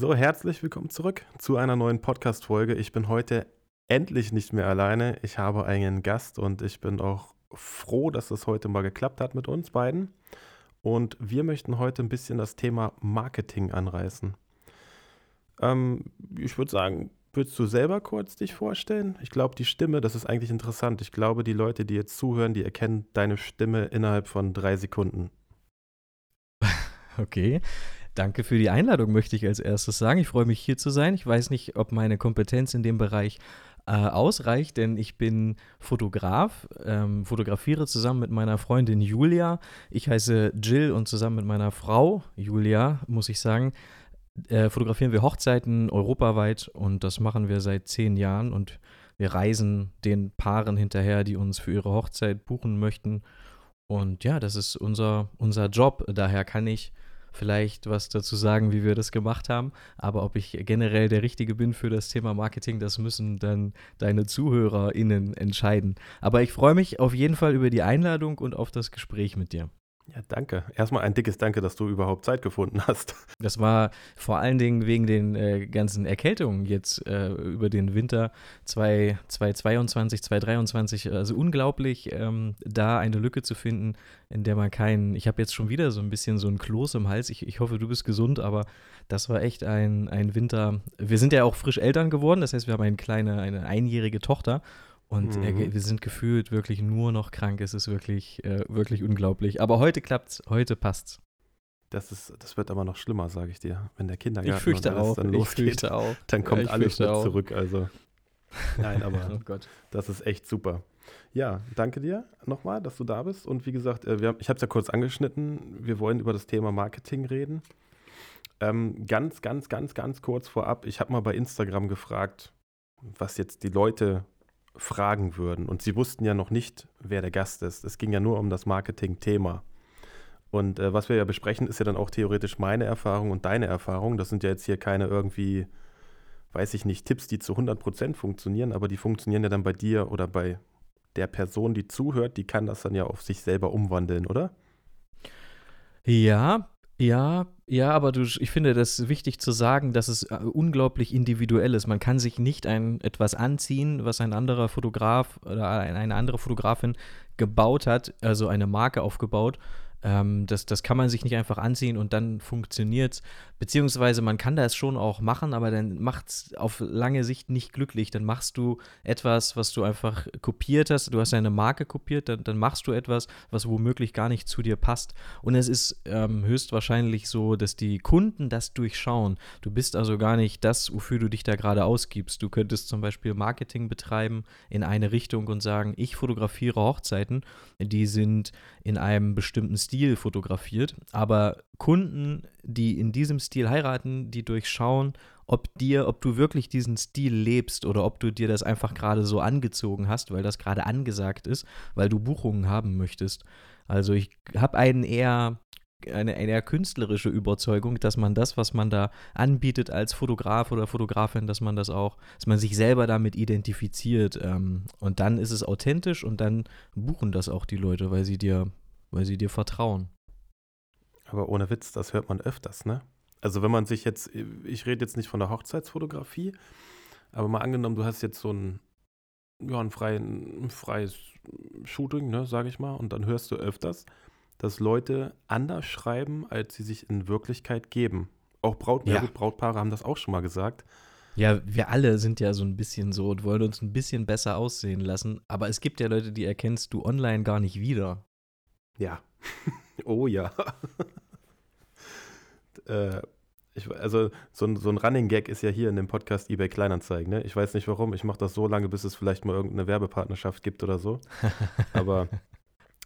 So, herzlich willkommen zurück zu einer neuen Podcast-Folge. Ich bin heute endlich nicht mehr alleine. Ich habe einen Gast und ich bin auch froh, dass es heute mal geklappt hat mit uns beiden. Und wir möchten heute ein bisschen das Thema Marketing anreißen. Ähm, ich würde sagen, würdest du selber kurz dich vorstellen? Ich glaube, die Stimme, das ist eigentlich interessant. Ich glaube, die Leute, die jetzt zuhören, die erkennen deine Stimme innerhalb von drei Sekunden. Okay. Danke für die Einladung, möchte ich als erstes sagen. Ich freue mich hier zu sein. Ich weiß nicht, ob meine Kompetenz in dem Bereich äh, ausreicht, denn ich bin Fotograf, ähm, fotografiere zusammen mit meiner Freundin Julia. Ich heiße Jill und zusammen mit meiner Frau Julia, muss ich sagen, äh, fotografieren wir Hochzeiten europaweit und das machen wir seit zehn Jahren und wir reisen den Paaren hinterher, die uns für ihre Hochzeit buchen möchten. Und ja, das ist unser, unser Job. Daher kann ich vielleicht was dazu sagen, wie wir das gemacht haben. Aber ob ich generell der Richtige bin für das Thema Marketing, das müssen dann deine ZuhörerInnen entscheiden. Aber ich freue mich auf jeden Fall über die Einladung und auf das Gespräch mit dir. Ja, danke. Erstmal ein dickes Danke, dass du überhaupt Zeit gefunden hast. Das war vor allen Dingen wegen den äh, ganzen Erkältungen jetzt äh, über den Winter 2022, 2023. Also unglaublich, ähm, da eine Lücke zu finden, in der man keinen. Ich habe jetzt schon wieder so ein bisschen so ein Kloß im Hals. Ich, ich hoffe, du bist gesund, aber das war echt ein, ein Winter. Wir sind ja auch frisch Eltern geworden, das heißt, wir haben eine kleine, eine einjährige Tochter. Und mhm. er, wir sind gefühlt wirklich nur noch krank. Es ist wirklich, äh, wirklich unglaublich. Aber heute klappt's, heute passt's. Das, ist, das wird aber noch schlimmer, sage ich dir. Wenn der Kindergarten ich fürchte auch, dann losgeht, ich fürchte auch. dann kommt ja, alles mit auch. zurück. Also nein, aber oh das ist echt super. Ja, danke dir nochmal, dass du da bist. Und wie gesagt, äh, wir ich habe es ja kurz angeschnitten. Wir wollen über das Thema Marketing reden. Ähm, ganz, ganz, ganz, ganz kurz vorab. Ich habe mal bei Instagram gefragt, was jetzt die Leute fragen würden. Und sie wussten ja noch nicht, wer der Gast ist. Es ging ja nur um das Marketing-Thema. Und äh, was wir ja besprechen, ist ja dann auch theoretisch meine Erfahrung und deine Erfahrung. Das sind ja jetzt hier keine irgendwie, weiß ich nicht, Tipps, die zu 100% funktionieren, aber die funktionieren ja dann bei dir oder bei der Person, die zuhört, die kann das dann ja auf sich selber umwandeln, oder? Ja, ja, ja, aber du, ich finde das wichtig zu sagen, dass es äh, unglaublich individuell ist. Man kann sich nicht ein, etwas anziehen, was ein anderer Fotograf oder eine andere Fotografin gebaut hat, also eine Marke aufgebaut ähm, das, das kann man sich nicht einfach anziehen und dann funktioniert es. Beziehungsweise man kann das schon auch machen, aber dann macht es auf lange Sicht nicht glücklich. Dann machst du etwas, was du einfach kopiert hast. Du hast deine Marke kopiert, dann, dann machst du etwas, was womöglich gar nicht zu dir passt. Und es ist ähm, höchstwahrscheinlich so, dass die Kunden das durchschauen. Du bist also gar nicht das, wofür du dich da gerade ausgibst. Du könntest zum Beispiel Marketing betreiben in eine Richtung und sagen, ich fotografiere Hochzeiten, die sind in einem bestimmten Stil fotografiert, aber Kunden, die in diesem Stil heiraten, die durchschauen, ob dir, ob du wirklich diesen Stil lebst oder ob du dir das einfach gerade so angezogen hast, weil das gerade angesagt ist, weil du Buchungen haben möchtest. Also ich habe einen eher eine, eine eher künstlerische Überzeugung, dass man das, was man da anbietet als Fotograf oder Fotografin, dass man das auch, dass man sich selber damit identifiziert. Ähm, und dann ist es authentisch und dann buchen das auch die Leute, weil sie dir weil sie dir vertrauen. Aber ohne Witz, das hört man öfters, ne? Also wenn man sich jetzt, ich rede jetzt nicht von der Hochzeitsfotografie, aber mal angenommen, du hast jetzt so ein, ja, ein, freien, ein freies Shooting, ne, sage ich mal, und dann hörst du öfters, dass Leute anders schreiben, als sie sich in Wirklichkeit geben. Auch Braut, ja. Brautpaare haben das auch schon mal gesagt. Ja, wir alle sind ja so ein bisschen so und wollen uns ein bisschen besser aussehen lassen. Aber es gibt ja Leute, die erkennst du online gar nicht wieder. Ja. oh ja. äh, ich, also so ein, so ein Running Gag ist ja hier in dem Podcast eBay Kleinanzeigen. Ne? Ich weiß nicht warum. Ich mache das so lange, bis es vielleicht mal irgendeine Werbepartnerschaft gibt oder so. Aber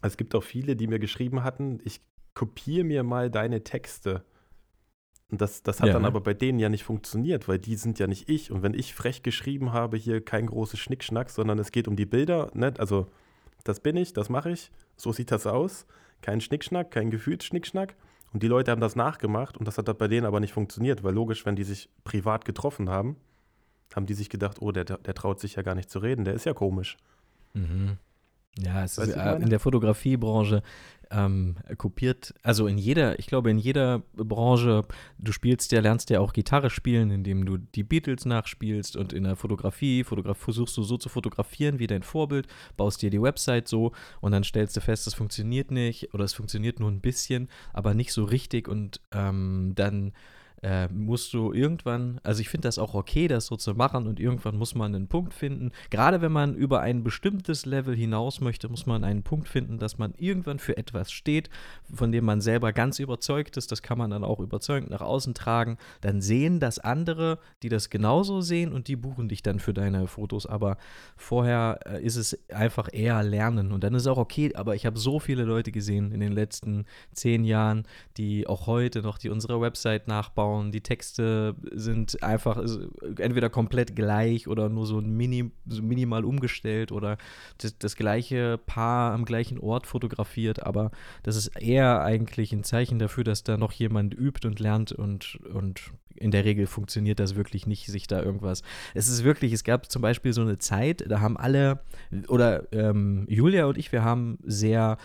es gibt auch viele, die mir geschrieben hatten, ich kopiere mir mal deine Texte. Und das, das hat ja, dann ne? aber bei denen ja nicht funktioniert, weil die sind ja nicht ich. Und wenn ich frech geschrieben habe, hier kein großes Schnickschnack, sondern es geht um die Bilder, ne? also das bin ich, das mache ich, so sieht das aus. Kein Schnickschnack, kein Gefühlsschnickschnack. Und die Leute haben das nachgemacht und das hat bei denen aber nicht funktioniert, weil logisch, wenn die sich privat getroffen haben, haben die sich gedacht, oh, der, der traut sich ja gar nicht zu reden, der ist ja komisch. Mhm. Ja, es ist, äh, in der Fotografiebranche ähm, kopiert, also in der Fotografiebranche ähm, kopiert, also in jeder, ich glaube, in jeder Branche, du spielst ja, lernst ja auch Gitarre spielen, indem du die Beatles nachspielst und in der Fotografie Fotograf versuchst du so zu fotografieren wie dein Vorbild, baust dir die Website so und dann stellst du fest, das funktioniert nicht oder es funktioniert nur ein bisschen, aber nicht so richtig und ähm, dann äh, musst du irgendwann, also ich finde das auch okay, das so zu machen und irgendwann muss man einen Punkt finden. Gerade wenn man über ein bestimmtes Level hinaus möchte, muss man einen Punkt finden, dass man irgendwann für etwas steht, von dem man selber ganz überzeugt ist. Das kann man dann auch überzeugend nach außen tragen. Dann sehen das andere, die das genauso sehen und die buchen dich dann für deine Fotos. Aber vorher äh, ist es einfach eher Lernen und dann ist es auch okay. Aber ich habe so viele Leute gesehen in den letzten zehn Jahren, die auch heute noch die unsere Website nachbauen anschauen. Die Texte sind einfach entweder komplett gleich oder nur so, mini, so minimal umgestellt oder das, das, gleiche Paar am gleichen Ort fotografiert. Aber das ist eher eigentlich ein Zeichen dafür, dass da noch jemand übt und lernt und, und in der Regel funktioniert das wirklich nicht, sich da irgendwas. Es ist wirklich, es gab zum Beispiel so eine Zeit, da haben alle, oder ähm, Julia und ich, wir haben sehr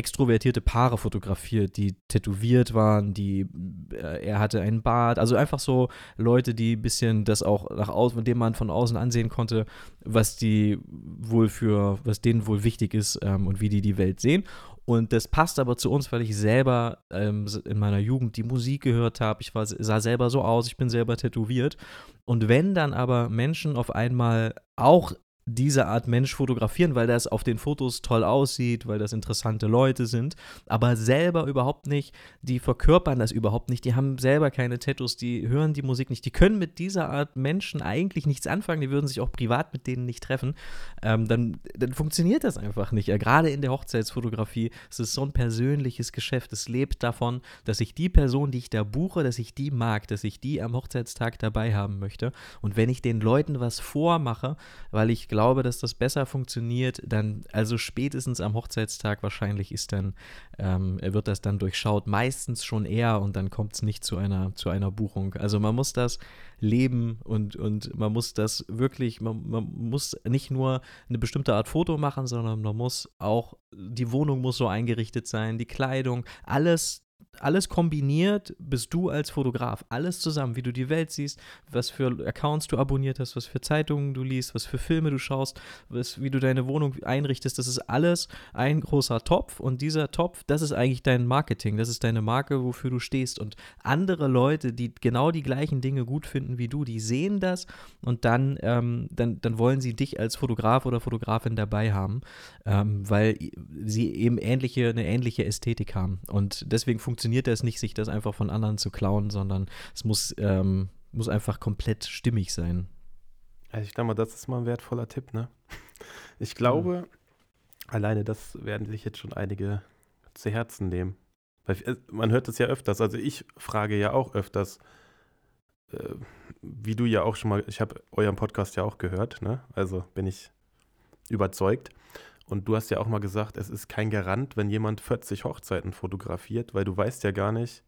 extrovertierte Paare fotografiert, die tätowiert waren, die äh, er hatte einen Bart, also einfach so Leute, die ein bisschen das auch nach außen, von dem man von außen ansehen konnte, was die wohl für, was denen wohl wichtig ist ähm, und wie die die Welt sehen. Und das passt aber zu uns, weil ich selber ähm, in meiner Jugend die Musik gehört habe. Ich war, sah selber so aus, ich bin selber tätowiert. Und wenn dann aber Menschen auf einmal auch diese Art Mensch fotografieren, weil das auf den Fotos toll aussieht, weil das interessante Leute sind, aber selber überhaupt nicht, die verkörpern das überhaupt nicht, die haben selber keine Tattoos, die hören die Musik nicht, die können mit dieser Art Menschen eigentlich nichts anfangen, die würden sich auch privat mit denen nicht treffen, ähm, dann, dann funktioniert das einfach nicht. Ja, gerade in der Hochzeitsfotografie es ist so ein persönliches Geschäft, es lebt davon, dass ich die Person, die ich da buche, dass ich die mag, dass ich die am Hochzeitstag dabei haben möchte und wenn ich den Leuten was vormache, weil ich glaube, glaube, dass das besser funktioniert, dann, also spätestens am Hochzeitstag wahrscheinlich ist dann, ähm, wird das dann durchschaut, meistens schon eher und dann kommt es nicht zu einer, zu einer Buchung. Also man muss das leben und, und man muss das wirklich, man, man muss nicht nur eine bestimmte Art Foto machen, sondern man muss auch, die Wohnung muss so eingerichtet sein, die Kleidung, alles alles kombiniert bist du als Fotograf. Alles zusammen, wie du die Welt siehst, was für Accounts du abonniert hast, was für Zeitungen du liest, was für Filme du schaust, was, wie du deine Wohnung einrichtest. Das ist alles ein großer Topf und dieser Topf, das ist eigentlich dein Marketing, das ist deine Marke, wofür du stehst. Und andere Leute, die genau die gleichen Dinge gut finden wie du, die sehen das und dann, ähm, dann, dann wollen sie dich als Fotograf oder Fotografin dabei haben, ähm, weil sie eben ähnliche, eine ähnliche Ästhetik haben. Und deswegen funktioniert funktioniert das nicht, sich das einfach von anderen zu klauen, sondern es muss, ähm, muss einfach komplett stimmig sein. Also ich glaube mal, das ist mal ein wertvoller Tipp, ne? Ich glaube, ja. alleine das werden sich jetzt schon einige zu Herzen nehmen. Weil äh, man hört es ja öfters, also ich frage ja auch öfters, äh, wie du ja auch schon mal, ich habe euren Podcast ja auch gehört, ne? Also bin ich überzeugt. Und du hast ja auch mal gesagt, es ist kein Garant, wenn jemand 40 Hochzeiten fotografiert, weil du weißt ja gar nicht,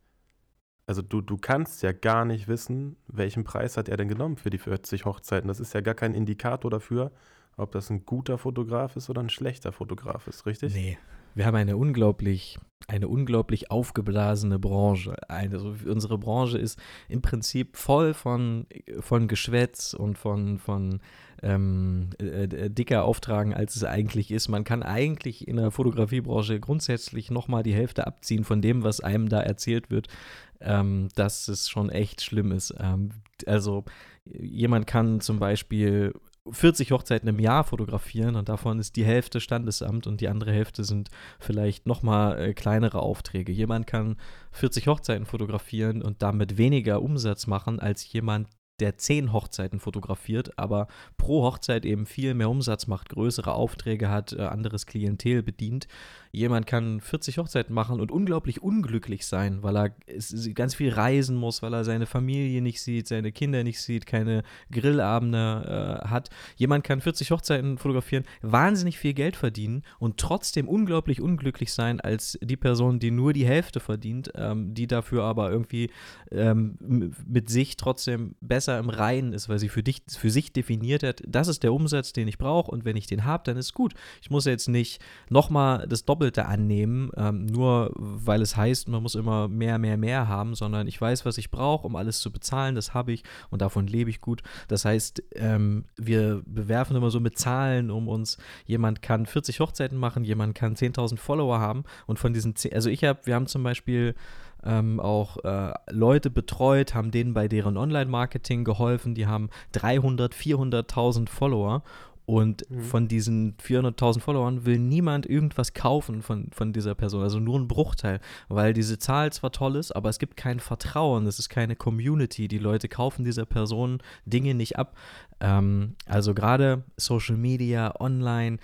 also du, du kannst ja gar nicht wissen, welchen Preis hat er denn genommen für die 40 Hochzeiten. Das ist ja gar kein Indikator dafür, ob das ein guter Fotograf ist oder ein schlechter Fotograf ist, richtig? Nee. Wir haben eine unglaublich, eine unglaublich aufgeblasene Branche. Also unsere Branche ist im Prinzip voll von, von Geschwätz und von, von ähm, äh, äh, dicker auftragen, als es eigentlich ist. Man kann eigentlich in der Fotografiebranche grundsätzlich nochmal die Hälfte abziehen von dem, was einem da erzählt wird, ähm, dass es schon echt schlimm ist. Ähm, also jemand kann zum Beispiel 40 Hochzeiten im Jahr fotografieren und davon ist die Hälfte Standesamt und die andere Hälfte sind vielleicht nochmal äh, kleinere Aufträge. Jemand kann 40 Hochzeiten fotografieren und damit weniger Umsatz machen als jemand, der zehn Hochzeiten fotografiert, aber pro Hochzeit eben viel mehr Umsatz macht, größere Aufträge hat, äh, anderes Klientel bedient. Jemand kann 40 Hochzeiten machen und unglaublich unglücklich sein, weil er ganz viel reisen muss, weil er seine Familie nicht sieht, seine Kinder nicht sieht, keine Grillabende äh, hat. Jemand kann 40 Hochzeiten fotografieren, wahnsinnig viel Geld verdienen und trotzdem unglaublich unglücklich sein als die Person, die nur die Hälfte verdient, ähm, die dafür aber irgendwie ähm, mit sich trotzdem besser im Reinen ist, weil sie für, dich, für sich definiert hat, das ist der Umsatz, den ich brauche und wenn ich den habe, dann ist gut. Ich muss jetzt nicht nochmal das Doppelte annehmen, ähm, nur weil es heißt, man muss immer mehr, mehr, mehr haben, sondern ich weiß, was ich brauche, um alles zu bezahlen, das habe ich und davon lebe ich gut. Das heißt, ähm, wir bewerfen immer so mit Zahlen um uns, jemand kann 40 Hochzeiten machen, jemand kann 10.000 Follower haben und von diesen 10, also ich habe, wir haben zum Beispiel ähm, auch äh, Leute betreut, haben denen bei deren Online-Marketing geholfen. Die haben 300, 400.000 Follower und mhm. von diesen 400.000 Followern will niemand irgendwas kaufen von, von dieser Person, also nur ein Bruchteil, weil diese Zahl zwar toll ist, aber es gibt kein Vertrauen, es ist keine Community, die Leute kaufen dieser Person Dinge nicht ab. Ähm, also gerade Social Media, Online,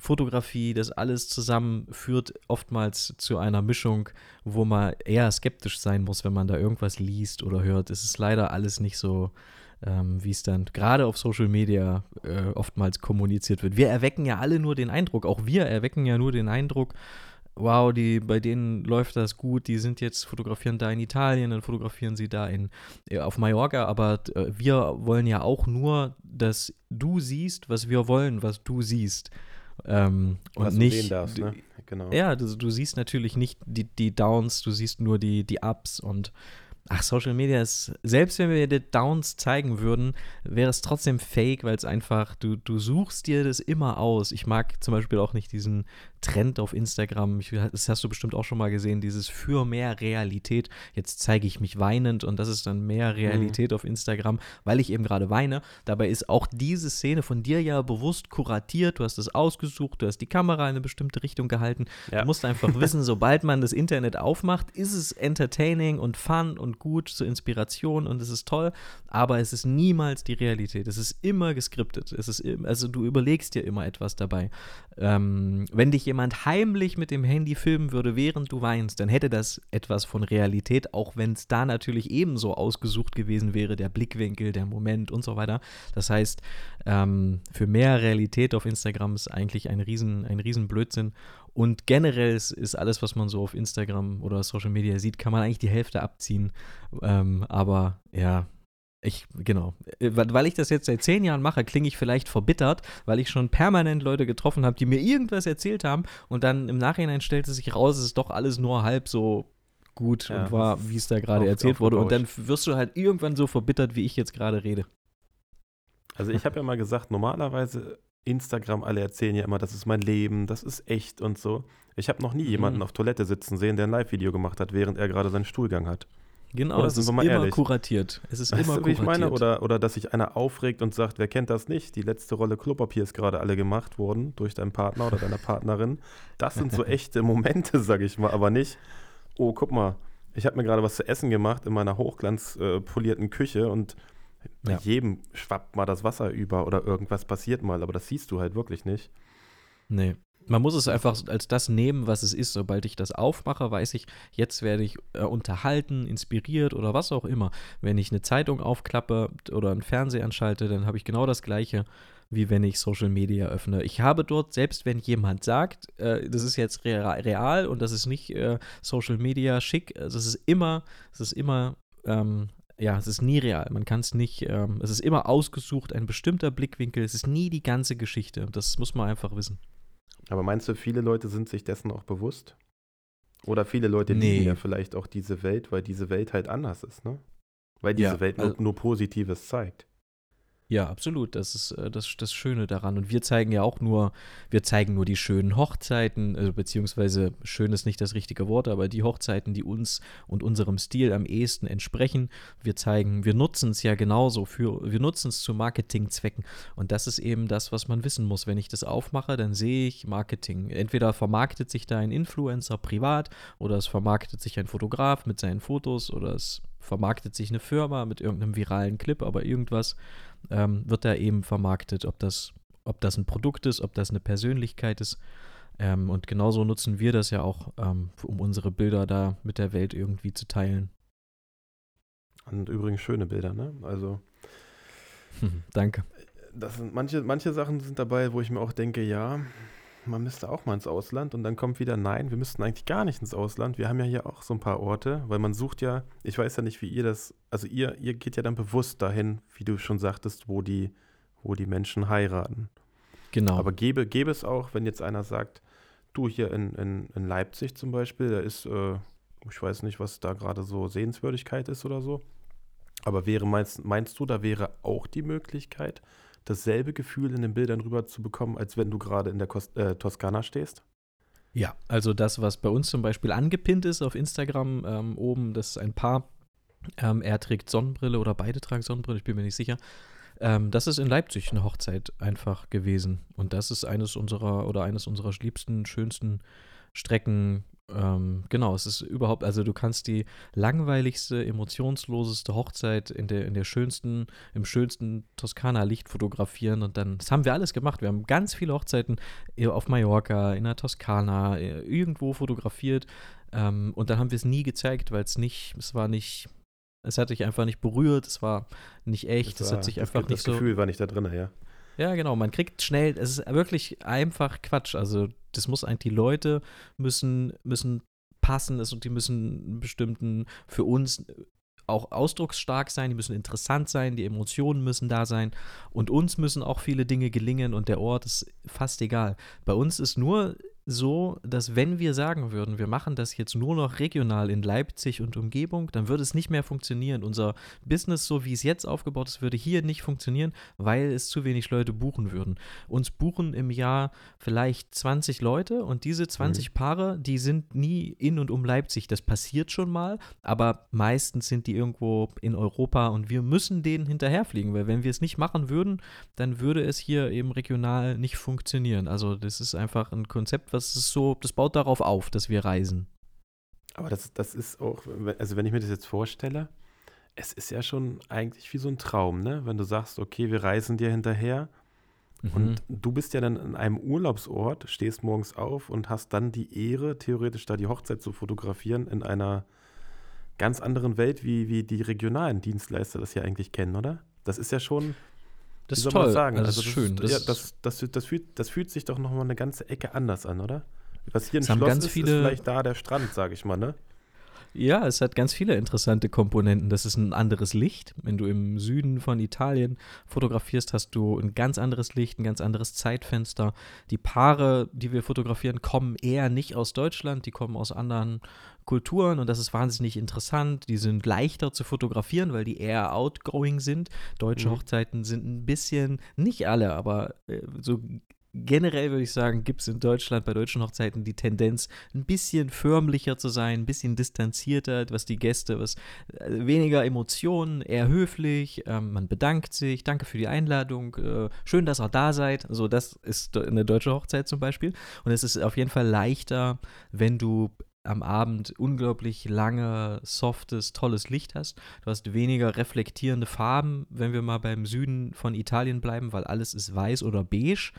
Fotografie, das alles zusammen führt oftmals zu einer Mischung, wo man eher skeptisch sein muss, wenn man da irgendwas liest oder hört. Es ist leider alles nicht so ähm, wie es dann gerade auf Social Media äh, oftmals kommuniziert wird. Wir erwecken ja alle nur den Eindruck, auch wir erwecken ja nur den Eindruck, wow, die, bei denen läuft das gut, die sind jetzt, fotografieren da in Italien, dann fotografieren sie da in, äh, auf Mallorca, aber äh, wir wollen ja auch nur, dass du siehst, was wir wollen, was du siehst. Ähm, was und nicht, darfst, ne? genau. Ja, du, du, siehst natürlich nicht die, die Downs, du siehst nur die, die Ups und Ach, Social Media ist, selbst wenn wir dir Downs zeigen würden, wäre es trotzdem fake, weil es einfach, du, du suchst dir das immer aus. Ich mag zum Beispiel auch nicht diesen Trend auf Instagram. Ich, das hast du bestimmt auch schon mal gesehen, dieses für mehr Realität. Jetzt zeige ich mich weinend und das ist dann mehr Realität mhm. auf Instagram, weil ich eben gerade weine. Dabei ist auch diese Szene von dir ja bewusst kuratiert. Du hast es ausgesucht, du hast die Kamera in eine bestimmte Richtung gehalten. Ja. Du musst einfach wissen, sobald man das Internet aufmacht, ist es entertaining und fun und gut zur Inspiration und es ist toll, aber es ist niemals die Realität. Es ist immer geskriptet. Es ist, also du überlegst dir immer etwas dabei. Ähm, wenn dich jemand heimlich mit dem Handy filmen würde, während du weinst, dann hätte das etwas von Realität, auch wenn es da natürlich ebenso ausgesucht gewesen wäre, der Blickwinkel, der Moment und so weiter. Das heißt, ähm, für mehr Realität auf Instagram ist eigentlich ein riesen, ein riesen Blödsinn. Und generell ist, ist, alles, was man so auf Instagram oder Social Media sieht, kann man eigentlich die Hälfte abziehen. Ähm, aber ja, ich, genau. Äh, weil ich das jetzt seit zehn Jahren mache, klinge ich vielleicht verbittert, weil ich schon permanent Leute getroffen habe, die mir irgendwas erzählt haben und dann im Nachhinein stellte sich raus, es ist doch alles nur halb so gut ja, und war, wie es da gerade erzählt wurde. Und dann wirst du halt irgendwann so verbittert, wie ich jetzt gerade rede. Also ich habe ja mal gesagt, normalerweise Instagram, alle erzählen ja immer, das ist mein Leben, das ist echt und so. Ich habe noch nie jemanden mhm. auf Toilette sitzen sehen, der ein Live-Video gemacht hat, während er gerade seinen Stuhlgang hat. Genau, oder es ist immer ehrlich. kuratiert. Es ist weißt immer du, wie kuratiert. ich meine? Oder, oder dass sich einer aufregt und sagt, wer kennt das nicht? Die letzte Rolle Klopapier ist gerade alle gemacht worden durch deinen Partner oder deine Partnerin. Das sind so echte Momente, sag ich mal, aber nicht, oh, guck mal, ich habe mir gerade was zu essen gemacht in meiner hochglanzpolierten äh, Küche und bei ja. jedem schwappt mal das Wasser über oder irgendwas passiert mal, aber das siehst du halt wirklich nicht. Nee. Man muss es einfach als das nehmen, was es ist. Sobald ich das aufmache, weiß ich, jetzt werde ich äh, unterhalten, inspiriert oder was auch immer. Wenn ich eine Zeitung aufklappe oder einen Fernseher anschalte, dann habe ich genau das Gleiche, wie wenn ich Social Media öffne. Ich habe dort, selbst wenn jemand sagt, äh, das ist jetzt real und das ist nicht äh, Social Media schick, also es ist immer, es ist immer ähm, ja, es ist nie real. Man kann es nicht, ähm, es ist immer ausgesucht, ein bestimmter Blickwinkel. Es ist nie die ganze Geschichte. Das muss man einfach wissen. Aber meinst du, viele Leute sind sich dessen auch bewusst? Oder viele Leute nee. lieben ja vielleicht auch diese Welt, weil diese Welt halt anders ist, ne? Weil diese ja, Welt nur, also, nur Positives zeigt. Ja, absolut. Das ist äh, das, das Schöne daran. Und wir zeigen ja auch nur, wir zeigen nur die schönen Hochzeiten, äh, beziehungsweise schön ist nicht das richtige Wort, aber die Hochzeiten, die uns und unserem Stil am ehesten entsprechen. Wir zeigen, wir nutzen es ja genauso für, wir nutzen es zu Marketingzwecken. Und das ist eben das, was man wissen muss. Wenn ich das aufmache, dann sehe ich Marketing. Entweder vermarktet sich da ein Influencer privat oder es vermarktet sich ein Fotograf mit seinen Fotos oder es vermarktet sich eine Firma mit irgendeinem viralen Clip, aber irgendwas ähm, wird da eben vermarktet, ob das, ob das ein Produkt ist, ob das eine Persönlichkeit ist. Ähm, und genauso nutzen wir das ja auch, ähm, um unsere Bilder da mit der Welt irgendwie zu teilen. Und übrigens schöne Bilder, ne? Also. Danke. Das sind manche, manche Sachen sind dabei, wo ich mir auch denke, ja, man müsste auch mal ins Ausland und dann kommt wieder, nein, wir müssten eigentlich gar nicht ins Ausland. Wir haben ja hier auch so ein paar Orte, weil man sucht ja, ich weiß ja nicht, wie ihr das, also ihr, ihr geht ja dann bewusst dahin, wie du schon sagtest, wo die, wo die Menschen heiraten. Genau. Aber gäbe, gäbe es auch, wenn jetzt einer sagt, du hier in, in, in Leipzig zum Beispiel, da ist, äh, ich weiß nicht, was da gerade so Sehenswürdigkeit ist oder so. Aber wäre, meinst, meinst du, da wäre auch die Möglichkeit, dasselbe Gefühl in den Bildern rüber zu bekommen, als wenn du gerade in der Kost, äh, Toskana stehst? Ja, also das, was bei uns zum Beispiel angepinnt ist auf Instagram ähm, oben, das ist ein Paar. Ähm, er trägt Sonnenbrille oder beide tragen Sonnenbrille, ich bin mir nicht sicher. Ähm, das ist in Leipzig eine Hochzeit einfach gewesen. Und das ist eines unserer oder eines unserer liebsten, schönsten Strecken ähm, genau, es ist überhaupt, also du kannst die langweiligste, emotionsloseste Hochzeit in der, in der schönsten, im schönsten Toskana-Licht fotografieren und dann, das haben wir alles gemacht. Wir haben ganz viele Hochzeiten auf Mallorca, in der Toskana, äh, irgendwo fotografiert ähm, und dann haben wir es nie gezeigt, weil es nicht, es war nicht, es hat sich einfach nicht berührt, es war nicht echt, es hat sich einfach das, nicht das so. Das Gefühl war nicht da drin, ja. Ja, genau. Man kriegt schnell, es ist wirklich einfach Quatsch. Also, das muss eigentlich, die Leute müssen, müssen passen und die müssen bestimmten, für uns auch ausdrucksstark sein, die müssen interessant sein, die Emotionen müssen da sein und uns müssen auch viele Dinge gelingen und der Ort ist fast egal. Bei uns ist nur so, dass wenn wir sagen würden, wir machen das jetzt nur noch regional in Leipzig und Umgebung, dann würde es nicht mehr funktionieren. Unser Business, so wie es jetzt aufgebaut ist, würde hier nicht funktionieren, weil es zu wenig Leute buchen würden. Uns buchen im Jahr vielleicht 20 Leute und diese 20 mhm. Paare, die sind nie in und um Leipzig. Das passiert schon mal, aber meistens sind die irgendwo in Europa und wir müssen denen hinterherfliegen, weil wenn wir es nicht machen würden, dann würde es hier eben regional nicht funktionieren. Also das ist einfach ein Konzept, was ist so, das baut darauf auf, dass wir reisen. Aber das, das ist auch, also wenn ich mir das jetzt vorstelle, es ist ja schon eigentlich wie so ein Traum, ne? Wenn du sagst, okay, wir reisen dir hinterher mhm. und du bist ja dann in einem Urlaubsort, stehst morgens auf und hast dann die Ehre, theoretisch da die Hochzeit zu fotografieren in einer ganz anderen Welt, wie, wie die regionalen Dienstleister das ja eigentlich kennen, oder? Das ist ja schon das ist toll. Sagen? Also das, ist schön. Das, ja, das, das, das, fühlt, das fühlt sich doch nochmal eine ganze Ecke anders an, oder? Was hier ein Schloss ganz ist, viele, ist vielleicht da der Strand, sage ich mal, ne? Ja, es hat ganz viele interessante Komponenten. Das ist ein anderes Licht. Wenn du im Süden von Italien fotografierst, hast du ein ganz anderes Licht, ein ganz anderes Zeitfenster. Die Paare, die wir fotografieren, kommen eher nicht aus Deutschland, die kommen aus anderen Kulturen und das ist wahnsinnig interessant. Die sind leichter zu fotografieren, weil die eher outgoing sind. Deutsche mhm. Hochzeiten sind ein bisschen, nicht alle, aber äh, so generell würde ich sagen, gibt es in Deutschland bei deutschen Hochzeiten die Tendenz, ein bisschen förmlicher zu sein, ein bisschen distanzierter, was die Gäste, was äh, weniger Emotionen, eher höflich, ähm, man bedankt sich, danke für die Einladung, äh, schön, dass ihr da seid. So, das ist eine deutsche Hochzeit zum Beispiel. Und es ist auf jeden Fall leichter, wenn du am Abend unglaublich lange, softes, tolles Licht hast. Du hast weniger reflektierende Farben, wenn wir mal beim Süden von Italien bleiben, weil alles ist weiß oder beige.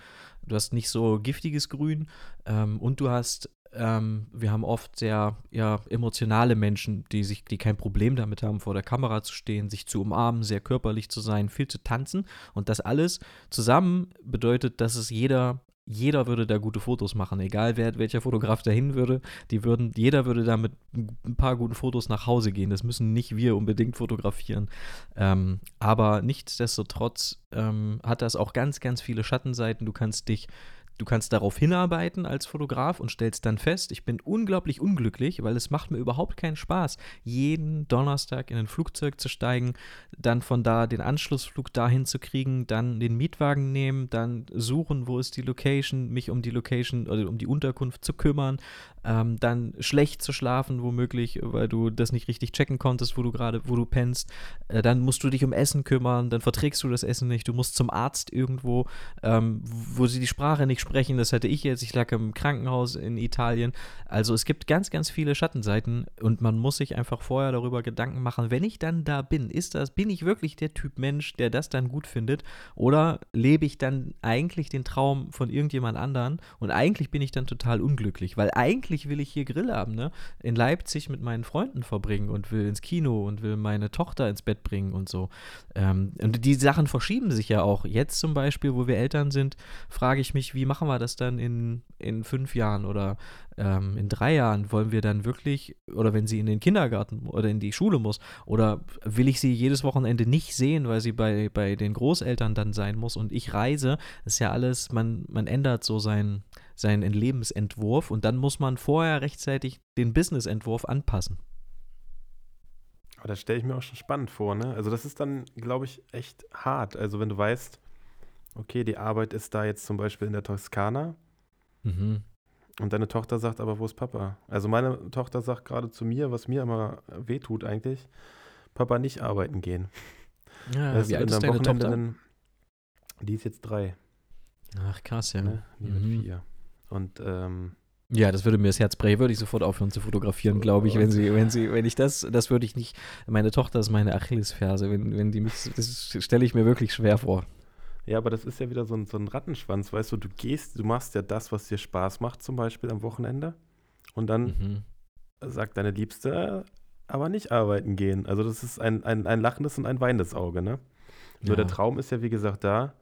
Du hast nicht so giftiges Grün ähm, und du hast ähm, wir haben oft sehr ja, emotionale Menschen, die sich, die kein Problem damit haben, vor der Kamera zu stehen, sich zu umarmen, sehr körperlich zu sein, viel zu tanzen. Und das alles zusammen bedeutet, dass es jeder jeder würde da gute Fotos machen, egal wer, welcher Fotograf dahin würde. Die würden, jeder würde da mit ein paar guten Fotos nach Hause gehen. Das müssen nicht wir unbedingt fotografieren. Ähm, aber nichtsdestotrotz ähm, hat das auch ganz, ganz viele Schattenseiten. Du kannst dich Du kannst darauf hinarbeiten als Fotograf und stellst dann fest, ich bin unglaublich unglücklich, weil es macht mir überhaupt keinen Spaß, jeden Donnerstag in ein Flugzeug zu steigen, dann von da den Anschlussflug dahin zu kriegen, dann den Mietwagen nehmen, dann suchen, wo ist die Location, mich um die Location oder um die Unterkunft zu kümmern, ähm, dann schlecht zu schlafen, womöglich, weil du das nicht richtig checken konntest, wo du gerade, wo du pennst. Äh, dann musst du dich um Essen kümmern, dann verträgst du das Essen nicht, du musst zum Arzt irgendwo, ähm, wo sie die Sprache nicht sprechen, das hatte ich jetzt, ich lag im Krankenhaus in Italien. Also es gibt ganz, ganz viele Schattenseiten und man muss sich einfach vorher darüber Gedanken machen, wenn ich dann da bin, ist das, bin ich wirklich der Typ Mensch, der das dann gut findet oder lebe ich dann eigentlich den Traum von irgendjemand anderen und eigentlich bin ich dann total unglücklich, weil eigentlich will ich hier Grill haben, ne? In Leipzig mit meinen Freunden verbringen und will ins Kino und will meine Tochter ins Bett bringen und so. Ähm, und die Sachen verschieben sich ja auch. Jetzt zum Beispiel, wo wir Eltern sind, frage ich mich, wie machen wir das dann in, in fünf Jahren oder ähm, in drei Jahren? Wollen wir dann wirklich, oder wenn sie in den Kindergarten oder in die Schule muss, oder will ich sie jedes Wochenende nicht sehen, weil sie bei, bei den Großeltern dann sein muss und ich reise? Das ist ja alles, man, man ändert so sein, seinen Lebensentwurf und dann muss man vorher rechtzeitig den Businessentwurf anpassen. Aber das stelle ich mir auch schon spannend vor, ne? Also das ist dann, glaube ich, echt hart. Also wenn du weißt, okay, die Arbeit ist da jetzt zum Beispiel in der Toskana. Mhm. Und deine Tochter sagt aber, wo ist Papa? Also meine Tochter sagt gerade zu mir, was mir immer wehtut eigentlich, Papa nicht arbeiten gehen. Ja, das wie alt ist deine Wochenende Tochter? Dann, die ist jetzt drei. Ach krass, ja. Ne? Die mhm. wird vier. Und ähm, ja, das würde mir das Herz brechen, würde ich sofort aufhören zu fotografieren, glaube ich, wenn sie, wenn sie, wenn ich das, das würde ich nicht, meine Tochter ist meine Achillesferse, wenn, wenn die mich, das stelle ich mir wirklich schwer vor. Ja, aber das ist ja wieder so ein, so ein Rattenschwanz, weißt du, du gehst, du machst ja das, was dir Spaß macht, zum Beispiel am Wochenende. Und dann mhm. sagt deine Liebste, aber nicht arbeiten gehen. Also das ist ein, ein, ein lachendes und ein weinendes Auge, ne? Nur ja. der Traum ist ja, wie gesagt, da.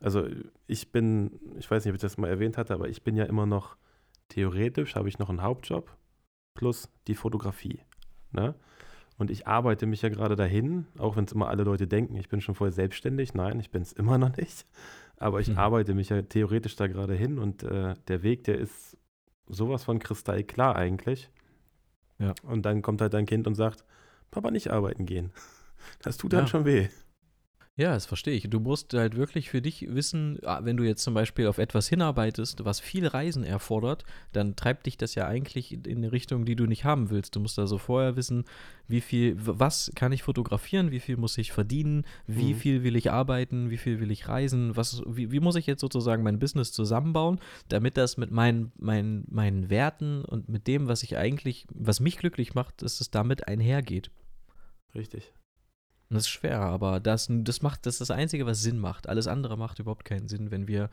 Also ich bin, ich weiß nicht, ob ich das mal erwähnt hatte, aber ich bin ja immer noch theoretisch habe ich noch einen Hauptjob plus die Fotografie. Ne? Und ich arbeite mich ja gerade dahin, auch wenn es immer alle Leute denken, ich bin schon voll selbstständig. Nein, ich bin es immer noch nicht. Aber ich mhm. arbeite mich ja theoretisch da gerade hin und äh, der Weg, der ist sowas von kristallklar eigentlich. Ja. Und dann kommt halt dein Kind und sagt, Papa, nicht arbeiten gehen. Das tut dann ja. schon weh. Ja, das verstehe ich. Du musst halt wirklich für dich wissen, ah, wenn du jetzt zum Beispiel auf etwas hinarbeitest, was viel Reisen erfordert, dann treibt dich das ja eigentlich in eine Richtung, die du nicht haben willst. Du musst also vorher wissen, wie viel, was kann ich fotografieren, wie viel muss ich verdienen, wie mhm. viel will ich arbeiten, wie viel will ich reisen, was, wie, wie, muss ich jetzt sozusagen mein Business zusammenbauen, damit das mit meinen, meinen, meinen Werten und mit dem, was ich eigentlich, was mich glücklich macht, dass es damit einhergeht. Richtig. Das ist schwer, aber das, das macht, das ist das Einzige, was Sinn macht. Alles andere macht überhaupt keinen Sinn, wenn wir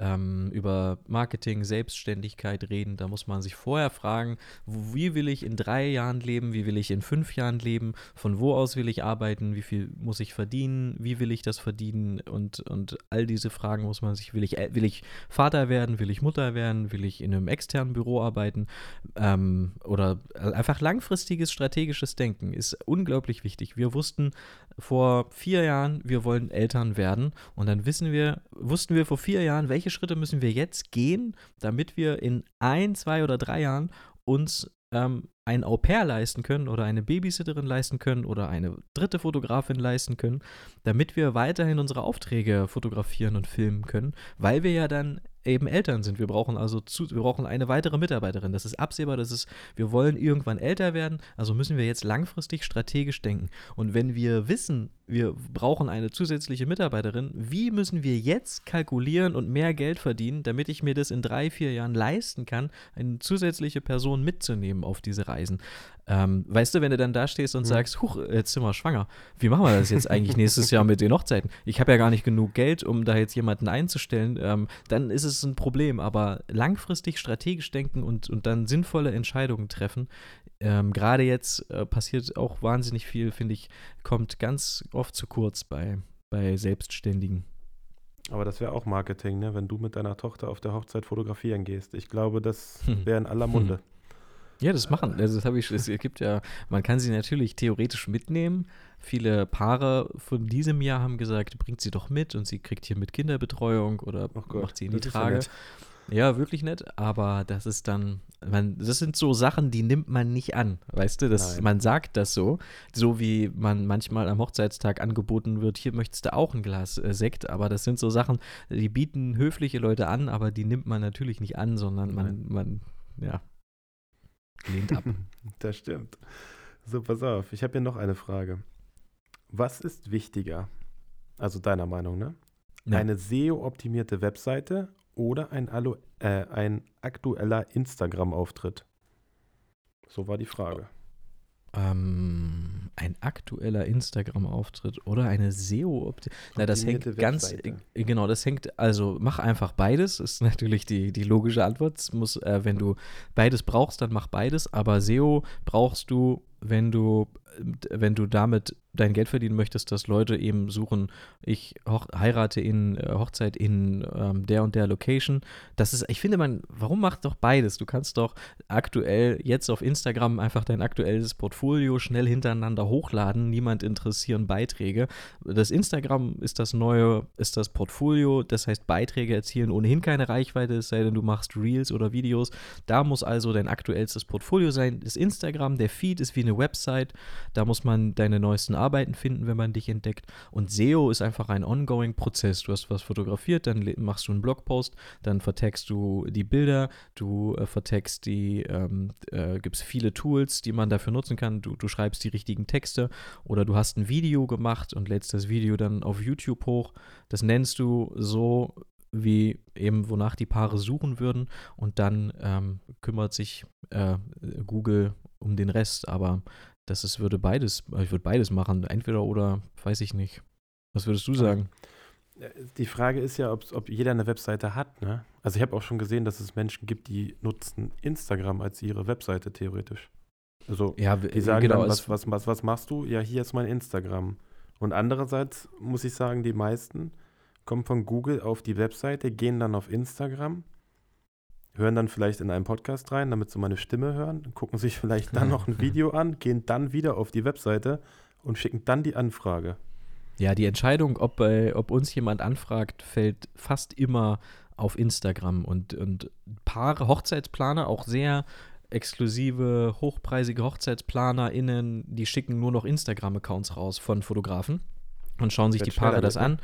ähm, über Marketing, Selbstständigkeit reden, da muss man sich vorher fragen, wie will ich in drei Jahren leben, wie will ich in fünf Jahren leben, von wo aus will ich arbeiten, wie viel muss ich verdienen, wie will ich das verdienen? Und, und all diese Fragen muss man sich, will ich, will ich Vater werden, will ich Mutter werden, will ich in einem externen Büro arbeiten? Ähm, oder einfach langfristiges strategisches Denken ist unglaublich wichtig. Wir wussten vor vier Jahren, wir wollen Eltern werden. Und dann wissen wir, wussten wir vor vier Jahren, welche Schritte müssen wir jetzt gehen, damit wir in ein, zwei oder drei Jahren uns ähm, ein Au pair leisten können oder eine Babysitterin leisten können oder eine dritte Fotografin leisten können, damit wir weiterhin unsere Aufträge fotografieren und filmen können, weil wir ja dann eben Eltern sind. Wir brauchen also zu, wir brauchen eine weitere Mitarbeiterin. Das ist absehbar, das ist, wir wollen irgendwann älter werden, also müssen wir jetzt langfristig strategisch denken. Und wenn wir wissen, wir brauchen eine zusätzliche Mitarbeiterin, wie müssen wir jetzt kalkulieren und mehr Geld verdienen, damit ich mir das in drei, vier Jahren leisten kann, eine zusätzliche Person mitzunehmen auf diese Reisen? Ähm, weißt du, wenn du dann da stehst und mhm. sagst, huch, jetzt sind wir schwanger, wie machen wir das jetzt eigentlich nächstes Jahr mit den Hochzeiten? Ich habe ja gar nicht genug Geld, um da jetzt jemanden einzustellen, ähm, dann ist es ein Problem. Aber langfristig strategisch denken und, und dann sinnvolle Entscheidungen treffen, ähm, gerade jetzt äh, passiert auch wahnsinnig viel, finde ich, kommt ganz oft zu kurz bei, bei Selbstständigen. Aber das wäre auch Marketing, ne? wenn du mit deiner Tochter auf der Hochzeit fotografieren gehst. Ich glaube, das wäre in aller Munde. Ja, das machen. Also das habe ich. Es gibt ja, man kann sie natürlich theoretisch mitnehmen. Viele Paare von diesem Jahr haben gesagt, bringt sie doch mit und sie kriegt hier mit Kinderbetreuung oder Gott, macht sie in die Trage. Ja, wirklich nett, aber das ist dann, man, das sind so Sachen, die nimmt man nicht an, weißt du, das, man sagt das so, so wie man manchmal am Hochzeitstag angeboten wird, hier möchtest du auch ein Glas äh, Sekt, aber das sind so Sachen, die bieten höfliche Leute an, aber die nimmt man natürlich nicht an, sondern man, man, ja, lehnt ab. das stimmt. So, pass auf, ich habe hier noch eine Frage. Was ist wichtiger, also deiner Meinung, ne? Ja. Eine SEO-optimierte Webseite oder ein, Alu äh, ein aktueller Instagram-Auftritt? So war die Frage. Ähm, ein aktueller Instagram-Auftritt oder eine SEO-Option. Na, das hängt ganz, äh, genau, das hängt, also mach einfach beides, ist natürlich die, die logische Antwort. Es muss, äh, wenn du beides brauchst, dann mach beides, aber SEO brauchst du, wenn du, wenn du damit dein Geld verdienen möchtest, dass Leute eben suchen, ich heirate in äh, Hochzeit in ähm, der und der Location. Das ist, ich finde man, warum macht doch beides? Du kannst doch aktuell jetzt auf Instagram einfach dein aktuelles Portfolio schnell hintereinander hochladen. Niemand interessieren Beiträge. Das Instagram ist das neue, ist das Portfolio. Das heißt, Beiträge erzielen ohnehin keine Reichweite, es sei denn, du machst Reels oder Videos. Da muss also dein aktuellstes Portfolio sein. Das Instagram, der Feed ist wie eine Website. Da muss man deine neuesten Arbeiten finden, wenn man dich entdeckt. Und SEO ist einfach ein ongoing Prozess. Du hast was fotografiert, dann machst du einen Blogpost, dann vertext du die Bilder, du äh, vertext die, ähm, äh, gibt es viele Tools, die man dafür nutzen kann. Du, du schreibst die richtigen Texte oder du hast ein Video gemacht und lädst das Video dann auf YouTube hoch. Das nennst du so, wie eben wonach die Paare suchen würden und dann ähm, kümmert sich äh, Google um den Rest. Aber das ist, würde beides, ich würde beides machen, entweder oder, weiß ich nicht. Was würdest du sagen? Äh, die Frage ist ja, ob jeder eine Webseite hat. Ne? Also ich habe auch schon gesehen, dass es Menschen gibt, die nutzen Instagram als ihre Webseite theoretisch. Also ja, die sagen genau, dann, was, was, was, was machst du? Ja, hier ist mein Instagram. Und andererseits muss ich sagen, die meisten kommen von Google auf die Webseite, gehen dann auf Instagram hören dann vielleicht in einen Podcast rein, damit sie meine Stimme hören, gucken sich vielleicht dann noch ein Video an, gehen dann wieder auf die Webseite und schicken dann die Anfrage. Ja, die Entscheidung, ob, äh, ob uns jemand anfragt, fällt fast immer auf Instagram und, und Paare, Hochzeitsplaner, auch sehr exklusive, hochpreisige HochzeitsplanerInnen, die schicken nur noch Instagram-Accounts raus von Fotografen und schauen sich die Paare das an.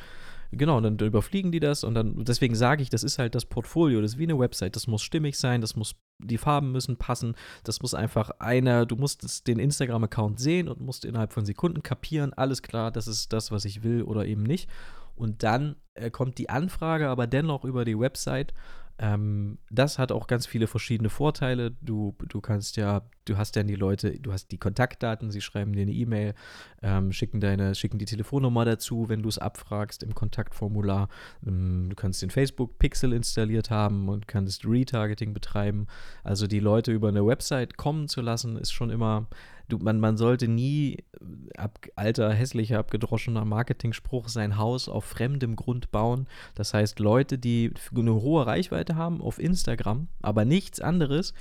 Genau, und dann überfliegen die das und dann, deswegen sage ich, das ist halt das Portfolio, das ist wie eine Website, das muss stimmig sein, das muss, die Farben müssen passen, das muss einfach einer, du musst den Instagram-Account sehen und musst innerhalb von Sekunden kapieren, alles klar, das ist das, was ich will oder eben nicht. Und dann äh, kommt die Anfrage aber dennoch über die Website ähm, das hat auch ganz viele verschiedene Vorteile. Du, du kannst ja, du hast dann die Leute, du hast die Kontaktdaten, sie schreiben dir eine E-Mail, ähm, schicken deine, schicken die Telefonnummer dazu, wenn du es abfragst im Kontaktformular. Ähm, du kannst den Facebook-Pixel installiert haben und kannst Retargeting betreiben. Also die Leute über eine Website kommen zu lassen, ist schon immer du, man, man sollte nie, äh, ab, alter, hässlicher, abgedroschener Marketing-Spruch, sein Haus auf fremdem Grund bauen. Das heißt, Leute, die eine hohe Reichweite haben auf Instagram, aber nichts anderes,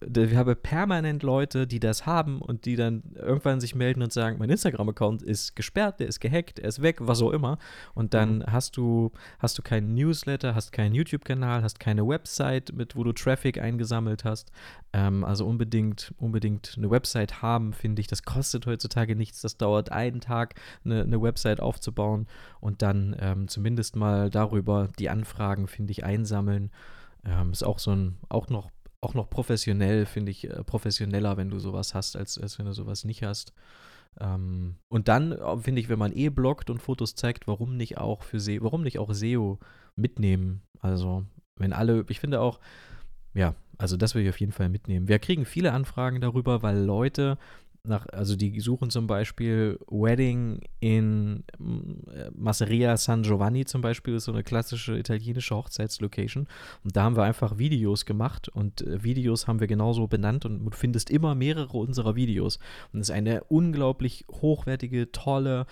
wir haben permanent Leute, die das haben und die dann irgendwann sich melden und sagen, mein Instagram-Account ist gesperrt, der ist gehackt, er ist weg, was auch immer. Und dann mhm. hast du, hast du keinen Newsletter, hast keinen YouTube-Kanal, hast keine Website, mit wo du Traffic eingesammelt hast. Ähm, also unbedingt, unbedingt eine Website haben, finde ich. Das kostet heutzutage nichts. Das dauert einen Tag, eine, eine Website aufzubauen und dann ähm, zumindest mal darüber die Anfragen, finde ich, einsammeln. Ähm, ist auch so ein, auch noch auch noch professionell, finde ich, äh, professioneller, wenn du sowas hast, als, als wenn du sowas nicht hast. Ähm, und dann äh, finde ich, wenn man eh bloggt und Fotos zeigt, warum nicht auch für SEO, warum nicht auch SEO mitnehmen? Also, wenn alle, ich finde auch, ja, also das will ich auf jeden Fall mitnehmen. Wir kriegen viele Anfragen darüber, weil Leute nach, also die suchen zum Beispiel Wedding in äh, Masseria San Giovanni zum Beispiel, ist so eine klassische italienische Hochzeitslocation. Und da haben wir einfach Videos gemacht und äh, Videos haben wir genauso benannt und du findest immer mehrere unserer Videos. Und es ist eine unglaublich hochwertige, tolle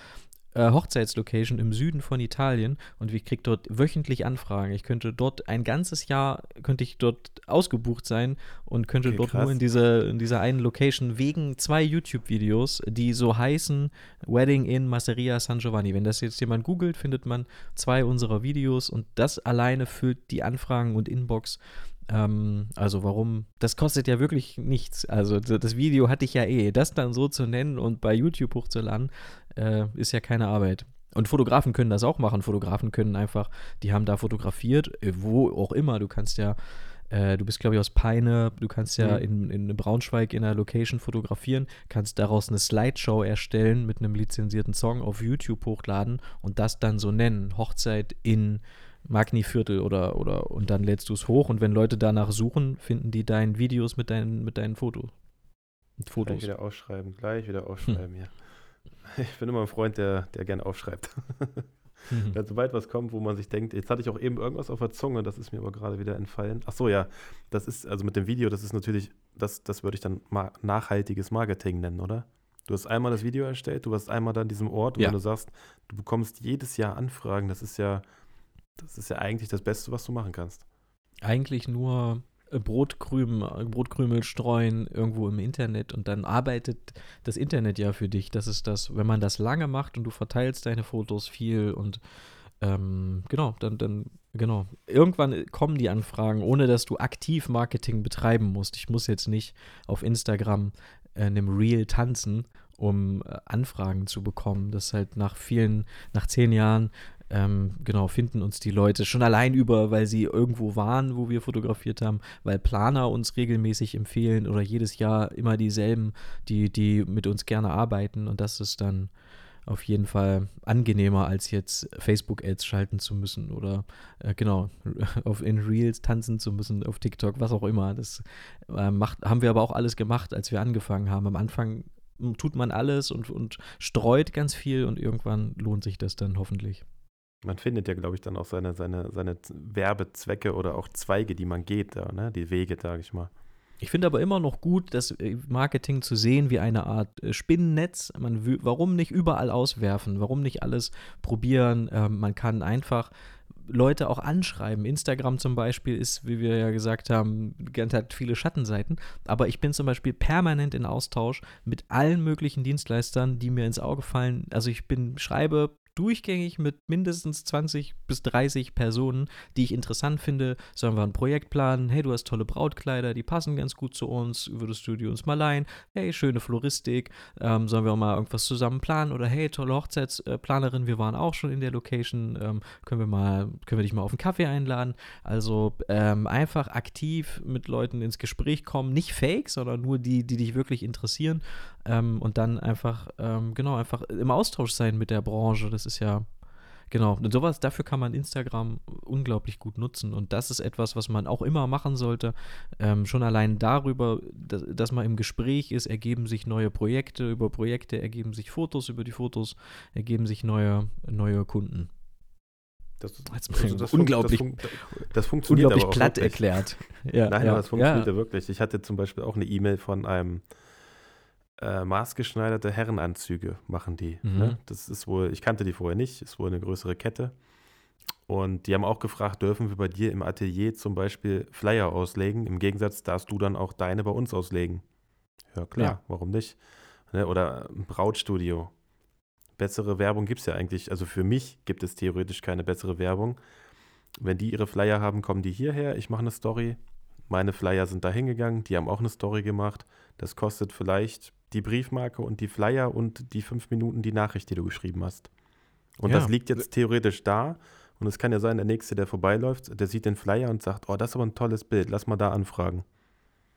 äh, Hochzeitslocation im Süden von Italien und ich kriege dort wöchentlich Anfragen. Ich könnte dort ein ganzes Jahr, könnte ich dort ausgebucht sein und könnte okay, dort krass. nur in, diese, in dieser einen Location wegen zwei YouTube-Videos, die so heißen Wedding in Masseria San Giovanni. Wenn das jetzt jemand googelt, findet man zwei unserer Videos und das alleine füllt die Anfragen und Inbox ähm, also warum, das kostet ja wirklich nichts. Also das Video hatte ich ja eh. Das dann so zu nennen und bei YouTube hochzuladen, äh, ist ja keine Arbeit. Und Fotografen können das auch machen. Fotografen können einfach, die haben da fotografiert, äh, wo auch immer. Du kannst ja, äh, du bist glaube ich aus Peine, du kannst ja mhm. in, in Braunschweig in einer Location fotografieren, kannst daraus eine Slideshow erstellen mit einem lizenzierten Song auf YouTube hochladen und das dann so nennen. Hochzeit in Magni-Viertel oder, oder und dann lädst du es hoch und wenn Leute danach suchen, finden die deine Videos mit deinen, mit deinen Fotos. Mit Fotos. Gleich wieder ausschreiben, gleich wieder aufschreiben, hm. ja. Ich bin immer ein Freund, der, der gerne aufschreibt. Mhm. Ja, sobald was kommt, wo man sich denkt, jetzt hatte ich auch eben irgendwas auf der Zunge, das ist mir aber gerade wieder entfallen. Ach so, ja, das ist, also mit dem Video, das ist natürlich, das, das würde ich dann ma nachhaltiges Marketing nennen, oder? Du hast einmal das Video erstellt, du warst einmal dann an diesem Ort und ja. wenn du sagst, du bekommst jedes Jahr Anfragen, das ist ja, das ist ja eigentlich das Beste, was du machen kannst. Eigentlich nur äh, Brotkrümel, Brotkrümel streuen irgendwo im Internet und dann arbeitet das Internet ja für dich. Das ist das, wenn man das lange macht und du verteilst deine Fotos viel und ähm, genau, dann, dann, genau. Irgendwann kommen die Anfragen, ohne dass du aktiv Marketing betreiben musst. Ich muss jetzt nicht auf Instagram äh, einem Reel tanzen, um äh, Anfragen zu bekommen. Das ist halt nach vielen, nach zehn Jahren ähm, genau, finden uns die Leute schon allein über, weil sie irgendwo waren, wo wir fotografiert haben, weil Planer uns regelmäßig empfehlen oder jedes Jahr immer dieselben, die, die mit uns gerne arbeiten und das ist dann auf jeden Fall angenehmer, als jetzt Facebook-Ads schalten zu müssen oder äh, genau, auf in Reels tanzen zu müssen, auf TikTok, was auch immer. Das äh, macht, haben wir aber auch alles gemacht, als wir angefangen haben. Am Anfang tut man alles und, und streut ganz viel und irgendwann lohnt sich das dann hoffentlich. Man findet ja, glaube ich, dann auch seine, seine, seine Werbezwecke oder auch Zweige, die man geht, da, ne? die Wege, sage ich mal. Ich finde aber immer noch gut, das äh, Marketing zu sehen wie eine Art äh, Spinnennetz. Man, warum nicht überall auswerfen? Warum nicht alles probieren? Ähm, man kann einfach Leute auch anschreiben. Instagram zum Beispiel ist, wie wir ja gesagt haben, hat viele Schattenseiten. Aber ich bin zum Beispiel permanent in Austausch mit allen möglichen Dienstleistern, die mir ins Auge fallen. Also ich bin, schreibe durchgängig mit mindestens 20 bis 30 Personen, die ich interessant finde. Sollen wir ein Projekt planen? Hey, du hast tolle Brautkleider, die passen ganz gut zu uns. Würdest du die uns mal leihen? Hey, schöne Floristik. Ähm, sollen wir mal irgendwas zusammen planen? Oder hey, tolle Hochzeitsplanerin, wir waren auch schon in der Location. Ähm, können wir mal, können wir dich mal auf einen Kaffee einladen? Also ähm, einfach aktiv mit Leuten ins Gespräch kommen. Nicht fake, sondern nur die, die dich wirklich interessieren. Ähm, und dann einfach, ähm, genau, einfach im Austausch sein mit der Branche. Das ist ja, genau, und sowas, dafür kann man Instagram unglaublich gut nutzen. Und das ist etwas, was man auch immer machen sollte. Ähm, schon allein darüber, dass, dass, man im Gespräch ist, ergeben sich neue Projekte, über Projekte ergeben sich Fotos, über die Fotos ergeben sich neue, neue Kunden. Das, also das unglaublich, fun das, fun das, funktioniert unglaublich platt wirklich. erklärt. Ja, Nein, ja, aber das funktioniert ja wirklich. Ich hatte zum Beispiel auch eine E-Mail von einem äh, maßgeschneiderte Herrenanzüge machen die. Mhm. Ne? Das ist wohl, ich kannte die vorher nicht, ist wohl eine größere Kette. Und die haben auch gefragt, dürfen wir bei dir im Atelier zum Beispiel Flyer auslegen? Im Gegensatz darfst du dann auch deine bei uns auslegen. Ja, klar, ja. warum nicht? Ne? Oder ein Brautstudio. Bessere Werbung gibt es ja eigentlich, also für mich gibt es theoretisch keine bessere Werbung. Wenn die ihre Flyer haben, kommen die hierher, ich mache eine Story. Meine Flyer sind da hingegangen, die haben auch eine Story gemacht. Das kostet vielleicht die Briefmarke und die Flyer und die fünf Minuten die Nachricht, die du geschrieben hast. Und ja. das liegt jetzt theoretisch da. Und es kann ja sein, der Nächste, der vorbeiläuft, der sieht den Flyer und sagt, oh, das ist aber ein tolles Bild, lass mal da anfragen.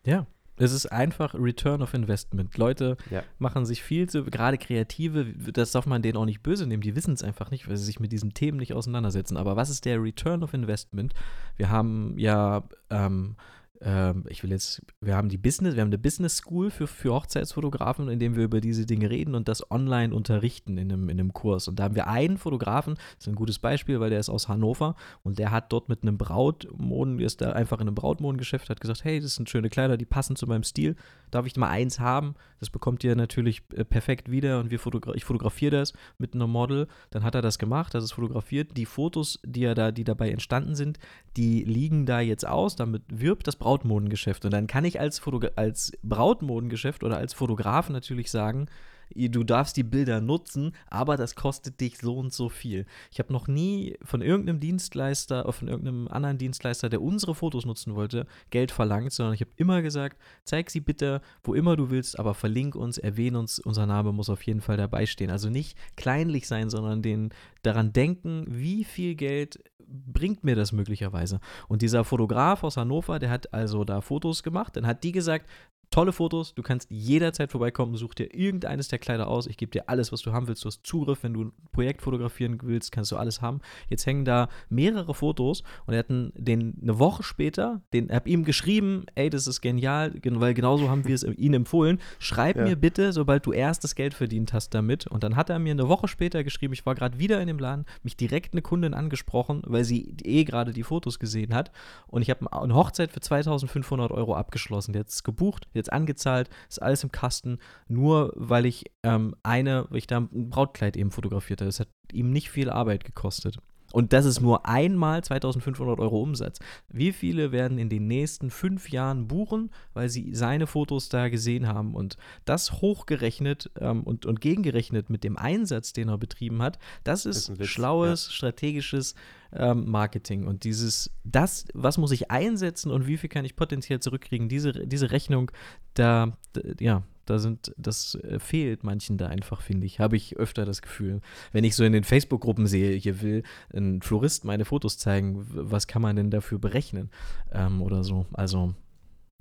Ja, es ist einfach Return of Investment. Leute ja. machen sich viel zu, gerade Kreative, das darf man denen auch nicht böse nehmen, die wissen es einfach nicht, weil sie sich mit diesen Themen nicht auseinandersetzen. Aber was ist der Return of Investment? Wir haben ja ähm, ähm, ich will jetzt, wir haben die Business, wir haben eine Business School für, für Hochzeitsfotografen, in dem wir über diese Dinge reden und das online unterrichten in einem, in einem Kurs. Und da haben wir einen Fotografen, das ist ein gutes Beispiel, weil der ist aus Hannover und der hat dort mit einem Brautmoden, ist da einfach in einem Brautmodengeschäft, hat gesagt, hey, das sind schöne Kleider, die passen zu meinem Stil. Darf ich mal eins haben? Das bekommt ihr natürlich äh, perfekt wieder und wir fotogra ich fotografiere das mit einem Model. Dann hat er das gemacht, das ist fotografiert. Die Fotos, die er da, die dabei entstanden sind, die liegen da jetzt aus. Damit wirbt das Brautmodengeschäft. Und dann kann ich als, Fotogra als Brautmodengeschäft oder als Fotograf natürlich sagen, du darfst die Bilder nutzen, aber das kostet dich so und so viel. Ich habe noch nie von irgendeinem Dienstleister oder von irgendeinem anderen Dienstleister, der unsere Fotos nutzen wollte, Geld verlangt, sondern ich habe immer gesagt, zeig sie bitte, wo immer du willst, aber verlink uns, erwähne uns, unser Name muss auf jeden Fall dabei stehen. Also nicht kleinlich sein, sondern den daran denken, wie viel Geld bringt mir das möglicherweise. Und dieser Fotograf aus Hannover, der hat also da Fotos gemacht, dann hat die gesagt, tolle Fotos. Du kannst jederzeit vorbeikommen, such dir irgendeines der Kleider aus. Ich gebe dir alles, was du haben willst. Du hast Zugriff, wenn du ein Projekt fotografieren willst, kannst du alles haben. Jetzt hängen da mehrere Fotos und er hatten den eine Woche später, den hab ihm geschrieben, ey, das ist genial, weil genauso haben wir es ihm empfohlen. Schreib ja. mir bitte, sobald du erstes Geld verdient hast damit. Und dann hat er mir eine Woche später geschrieben, ich war gerade wieder in dem Laden, mich direkt eine Kundin angesprochen, weil sie eh gerade die Fotos gesehen hat. Und ich habe eine Hochzeit für 2500 Euro abgeschlossen. Hat es gebucht, jetzt angezahlt, ist alles im Kasten, nur weil ich ähm, eine, weil ich da ein Brautkleid eben fotografiert habe. Das hat ihm nicht viel Arbeit gekostet. Und das ist nur einmal 2500 Euro Umsatz. Wie viele werden in den nächsten fünf Jahren buchen, weil sie seine Fotos da gesehen haben? Und das hochgerechnet ähm, und, und gegengerechnet mit dem Einsatz, den er betrieben hat, das ist, das ist schlaues, ja. strategisches ähm, Marketing. Und dieses, das, was muss ich einsetzen und wie viel kann ich potenziell zurückkriegen, diese, diese Rechnung, da, ja, da sind, das äh, fehlt manchen da einfach, finde ich. Habe ich öfter das Gefühl. Wenn ich so in den Facebook-Gruppen sehe, hier will ein Florist meine Fotos zeigen, was kann man denn dafür berechnen? Ähm, oder so. Also.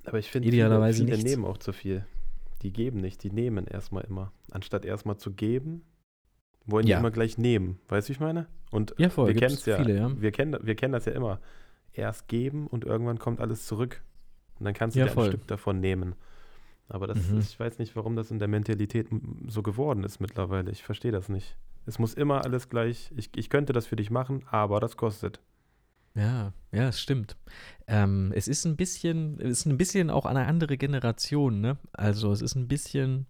Aber ich finde, idealerweise viele, viele nehmen auch zu viel. Die geben nicht, die nehmen erstmal immer. Anstatt erstmal zu geben, wollen ja. die immer gleich nehmen. Weißt du, wie ich meine? Und ja, voll, wir kennen es ja, ja. Wir, kennen, wir kennen das ja immer. Erst geben und irgendwann kommt alles zurück. Und dann kannst du ja, dir ein Stück davon nehmen. Aber das, mhm. ich weiß nicht, warum das in der Mentalität so geworden ist mittlerweile. Ich verstehe das nicht. Es muss immer alles gleich, ich, ich könnte das für dich machen, aber das kostet. Ja, ja, es stimmt. Ähm, es ist ein bisschen, es ist ein bisschen auch eine andere Generation, ne? Also es ist ein bisschen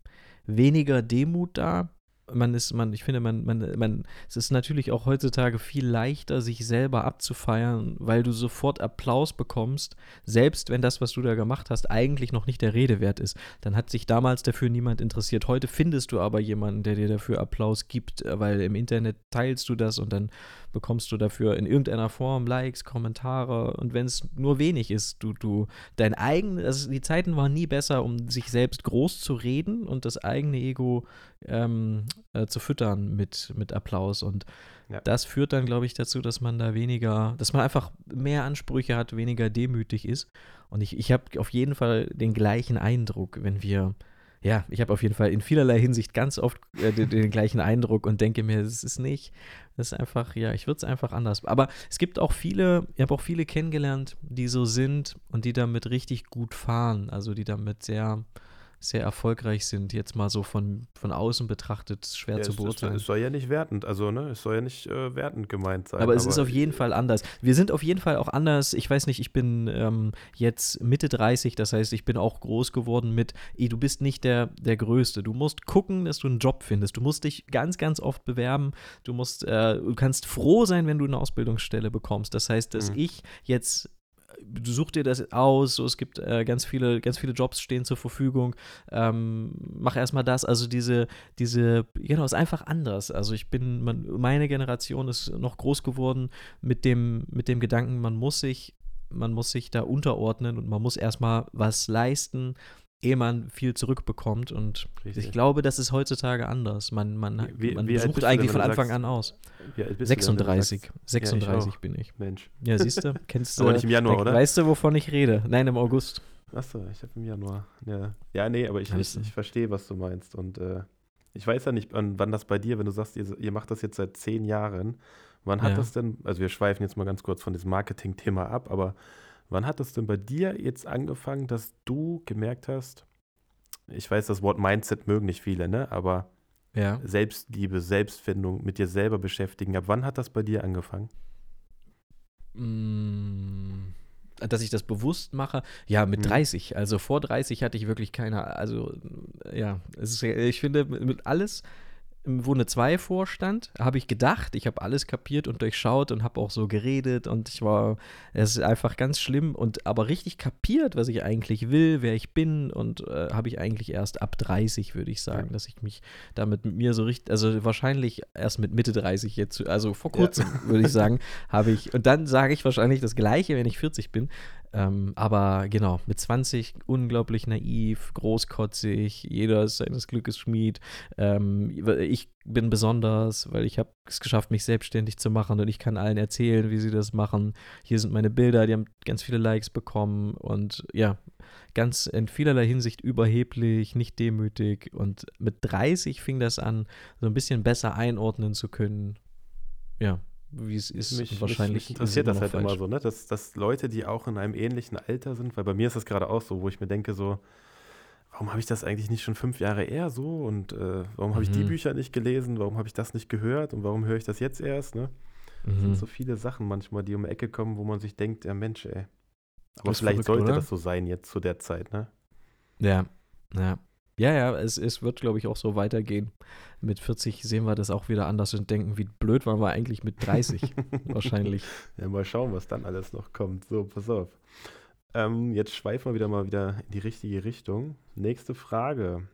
weniger Demut da man ist, man, ich finde, man, man, man, es ist natürlich auch heutzutage viel leichter, sich selber abzufeiern, weil du sofort Applaus bekommst, selbst wenn das, was du da gemacht hast, eigentlich noch nicht der Rede wert ist. Dann hat sich damals dafür niemand interessiert. Heute findest du aber jemanden, der dir dafür Applaus gibt, weil im Internet teilst du das und dann bekommst du dafür in irgendeiner Form Likes, Kommentare und wenn es nur wenig ist, du, du, dein eigenes, also die Zeiten waren nie besser, um sich selbst groß zu reden und das eigene Ego ähm, äh, zu füttern mit, mit Applaus und ja. das führt dann, glaube ich, dazu, dass man da weniger, dass man einfach mehr Ansprüche hat, weniger demütig ist und ich, ich habe auf jeden Fall den gleichen Eindruck, wenn wir ja, ich habe auf jeden Fall in vielerlei Hinsicht ganz oft äh, den, den, gleichen Eindruck und denke mir, es ist nicht, das ist einfach, ja, ich würde es einfach anders. Aber es gibt auch viele, ich habe auch viele kennengelernt, die so sind und die damit richtig gut fahren, also die damit sehr, sehr erfolgreich sind, jetzt mal so von, von außen betrachtet, schwer ja, zu beurteilen. Es, es, soll ja nicht wertend, also ne, es soll ja nicht äh, wertend gemeint sein. Aber, aber es ist auf jeden Fall anders. Wir sind auf jeden Fall auch anders. Ich weiß nicht, ich bin ähm, jetzt Mitte 30, das heißt, ich bin auch groß geworden mit, ey, du bist nicht der, der Größte. Du musst gucken, dass du einen Job findest. Du musst dich ganz, ganz oft bewerben. Du musst, äh, du kannst froh sein, wenn du eine Ausbildungsstelle bekommst. Das heißt, dass mhm. ich jetzt such dir das aus, so, es gibt äh, ganz viele, ganz viele Jobs stehen zur Verfügung, ähm, mach erstmal das, also diese, diese, genau, ist einfach anders. Also ich bin, man, meine Generation ist noch groß geworden mit dem, mit dem Gedanken, man muss sich, man muss sich da unterordnen und man muss erstmal was leisten, ehe man viel zurückbekommt. Und Richtig. ich glaube, das ist heutzutage anders. Man, man, wie, man wie sucht eigentlich von Anfang an aus. 36. Denn, 36 ja, bin ich. Mensch. Ja, siehst du? Kennst du? aber nicht im Januar, oder? Weißt du, wovon ich rede? Nein, im August. Achso, ich habe im Januar. Ja, ja nee, aber ich, ich, ich verstehe, was du meinst. Und äh, ich weiß ja nicht, wann, wann das bei dir, wenn du sagst, ihr, ihr macht das jetzt seit zehn Jahren, wann hat ja. das denn, also wir schweifen jetzt mal ganz kurz von diesem Marketing-Thema ab, aber Wann hat es denn bei dir jetzt angefangen, dass du gemerkt hast, ich weiß, das Wort Mindset mögen nicht viele, ne? Aber ja. Selbstliebe, Selbstfindung, mit dir selber beschäftigen. Ab wann hat das bei dir angefangen? Mm, dass ich das bewusst mache, ja, mit mhm. 30. Also vor 30 hatte ich wirklich keine, also ja, ist, ich finde, mit alles, wo eine 2 vorstand, habe ich gedacht, ich habe alles kapiert und durchschaut und habe auch so geredet und ich war, es ist einfach ganz schlimm und aber richtig kapiert, was ich eigentlich will, wer ich bin und äh, habe ich eigentlich erst ab 30, würde ich sagen, ja. dass ich mich damit mit mir so richtig, also wahrscheinlich erst mit Mitte 30 jetzt, also vor kurzem, ja. würde ich sagen, habe ich, und dann sage ich wahrscheinlich das Gleiche, wenn ich 40 bin, Ähm, aber genau, mit 20 unglaublich naiv, großkotzig, jeder ist seines Glückes Schmied. Ähm, ich bin besonders, weil ich habe es geschafft, mich selbstständig zu machen und ich kann allen erzählen, wie sie das machen. Hier sind meine Bilder, die haben ganz viele Likes bekommen und ja, ganz in vielerlei Hinsicht überheblich, nicht demütig. Und mit 30 fing das an, so ein bisschen besser einordnen zu können. Ja, wie es ist. Mich, wahrscheinlich mich interessiert das halt falsch. immer so, ne? Dass, dass Leute, die auch in einem ähnlichen Alter sind, weil bei mir ist das gerade auch so, wo ich mir denke, so, warum habe ich das eigentlich nicht schon fünf Jahre eher so und äh, warum habe ich die mhm. Bücher nicht gelesen, warum habe ich das nicht gehört und warum höre ich das jetzt erst, ne? Das mhm. sind so viele Sachen manchmal, die um die Ecke kommen, wo man sich denkt, ja Mensch, ey. Aber vielleicht verrückt, sollte oder? das so sein jetzt zu der Zeit, ne? Ja, ja. Ja, ja, es, es wird, glaube ich, auch so weitergehen. Mit 40 sehen wir das auch wieder anders und denken, wie blöd waren wir eigentlich mit 30 wahrscheinlich. Ja, mal schauen, was dann alles noch kommt. So, pass auf. Ähm, jetzt schweifen wir wieder mal wieder in die richtige Richtung. Nächste Frage.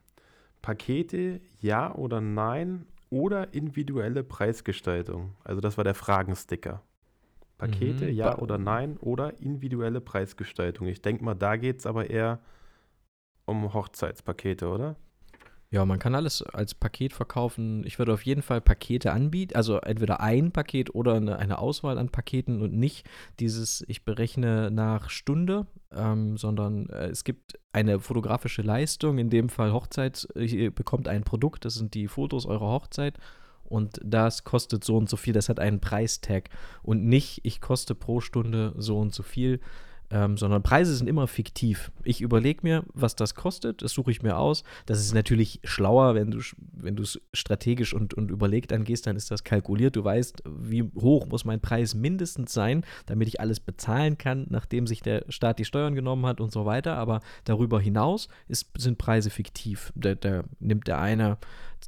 Pakete, ja oder nein? Oder individuelle Preisgestaltung? Also das war der Fragensticker. Pakete, mhm. ja oder nein? Oder individuelle Preisgestaltung? Ich denke mal, da geht es aber eher um Hochzeitspakete, oder? Ja, man kann alles als Paket verkaufen. Ich würde auf jeden Fall Pakete anbieten, also entweder ein Paket oder eine, Auswahl an Paketen und nicht dieses, ich berechne nach Stunde, ähm, sondern äh, es gibt eine fotografische Leistung, in dem Fall Hochzeit, ihr bekommt ein Produkt, das sind die Fotos eurer Hochzeit und das kostet so und so viel, das hat einen Preistag und nicht, ich koste pro Stunde so und so viel ähm, sondern Preise sind immer fiktiv. Ich überlege mir, was das kostet, das suche ich mir aus. Das ist natürlich schlauer, wenn du wenn es strategisch und, und überlegt angehst, dann ist das kalkuliert. Du weißt, wie hoch muss mein Preis mindestens sein, damit ich alles bezahlen kann, nachdem sich der Staat die Steuern genommen hat und so weiter. Aber darüber hinaus ist, sind Preise fiktiv. Da, da nimmt der eine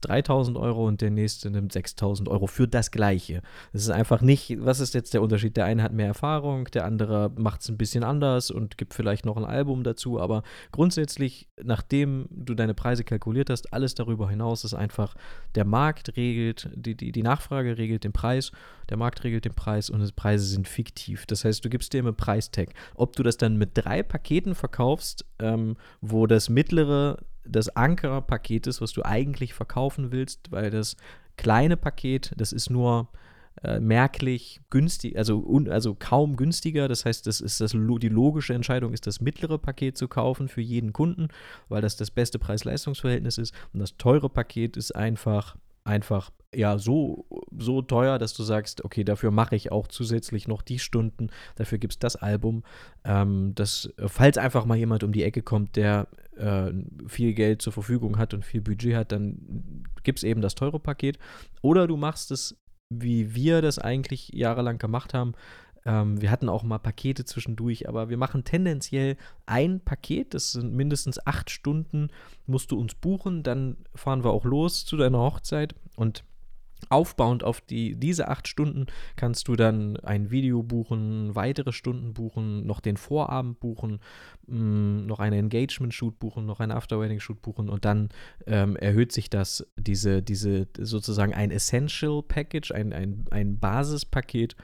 3000 Euro und der nächste nimmt 6000 Euro für das Gleiche. Das ist einfach nicht, was ist jetzt der Unterschied? Der eine hat mehr Erfahrung, der andere macht es ein bisschen anders und gibt vielleicht noch ein Album dazu, aber grundsätzlich, nachdem du deine Preise kalkuliert hast, alles darüber hinaus ist einfach, der Markt regelt, die, die, die Nachfrage regelt den Preis, der Markt regelt den Preis und die Preise sind fiktiv. Das heißt, du gibst dir immer Preistag. Ob du das dann mit drei Paketen verkaufst, ähm, wo das mittlere das Ankerpaket ist, was du eigentlich verkaufen willst, weil das kleine Paket, das ist nur äh, merklich günstig, also, un, also kaum günstiger. Das heißt, das ist das, die logische Entscheidung ist, das mittlere Paket zu kaufen für jeden Kunden, weil das das beste Preis-Leistungs-Verhältnis ist. Und das teure Paket ist einfach einfach ja so, so teuer, dass du sagst, okay, dafür mache ich auch zusätzlich noch die Stunden, dafür gibt es das Album. Ähm, das, falls einfach mal jemand um die Ecke kommt, der äh, viel Geld zur Verfügung hat und viel Budget hat, dann gibt es eben das teure Paket. Oder du machst es, wie wir das eigentlich jahrelang gemacht haben, ähm, wir hatten auch mal Pakete zwischendurch, aber wir machen tendenziell ein Paket, das sind mindestens acht Stunden, musst du uns buchen, dann fahren wir auch los zu deiner Hochzeit und Aufbauend auf die, diese acht Stunden kannst du dann ein Video buchen, weitere Stunden buchen, noch den Vorabend buchen, mh, mm, noch einen Engagement-Shoot buchen, noch einen After-Wedding-Shoot buchen und dann ähm, erhöht sich das, diese, diese sozusagen ein Essential-Package, ein, ein, ein Basispaket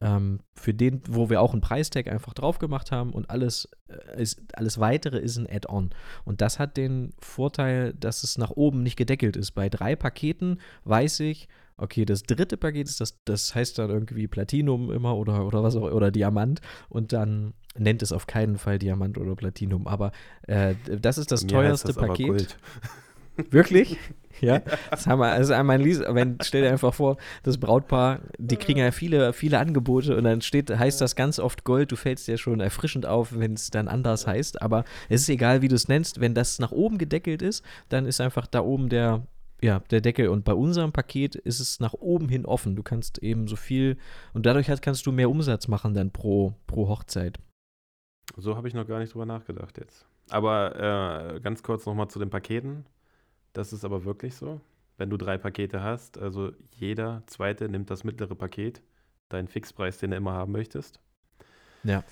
ähm, für den, wo wir auch einen Preistag einfach drauf gemacht haben und alles, äh, ist, alles weitere ist ein Add-on. Und das hat den Vorteil, dass es nach oben nicht gedeckelt ist. Bei drei Paketen weiß ich, okay, das dritte Paket ist das, das heißt dann irgendwie Platinum immer oder, oder was auch, oder Diamant und dann nennt es auf keinen Fall Diamant oder Platinum, aber äh, das ist das teuerste das Paket. Wirklich? Ja, das haben wir, also Lies, wenn, stell dir einfach vor, das Brautpaar, die kriegen ja viele, viele Angebote und dann steht, heißt das ganz oft Gold, du fällst dir schon erfrischend auf, wenn es dann anders heißt, aber es ist egal, wie du es nennst, wenn das nach oben gedeckelt ist, dann ist einfach da oben der, ja, der Deckel und bei unserem Paket ist es nach oben hin offen, du kannst eben so viel und dadurch halt kannst du mehr Umsatz machen dann pro, pro Hochzeit. So habe ich noch gar nicht drüber nachgedacht jetzt. Aber äh, ganz kurz nochmal zu den Paketen. Das ist aber wirklich so. Wenn du drei Pakete hast, also jeder zweite nimmt das mittlere Paket, deinen Fixpreis, den du immer haben möchtest. Ja.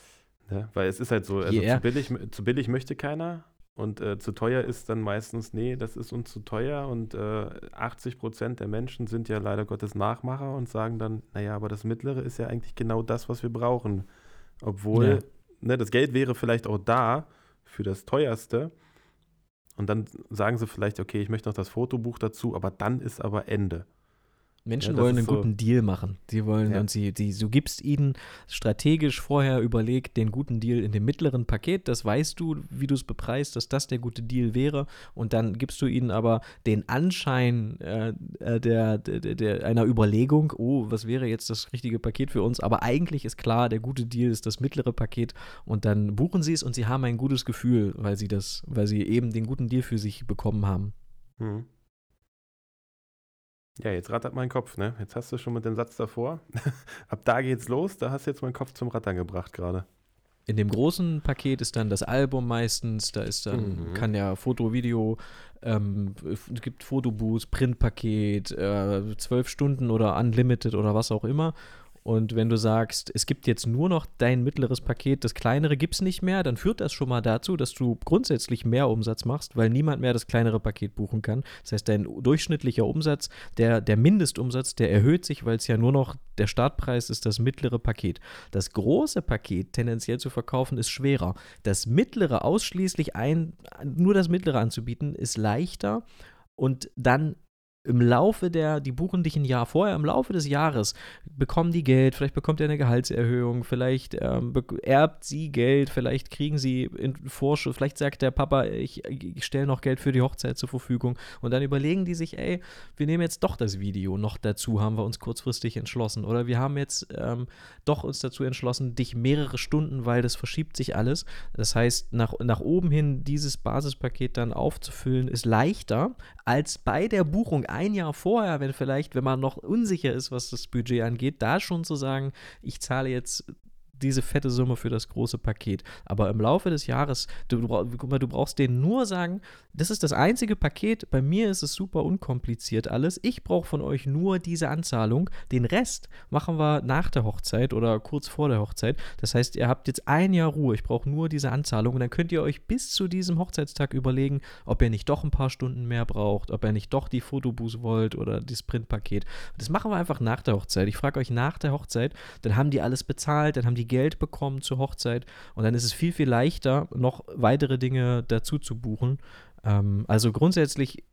ja weil es ist halt so, also zu, billig, zu billig möchte keiner und äh, zu teuer ist dann meistens, nee, das ist uns zu teuer und äh, 80 Prozent der Menschen sind ja leider Gottes Nachmacher und sagen dann, naja, aber das mittlere ist ja eigentlich genau das, was wir brauchen. Obwohl ja. ne, das Geld wäre vielleicht auch da für das teuerste. Und dann sagen sie vielleicht, okay, ich möchte noch das Fotobuch dazu, aber dann ist aber Ende. Menschen ja, wollen einen so guten Deal machen. Sie wollen ja. und sie, die, du gibst ihnen strategisch vorher überlegt den guten Deal in dem mittleren Paket. Das weißt du, wie du es bepreist, dass das der gute Deal wäre. Und dann gibst du ihnen aber den Anschein äh, äh der, der, der, einer Überlegung, oh, was wäre jetzt das richtige Paket für uns? Aber eigentlich ist klar, der gute Deal ist das mittlere Paket. Und dann buchen sie es und sie haben ein gutes Gefühl, weil sie das, weil sie eben den guten Deal für sich bekommen haben. Mhm. Ja, jetzt rattert mein Kopf, ne? Jetzt hast du schon mit dem Satz davor. Ab da geht's los, da hast du jetzt meinen Kopf zum Rattern gebracht gerade. In dem großen Paket ist dann das Album meistens, da ist dann, mhm. kann ja Foto, Video, ähm, es gibt Fotoboost, Printpaket, äh, zwölf Stunden oder Unlimited oder was auch immer. Und wenn du sagst, es gibt jetzt nur noch dein mittleres Paket, das kleinere gibt es nicht mehr, dann führt das schon mal dazu, dass du grundsätzlich mehr Umsatz machst, weil niemand mehr das kleinere Paket buchen kann. Das heißt, dein durchschnittlicher Umsatz, der, der Mindestumsatz, der erhöht sich, weil es ja nur noch der Startpreis ist, das mittlere Paket. Das große Paket tendenziell zu verkaufen ist schwerer. Das mittlere ausschließlich ein, nur das mittlere anzubieten, ist leichter und dann im Laufe der, die buchen dich ein Jahr vorher, im Laufe des Jahres bekommen die Geld, vielleicht bekommt er eine Gehaltserhöhung, vielleicht ähm, erbt sie Geld, vielleicht kriegen sie in Vorschuss, vielleicht sagt der Papa, ich, ich stelle noch Geld für die Hochzeit zur Verfügung und dann überlegen die sich, ey, wir nehmen jetzt doch das Video noch dazu, haben wir uns kurzfristig entschlossen oder wir haben jetzt ähm, doch uns dazu entschlossen, dich mehrere Stunden, weil das verschiebt sich alles. Das heißt, nach, nach oben hin dieses Basispaket dann aufzufüllen, ist leichter als bei der Buchung ein Jahr vorher, wenn vielleicht, wenn man noch unsicher ist, was das Budget angeht, da schon zu sagen, ich zahle jetzt diese fette Summe für das große Paket. Aber im Laufe des Jahres, du, guck mal, du brauchst denen nur sagen, das ist das einzige Paket, bei mir ist es super unkompliziert alles. Ich brauche von euch nur diese Anzahlung. Den Rest machen wir nach der Hochzeit oder kurz vor der Hochzeit. Das heißt, ihr habt jetzt ein Jahr Ruhe. Ich brauche nur diese Anzahlung. Und dann könnt ihr euch bis zu diesem Hochzeitstag überlegen, ob ihr nicht doch ein paar Stunden mehr braucht, ob ihr nicht doch die Fotobus wollt oder das Printpaket. Das machen wir einfach nach der Hochzeit. Ich frage euch nach der Hochzeit, dann haben die alles bezahlt, dann haben die Geld bekommen zur Hochzeit und dann ist es viel, viel leichter, noch weitere Dinge dazu zu buchen. Ähm, also grundsätzlich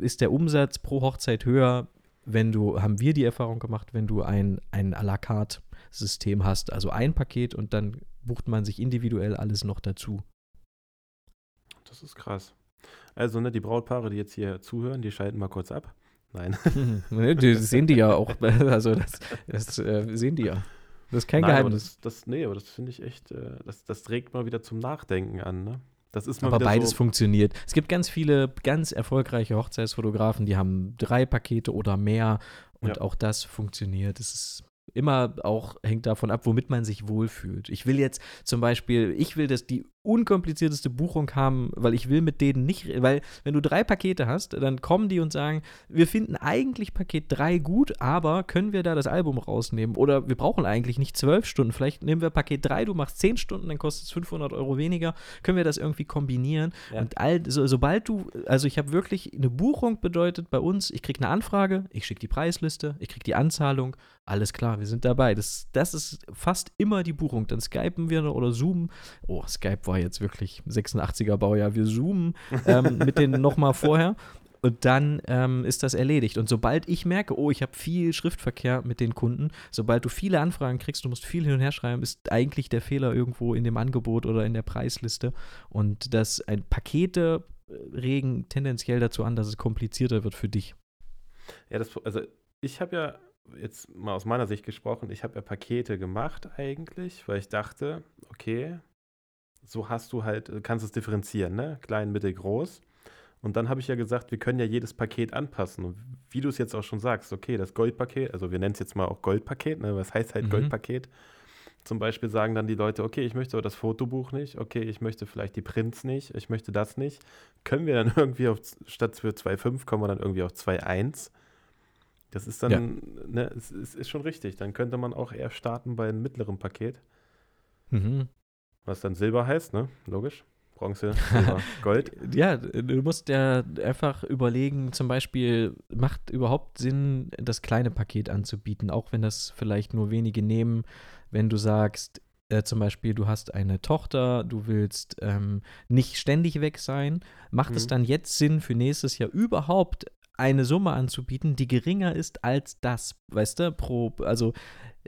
ist der Umsatz pro Hochzeit höher, wenn du, haben wir die Erfahrung gemacht, wenn du ein, ein à la carte System hast, also ein Paket und dann bucht man sich individuell alles noch dazu. Das ist krass. Also, ne, die Brautpaare, die jetzt hier zuhören, die schalten mal kurz ab. Nein. das sehen die ja auch. Also, das, das äh, sehen die ja. Das ist kein Nein, Geheimnis. Das, das, nee, aber das finde ich echt, äh, das, das regt mal wieder zum Nachdenken an, ne? Das ist mal aber beides so funktioniert. Es gibt ganz viele ganz erfolgreiche Hochzeitsfotografen, die haben drei Pakete oder mehr und ja. auch das funktioniert. Es ist immer auch hängt davon ab, womit man sich wohlfühlt. Ich will jetzt zum Beispiel, ich will, dass die unkomplizierteste Buchung haben, weil ich will mit denen nicht, weil wenn du drei Pakete hast, dann kommen die und sagen, wir finden eigentlich Paket 3 gut, aber können wir da das Album rausnehmen? Oder wir brauchen eigentlich nicht zwölf Stunden, vielleicht nehmen wir Paket 3, du machst 10 Stunden, dann kostet es 500 Euro weniger, können wir das irgendwie kombinieren? Ja. Und all, so, sobald du, also ich habe wirklich, eine Buchung bedeutet bei uns, ich kriege eine Anfrage, ich schicke die Preisliste, ich kriege die Anzahlung, alles klar, wir sind dabei. Das, das ist fast immer die Buchung. Dann skypen wir oder zoomen. Oh, Skype war jetzt wirklich 86er Baujahr. Wir zoomen ähm, mit denen nochmal vorher. Und dann ähm, ist das erledigt. Und sobald ich merke, oh, ich habe viel Schriftverkehr mit den Kunden, sobald du viele Anfragen kriegst, du musst viel hin und her schreiben, ist eigentlich der Fehler irgendwo in dem Angebot oder in der Preisliste. Und das ein Pakete äh, regen tendenziell dazu an, dass es komplizierter wird für dich. Ja, das, also ich habe ja jetzt mal aus meiner Sicht gesprochen, ich habe ja Pakete gemacht eigentlich, weil ich dachte, okay, so hast du halt, kannst es differenzieren, ne? Klein, mittel, groß. Und dann habe ich ja gesagt, wir können ja jedes Paket anpassen. Und wie du es jetzt auch schon sagst, okay, das Goldpaket, also wir nennen es jetzt mal auch Goldpaket, ne? Was heißt halt mhm. Goldpaket? Zum Beispiel sagen dann die Leute, okay, ich möchte aber das Fotobuch nicht, okay, ich möchte vielleicht die Prints nicht, ich möchte das nicht. Können wir dann irgendwie auf, statt für 2,5 kommen wir dann irgendwie auf 2,1? Das ist dann, ja. ne, es, es, ist schon richtig. Dann könnte man auch eher starten bei einem mittleren Paket. Mhm. Was dann Silber heißt, ne? Logisch. Bronze, Silber, Gold. ja, du musst ja einfach überlegen, zum Beispiel, macht überhaupt Sinn, das kleine Paket anzubieten, auch wenn das vielleicht nur wenige nehmen, wenn du sagst, äh, zum Beispiel, du hast eine Tochter, du willst ähm, nicht ständig weg sein, macht mhm. es dann jetzt Sinn, für nächstes Jahr überhaupt eine Summe anzubieten, die geringer ist als das, weißt du, pro, also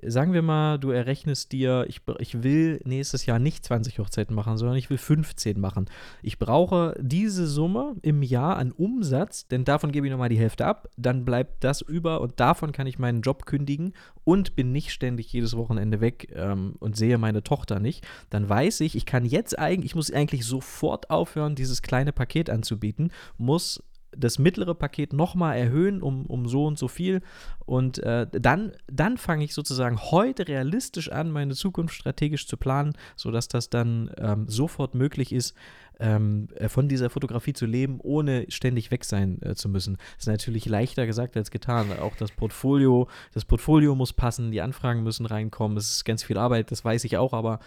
sagen wir mal, du errechnest dir, ich, ich will nächstes Jahr nicht 20 Hochzeiten machen, sondern ich will 15 machen. Ich brauche diese Summe im Jahr an Umsatz, denn davon gebe ich nochmal die Hälfte ab, dann bleibt das über und davon kann ich meinen Job kündigen und bin nicht ständig jedes Wochenende weg ähm, und sehe meine Tochter nicht. Dann weiß ich, ich kann jetzt eigentlich, ich muss eigentlich sofort aufhören, dieses kleine Paket anzubieten, muss das mittlere Paket nochmal erhöhen um, um so und so viel. Und äh, dann, dann fange ich sozusagen heute realistisch an, meine Zukunft strategisch zu planen, sodass das dann ähm, sofort möglich ist, ähm, äh, von dieser Fotografie zu leben, ohne ständig weg sein äh, zu müssen. Das ist natürlich leichter gesagt als getan. Auch das Portfolio, das Portfolio muss passen, die Anfragen müssen reinkommen. Es ist ganz viel Arbeit, das weiß ich auch, aber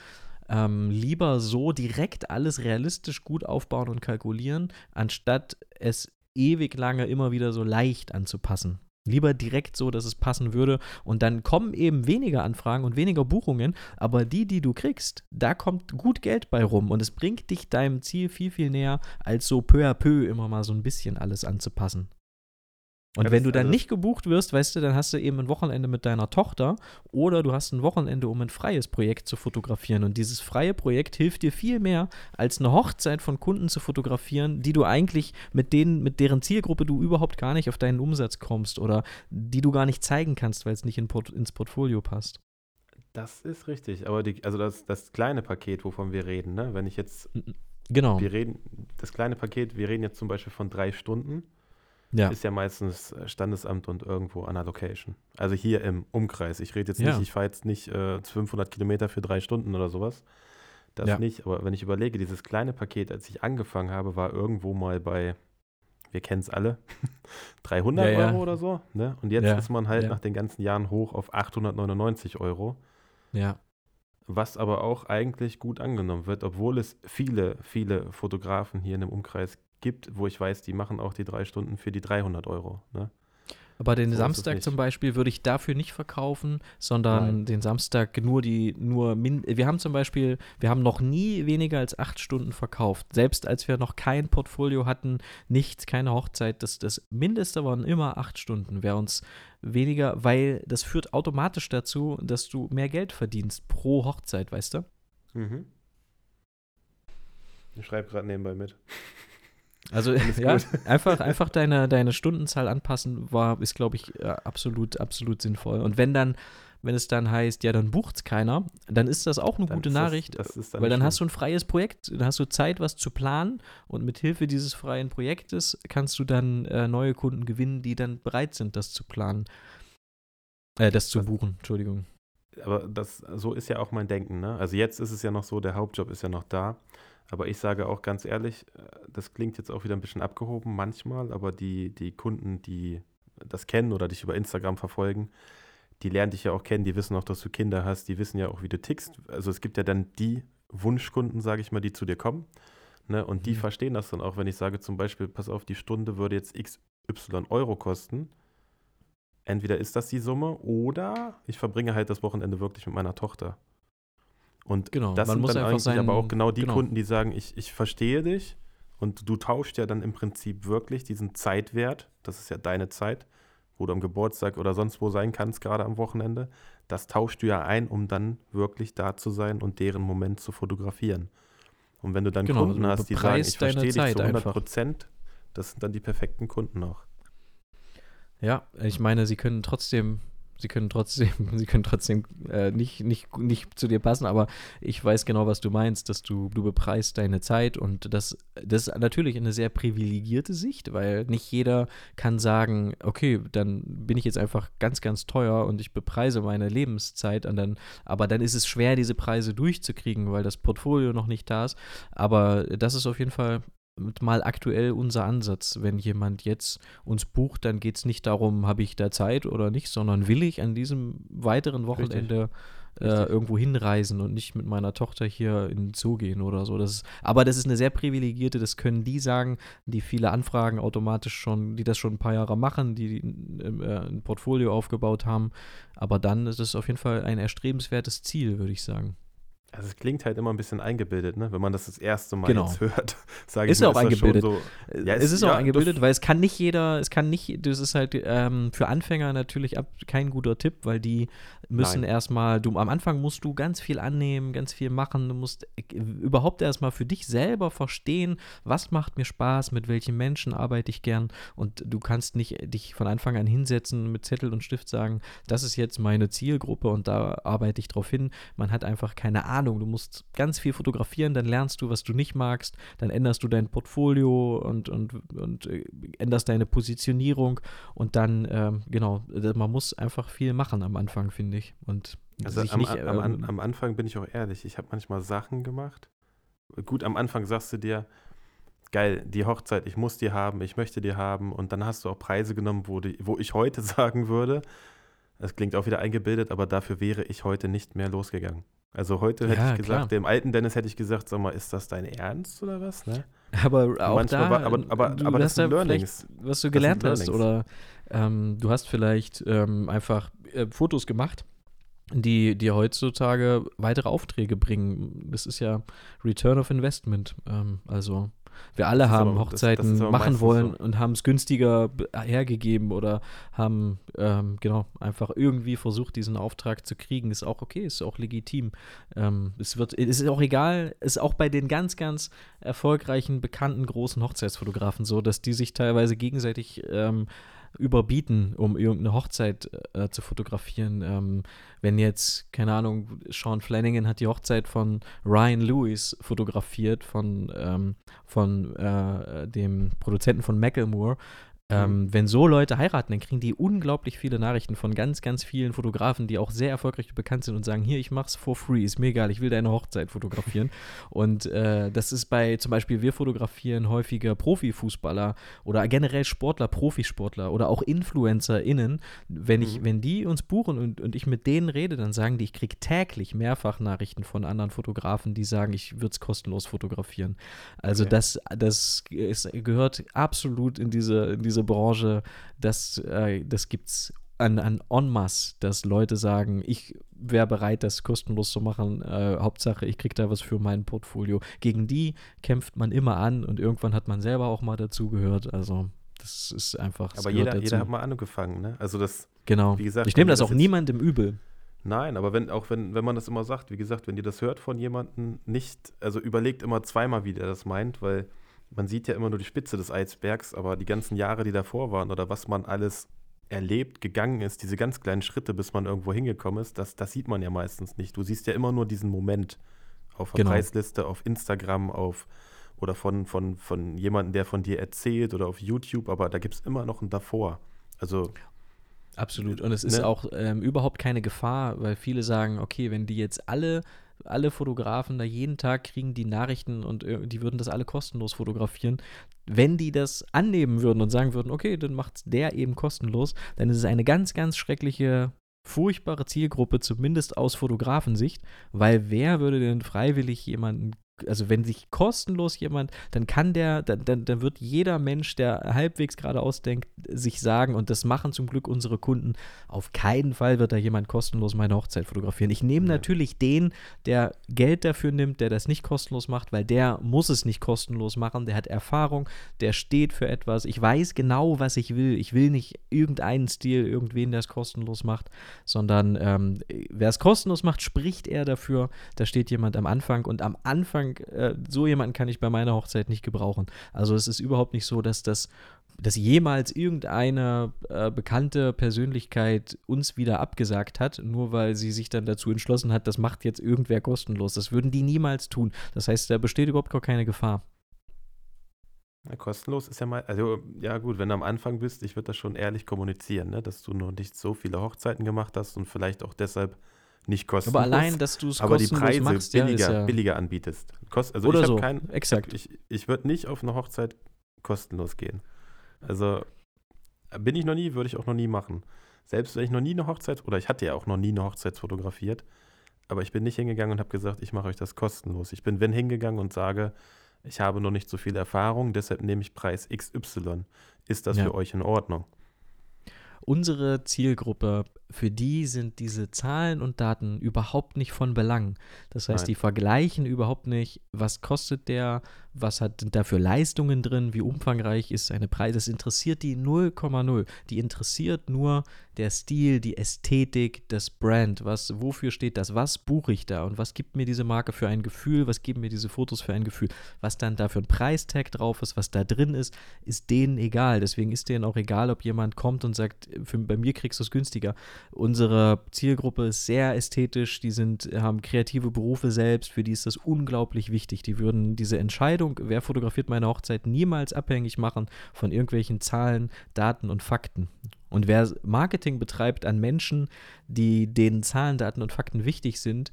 ähm, lieber so direkt alles realistisch gut aufbauen und kalkulieren, anstatt es ewig lange immer wieder so leicht anzupassen. Lieber direkt so, dass es passen würde. Und dann kommen eben weniger Anfragen und weniger Buchungen. Aber die, die du kriegst, da kommt gut Geld bei rum. Und es bringt dich deinem Ziel viel, viel näher, als so peu à peu immer mal so ein bisschen alles anzupassen. Und ja, wenn du dann also nicht gebucht wirst, weißt du, dann hast du eben ein Wochenende mit deiner Tochter oder du hast ein Wochenende, um ein freies Projekt zu fotografieren. Und dieses freie Projekt hilft dir viel mehr, als eine Hochzeit von Kunden zu fotografieren, die du eigentlich mit denen, mit deren Zielgruppe du überhaupt gar nicht auf deinen Umsatz kommst oder die du gar nicht zeigen kannst, weil es nicht in Port ins Portfolio passt. Das ist richtig, aber die, also das, das kleine Paket, wovon wir reden, ne? Wenn ich jetzt Genau. Wir reden, das kleine Paket, wir reden jetzt zum Beispiel von drei Stunden ja. ist ja meistens äh, Standesamt und irgendwo an der Location. Also hier im Umkreis. Ich rede jetzt nicht, ja. ich fahre jetzt nicht äh, 500 Kilometer für drei Stunden oder sowas. Das ja. nicht, aber wenn ich überlege, dieses kleine Paket, als ich angefangen habe, war irgendwo mal bei, wir kennen es alle, 300 ja, Euro oder so. Ne? Und jetzt ist man halt nach den ganzen Jahren hoch auf 899 Euro. Ja. Was aber auch eigentlich gut angenommen wird, obwohl es viele, viele Fotografen hier in dem Umkreis gibt, wo ich weiß, die machen auch die drei Stunden für die 300 Euro. Ne? Aber den so Samstag zum Beispiel würde ich dafür nicht verkaufen, sondern Nein. den Samstag nur die, nur, min wir haben zum Beispiel, wir haben noch nie weniger als acht Stunden verkauft. Selbst als wir noch kein Portfolio hatten, nichts, keine Hochzeit, das, das Mindeste waren immer acht Stunden. Wäre uns weniger, weil das führt automatisch dazu, dass du mehr Geld verdienst pro Hochzeit, weißt du? Mhm. Ich schreibe gerade nebenbei mit. Also ja, einfach, einfach deine, deine Stundenzahl anpassen war, ist, glaube ich, äh, absolut, absolut sinnvoll. Und wenn dann, wenn es dann heißt, ja, dann bucht es keiner, dann ist das auch eine dann gute Nachricht, das, das dann weil dann schlimm. hast du ein freies Projekt, dann hast du Zeit, was zu planen und mit Hilfe dieses freien Projektes kannst du dann äh, neue Kunden gewinnen, die dann bereit sind, das zu planen. Äh, das zu buchen, Entschuldigung. Aber das, so ist ja auch mein Denken, ne? Also jetzt ist es ja noch so, der Hauptjob ist ja noch da. Aber ich sage auch ganz ehrlich, äh, das klingt jetzt auch wieder ein bisschen abgehoben manchmal, aber die, die Kunden, die das kennen oder dich über Instagram verfolgen, die lernen dich ja auch kennen, die wissen auch, dass du Kinder hast, die wissen ja auch, wie du tickst. Also es gibt ja dann die Wunschkunden, sage ich mal, die zu dir kommen. Ne? Und die mhm. verstehen das dann auch, wenn ich sage zum Beispiel, pass auf, die Stunde würde jetzt XY Euro kosten. Entweder ist das die Summe oder ich verbringe halt das Wochenende wirklich mit meiner Tochter. Und genau, das sind dann eigentlich sein, aber auch genau die genau. Kunden, die sagen, ich, ich verstehe dich und du tauschst ja dann im Prinzip wirklich diesen Zeitwert, das ist ja deine Zeit, wo du am Geburtstag oder sonst wo sein kannst, gerade am Wochenende, das tauschst du ja ein, um dann wirklich da zu sein und deren Moment zu fotografieren. Und wenn du dann genau, Kunden hast, die sagen, ich verstehe dich zu 100 Prozent, das sind dann die perfekten Kunden auch. Ja, ich meine, sie können trotzdem sie können trotzdem, sie können trotzdem äh, nicht, nicht, nicht zu dir passen, aber ich weiß genau, was du meinst, dass du, du bepreist deine Zeit und das, das ist natürlich eine sehr privilegierte Sicht, weil nicht jeder kann sagen, okay, dann bin ich jetzt einfach ganz, ganz teuer und ich bepreise meine Lebenszeit und dann, aber dann ist es schwer, diese Preise durchzukriegen, weil das Portfolio noch nicht da ist. Aber das ist auf jeden Fall mal aktuell unser Ansatz. Wenn jemand jetzt uns bucht, dann geht es nicht darum, habe ich da Zeit oder nicht, sondern will ich an diesem weiteren Wochenende. Äh, irgendwo hinreisen und nicht mit meiner Tochter hier in den Zoo gehen oder so. Das ist, aber das ist eine sehr privilegierte, das können die sagen, die viele Anfragen automatisch schon, die das schon ein paar Jahre machen, die äh, ein Portfolio aufgebaut haben. Aber dann ist es auf jeden Fall ein erstrebenswertes Ziel, würde ich sagen. Also es klingt halt immer ein bisschen eingebildet, ne? wenn man das das erste Mal genau. jetzt hört. Sage ist ich mal, auch ist eingebildet. So, ja, es ist, ist ja, auch eingebildet, weil es kann nicht jeder, es kann nicht, das ist halt ähm, für Anfänger natürlich ab, kein guter Tipp, weil die müssen erstmal, du am Anfang musst du ganz viel annehmen, ganz viel machen, du musst äh, überhaupt erstmal für dich selber verstehen, was macht mir Spaß, mit welchen Menschen arbeite ich gern und du kannst nicht dich von Anfang an hinsetzen mit Zettel und Stift sagen, das ist jetzt meine Zielgruppe und da arbeite ich drauf hin. Man hat einfach keine Ahnung Ahnung, du musst ganz viel fotografieren, dann lernst du, was du nicht magst, dann änderst du dein Portfolio und, und, und äh, änderst deine Positionierung und dann, ähm, genau, man muss einfach viel machen am Anfang, finde ich. Und also am, nicht, am, ähm, am, Anfang bin ich auch ehrlich, ich habe manchmal Sachen gemacht. Gut, am Anfang sagst du dir, geil, die Hochzeit, ich muss die haben, ich möchte die haben. Und dann hast du auch Preise genommen, wo, die, wo ich heute sagen würde, das klingt auch wieder eingebildet, aber dafür wäre ich heute nicht mehr losgegangen. Also heute hätte ja, ich gesagt, klar. dem alten Dennis hätte ich gesagt, sag mal, ist das dein Ernst oder was? Ne? Aber auch Manchmal da, war, aber, aber, du aber das sind Learnings. Was du gelernt hast oder ähm, du hast vielleicht ähm, einfach äh, Fotos gemacht, die dir heutzutage weitere Aufträge bringen. Das ist ja Return of Investment. Ähm, also wir alle haben aber, Hochzeiten das, das machen wollen so. und haben es günstiger hergegeben oder haben ähm, genau einfach irgendwie versucht, diesen Auftrag zu kriegen. Ist auch okay, ist auch legitim. Ähm, es wird, es ist auch egal, ist auch bei den ganz, ganz erfolgreichen, bekannten großen Hochzeitsfotografen so, dass die sich teilweise gegenseitig ähm, überbieten, um irgendeine Hochzeit äh, zu fotografieren. Ähm, wenn jetzt, keine Ahnung, Sean Flanagan hat die Hochzeit von Ryan Lewis fotografiert, von, ähm, von äh, dem Produzenten von Macklemore, ähm, mhm. Wenn so Leute heiraten, dann kriegen die unglaublich viele Nachrichten von ganz, ganz vielen Fotografen, die auch sehr erfolgreich bekannt sind und sagen, hier, ich mach's for free, ist mir egal, ich will deine Hochzeit fotografieren. und äh, das ist bei, zum Beispiel, wir fotografieren häufiger Profifußballer oder generell Sportler, Profisportler oder auch InfluencerInnen. Wenn, ich, mhm. wenn die uns buchen und, und ich mit denen rede, dann sagen die, ich kriege täglich mehrfach Nachrichten von anderen Fotografen, die sagen, ich würde es kostenlos fotografieren. Also okay. das, das ist, gehört absolut in diese, in diese diese Branche, das, äh, das gibt es an, an en masse, dass Leute sagen, ich wäre bereit, das kostenlos zu machen. Äh, Hauptsache, ich kriege da was für mein Portfolio. Gegen die kämpft man immer an und irgendwann hat man selber auch mal dazugehört. Also das ist einfach. Aber jeder, jeder hat mal angefangen, ne? Also das. Genau. Wie gesagt, ich nehme das auch niemandem übel. Nein, aber wenn, auch wenn, wenn man das immer sagt, wie gesagt, wenn ihr das hört von jemandem, nicht, also überlegt immer zweimal, wie der das meint, weil man sieht ja immer nur die Spitze des Eisbergs, aber die ganzen Jahre, die davor waren oder was man alles erlebt, gegangen ist, diese ganz kleinen Schritte, bis man irgendwo hingekommen ist, das, das sieht man ja meistens nicht. Du siehst ja immer nur diesen Moment auf der genau. Preisliste, auf Instagram, auf oder von, von, von jemandem, der von dir erzählt oder auf YouTube, aber da gibt es immer noch ein davor. Also Absolut. Und es ist ne? auch ähm, überhaupt keine Gefahr, weil viele sagen, okay, wenn die jetzt alle alle Fotografen da jeden Tag kriegen die Nachrichten und äh, die würden das alle kostenlos fotografieren. Wenn die das annehmen würden und sagen würden, okay, dann macht der eben kostenlos, dann ist es eine ganz, ganz schreckliche, furchtbare Zielgruppe, zumindest aus Fotografensicht, weil wer würde denn freiwillig jemanden also wenn sich kostenlos jemand, dann kann der, dann, dann, dann wird jeder Mensch, der halbwegs geradeaus denkt, sich sagen, und das machen zum Glück unsere Kunden, auf keinen Fall wird da jemand kostenlos meine Hochzeit fotografieren. Ich nehme ja. natürlich den, der Geld dafür nimmt, der das nicht kostenlos macht, weil der muss es nicht kostenlos machen, der hat Erfahrung, der steht für etwas. Ich weiß genau, was ich will. Ich will nicht irgendeinen Stil, irgendwen, der es kostenlos macht, sondern ähm, wer es kostenlos macht, spricht er dafür. Da steht jemand am Anfang und am Anfang äh, so jemanden kann ich bei meiner Hochzeit nicht gebrauchen. Also es ist überhaupt nicht so, dass das dass jemals irgendeine äh, bekannte Persönlichkeit uns wieder abgesagt hat, nur weil sie sich dann dazu entschlossen hat, das macht jetzt irgendwer kostenlos. Das würden die niemals tun. Das heißt, da besteht überhaupt gar keine Gefahr. Ja, kostenlos ist ja mal, also ja gut, wenn du am Anfang bist, ich würde das schon ehrlich kommunizieren, ne, dass du noch nicht so viele Hochzeiten gemacht hast und vielleicht auch deshalb nicht kostenlos. Aber allein, dass du es aber die Preise machst, billiger, ja, billiger anbietest. Kost, also Oder ich so, kein, exakt. Ich, ich würde nicht auf eine Hochzeit kostenlos gehen. Also bin ich noch nie, würde ich auch noch nie machen. Selbst wenn ich noch nie eine Hochzeit, oder ich hatte ja auch noch nie eine Hochzeit fotografiert, aber ich bin nicht hingegangen und habe gesagt, ich mache euch das kostenlos. Ich bin, wenn hingegangen und sage, ich habe noch nicht so viel Erfahrung, deshalb nehme ich Preis XY. Ist das ja. für euch in Ordnung? Unsere Zielgruppe für die sind diese Zahlen und Daten überhaupt nicht von Belang. Das heißt, Nein. die vergleichen überhaupt nicht, was kostet der, was hat da für Leistungen drin, wie umfangreich ist seine Preis. Das interessiert die 0,0. Die interessiert nur der Stil, die Ästhetik, das Brand. Was, wofür steht das? Was buche ich da? Und was gibt mir diese Marke für ein Gefühl? Was geben mir diese Fotos für ein Gefühl? Was dann da für ein Preistag drauf ist, was da drin ist, ist denen egal. Deswegen ist denen auch egal, ob jemand kommt und sagt, für, bei mir kriegst du es günstiger. Unsere Zielgruppe ist sehr ästhetisch, die sind, haben kreative Berufe selbst, für die ist das unglaublich wichtig. Die würden diese Entscheidung, wer fotografiert meine Hochzeit, niemals abhängig machen von irgendwelchen Zahlen, Daten und Fakten. Und wer Marketing betreibt an Menschen, die denen Zahlen, Daten und Fakten wichtig sind,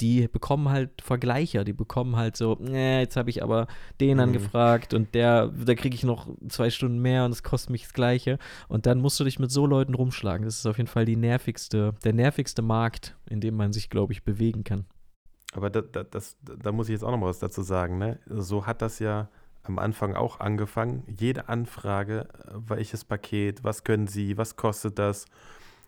die bekommen halt Vergleicher, die bekommen halt so, äh, jetzt habe ich aber den mhm. angefragt und der, da kriege ich noch zwei Stunden mehr und es kostet mich das Gleiche. Und dann musst du dich mit so Leuten rumschlagen. Das ist auf jeden Fall die nervigste, der nervigste Markt, in dem man sich, glaube ich, bewegen kann. Aber da, da, das, da muss ich jetzt auch noch mal was dazu sagen. Ne? So hat das ja am Anfang auch angefangen. Jede Anfrage, äh, welches Paket, was können Sie, was kostet das?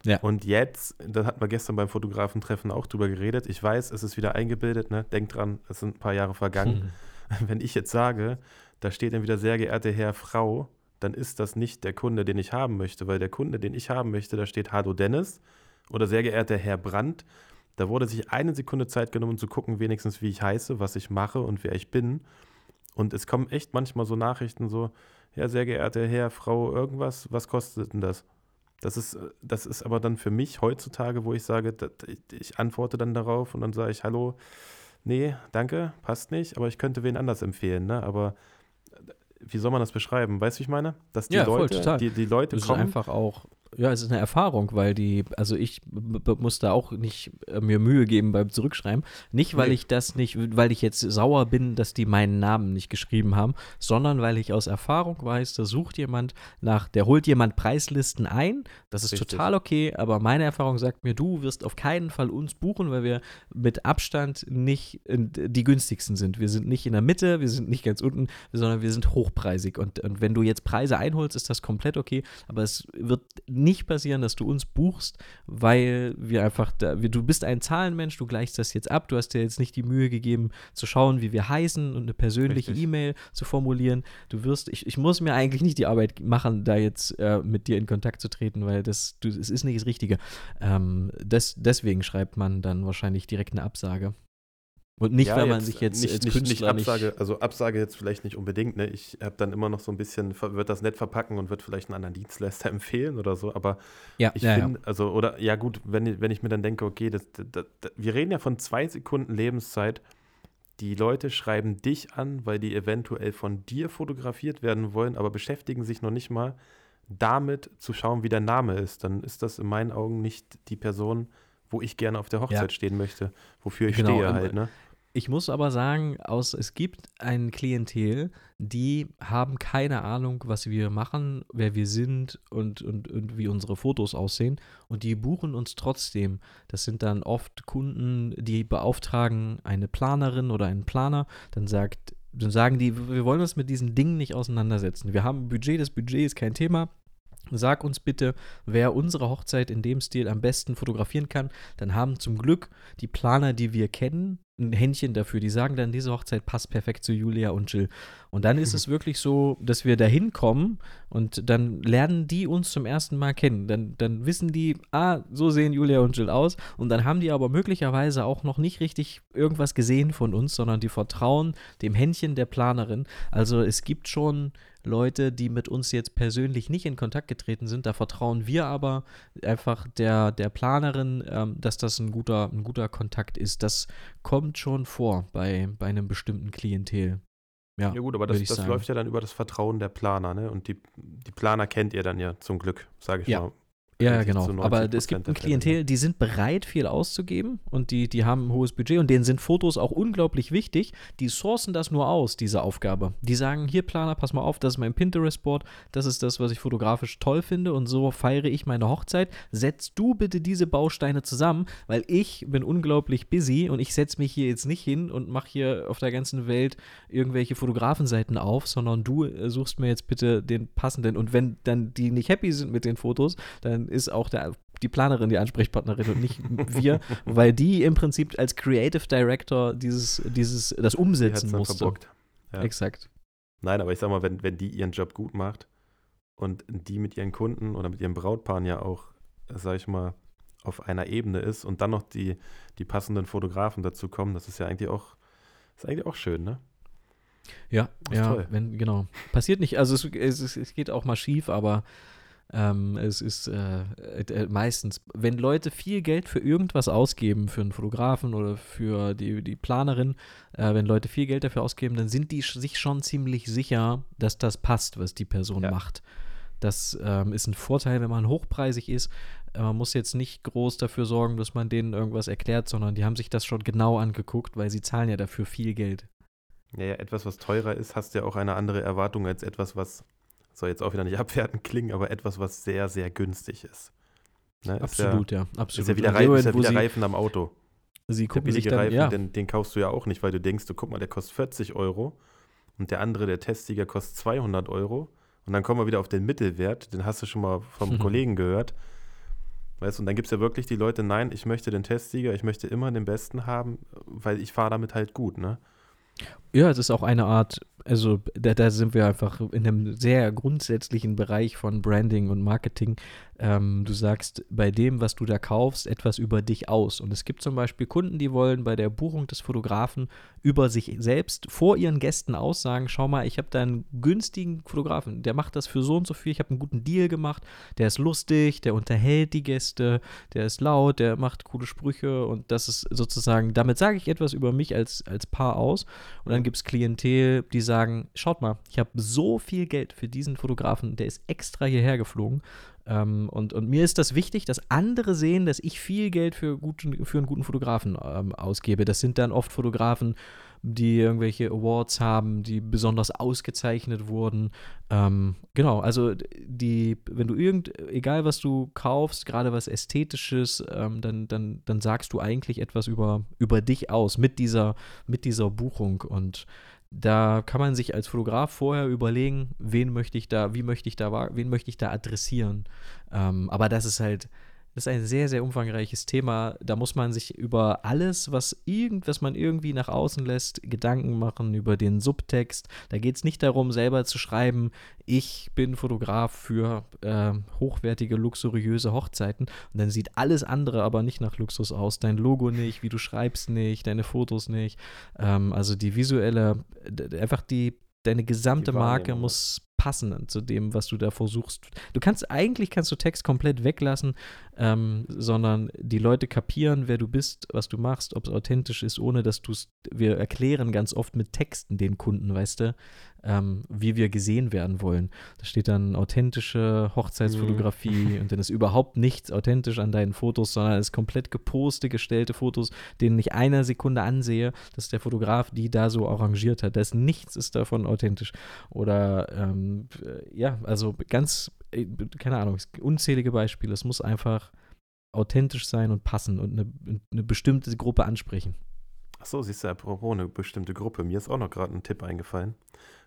Ja. Und jetzt, da hatten wir gestern beim Fotografentreffen auch drüber geredet. Ich weiß, es ist wieder eingebildet, ne? Denkt dran, es sind ein paar Jahre vergangen. Hm. Wenn ich jetzt sage, da steht dann wieder sehr geehrte Herr, Frau, dann ist das nicht der Kunde, den ich haben möchte, weil der Kunde, den ich haben möchte, da steht Hallo Dennis oder sehr geehrter Herr Brandt. Da wurde sich eine Sekunde Zeit genommen, zu gucken, wenigstens wie ich heiße, was ich mache und wer ich bin. Und es kommen echt manchmal so Nachrichten so, ja, sehr geehrter Herr, Frau, irgendwas, was kostet denn das? Das ist, das ist aber dann für mich heutzutage, wo ich sage, ich antworte dann darauf und dann sage ich, hallo, nee, danke, passt nicht, aber ich könnte wen anders empfehlen, ne? Aber wie soll man das beschreiben? Weißt du, wie ich meine? Dass die ja, Leute, voll, Die, die Leute das kommen. Einfach auch ja, es ist eine Erfahrung, weil die, also ich muss da auch nicht äh, mir Mühe geben beim Zurückschreiben. Nicht, weil nee. ich das nicht, weil ich jetzt sauer bin, dass die meinen Namen nicht geschrieben haben, sondern weil ich aus Erfahrung weiß, da sucht jemand nach, der holt jemand Preislisten ein. Das ist Richtig. total okay, aber meine Erfahrung sagt mir, du wirst auf keinen Fall uns buchen, weil wir mit Abstand nicht die günstigsten sind. Wir sind nicht in der Mitte, wir sind nicht ganz unten, sondern wir sind hochpreisig. Und, und wenn du jetzt Preise einholst, ist das komplett okay, aber es wird nicht passieren, dass du uns buchst, weil wir einfach, da, wir, du bist ein Zahlenmensch, du gleichst das jetzt ab, du hast dir jetzt nicht die Mühe gegeben zu schauen, wie wir heißen und eine persönliche E-Mail zu formulieren. Du wirst, ich, ich muss mir eigentlich nicht die Arbeit machen, da jetzt äh, mit dir in Kontakt zu treten, weil das, du, es ist nicht das Richtige. Ähm, des, deswegen schreibt man dann wahrscheinlich direkt eine Absage. Und nicht, ja, weil man sich jetzt nicht, als nicht, nicht Absage, also Absage jetzt vielleicht nicht unbedingt, ne? Ich habe dann immer noch so ein bisschen, wird das nett verpacken und wird vielleicht einen anderen Dienstleister empfehlen oder so, aber ja, ich ja, finde, ja. also, oder ja gut, wenn, wenn ich mir dann denke, okay, das, das, das, wir reden ja von zwei Sekunden Lebenszeit, die Leute schreiben dich an, weil die eventuell von dir fotografiert werden wollen, aber beschäftigen sich noch nicht mal damit zu schauen, wie der Name ist, dann ist das in meinen Augen nicht die Person, wo ich gerne auf der Hochzeit stehen möchte, wofür ich genau, stehe halt, ne? Ich muss aber sagen, aus, es gibt ein Klientel, die haben keine Ahnung, was wir machen, wer wir sind und, und, und wie unsere Fotos aussehen. Und die buchen uns trotzdem. Das sind dann oft Kunden, die beauftragen eine Planerin oder einen Planer. Dann sagt, dann sagen die, wir wollen uns mit diesen Dingen nicht auseinandersetzen. Wir haben ein Budget, das Budget ist kein Thema. Sag uns bitte, wer unsere Hochzeit in dem Stil am besten fotografieren kann. Dann haben zum Glück die Planer, die wir kennen, ein Händchen dafür. Die sagen dann, diese Hochzeit passt perfekt zu Julia und Jill. Und dann ist mhm. es wirklich so, dass wir da hinkommen und dann lernen die uns zum ersten Mal kennen. Dann, dann wissen die, ah, so sehen Julia und Jill aus. Und dann haben die aber möglicherweise auch noch nicht richtig irgendwas gesehen von uns, sondern die vertrauen dem Händchen der Planerin. Also es gibt schon Leute, die mit uns jetzt persönlich nicht in Kontakt getreten sind. Da vertrauen wir aber einfach der, der Planerin, ähm, dass das ein guter, ein guter Kontakt ist. Das kommt schon vor bei, bei einem bestimmten Klientel. Ja, ja gut, aber das, das läuft ja dann über das Vertrauen der Planer, ne? Und die, die Planer kennt ihr dann ja zum Glück, sage ich ja. mal. Ja, genau. Aber es gibt ein Klientel, die sind bereit, viel auszugeben und die, die haben ein hohes Budget und denen sind Fotos auch unglaublich wichtig. Die sourcen das nur aus, diese Aufgabe. Die sagen, hier Planer, pass mal auf, das ist mein Pinterest-Board, das ist das, was ich fotografisch toll finde und so feiere ich meine Hochzeit. Setz du bitte diese Bausteine zusammen, weil ich bin unglaublich busy und ich setze mich hier jetzt nicht hin und mache hier auf der ganzen Welt irgendwelche Fotografenseiten auf, sondern du äh, suchst mir jetzt bitte den passenden und wenn dann die nicht happy sind mit den Fotos, dann ist auch der die Planerin, die Ansprechpartnerin und nicht wir, weil die im Prinzip als Creative Director dieses, dieses, das umsetzen musste. Verbockt. Ja. Exakt. Nein, aber ich sag mal, wenn, wenn die ihren Job gut macht und die mit ihren Kunden oder mit ihren Brautpaaren ja auch, sag ich mal, auf einer Ebene ist und dann noch die, die passenden Fotografen dazu kommen, das ist ja eigentlich auch, ist eigentlich auch schön, ne? Ja, ja, wenn, genau. Passiert nicht, also es, es, es geht auch mal schief, aber ähm, es ist äh, äh, meistens, wenn Leute viel Geld für irgendwas ausgeben, für einen Fotografen oder für die, die Planerin, äh, wenn Leute viel Geld dafür ausgeben, dann sind die sich schon ziemlich sicher, dass das passt, was die Person ja. macht. Das ähm, ist ein Vorteil, wenn man hochpreisig ist. Äh, man muss jetzt nicht groß dafür sorgen, dass man denen irgendwas erklärt, sondern die haben sich das schon genau angeguckt, weil sie zahlen ja dafür viel Geld. Ja, ja, etwas, was teurer ist, hast ja auch eine andere Erwartung als etwas, was, soll jetzt auch wieder nicht abwertend klingen, aber etwas, was sehr, sehr günstig ist. Ne? Absolut, ist ja, ja, absolut. Ist ja wieder, Reifen, ist ja wieder Reifen am Auto. Sie gucken der billige dann, Reifen, ja. den, den, kaufst du ja auch nicht, weil du denkst, du guck mal, der kostet 40 Euro und der andere, der Testsieger, kostet 200 Euro. Und dann kommen wir wieder auf den Mittelwert, den hast du schon mal vom Kollegen gehört. Weißt du, und dann gibt es ja wirklich die Leute, nein, ich möchte den Testsieger, ich möchte immer den besten haben, weil ich fahre damit halt gut, ne? Ja, es ist auch eine Art, also da, da, sind wir einfach in einem sehr grundsätzlichen Bereich von Branding und Marketing. Ähm, du sagst bei dem, was du da kaufst, etwas über dich aus. Und es gibt zum Beispiel Kunden, die wollen bei der Buchung des Fotografen über sich selbst vor ihren Gästen aussagen, schau mal, ich habe da einen günstigen Fotografen, der macht das für so und so viel, ich habe einen guten Deal gemacht, der ist lustig, der unterhält die Gäste, der ist laut, der macht coole Sprüche und das ist sozusagen, damit sage ich etwas über mich als, als Paar aus. Und dann gibt es Klientel, die sagen, schaut mal, ich habe so viel Geld für diesen Fotografen, der ist extra hierher geflogen ähm, und, und mir ist das wichtig, dass andere sehen, dass ich viel Geld für, guten, für einen guten Fotografen ähm, ausgebe. Das sind dann oft Fotografen, die irgendwelche Awards haben, die besonders ausgezeichnet wurden. Ähm, genau, also die, wenn du irgend, egal was du kaufst, gerade was Ästhetisches, ähm, dann, dann, dann sagst du eigentlich etwas über, über dich aus mit dieser, mit dieser Buchung. Und da kann man sich als Fotograf vorher überlegen, wen möchte ich da, wie möchte ich da, wen möchte ich da adressieren. Ähm, aber das ist halt, das ist ein sehr, sehr umfangreiches Thema. Da muss man sich über alles, was irgend, was man irgendwie nach außen lässt, Gedanken machen, über den Subtext. Da geht es nicht darum, selber zu schreiben, ich bin Fotograf für äh, hochwertige, luxuriöse Hochzeiten. Und dann sieht alles andere aber nicht nach Luxus aus. Dein Logo nicht, wie du schreibst nicht, deine Fotos nicht. Ähm, also die visuelle, einfach die, deine gesamte Marke muss passen zu dem, was du da versuchst. Du kannst eigentlich kannst du Text komplett weglassen, ähm, sondern die Leute kapieren, wer du bist, was du machst, ob es authentisch ist, ohne dass du es. Wir erklären ganz oft mit Texten den Kunden, weißt du, ähm, wie wir gesehen werden wollen. Da steht dann authentische Hochzeitsfotografie mhm. und dann ist überhaupt nichts authentisch an deinen Fotos, sondern es ist komplett geposte, gestellte Fotos, denen ich eine Sekunde ansehe, dass der Fotograf die da so arrangiert hat. Das nichts ist davon authentisch. Oder ähm, ja, also ganz, äh, keine Ahnung, unzählige Beispiele. Es muss einfach authentisch sein und passen und eine, eine bestimmte Gruppe ansprechen. Ach so, siehst du, apropos eine bestimmte Gruppe. Mir ist auch noch gerade ein Tipp eingefallen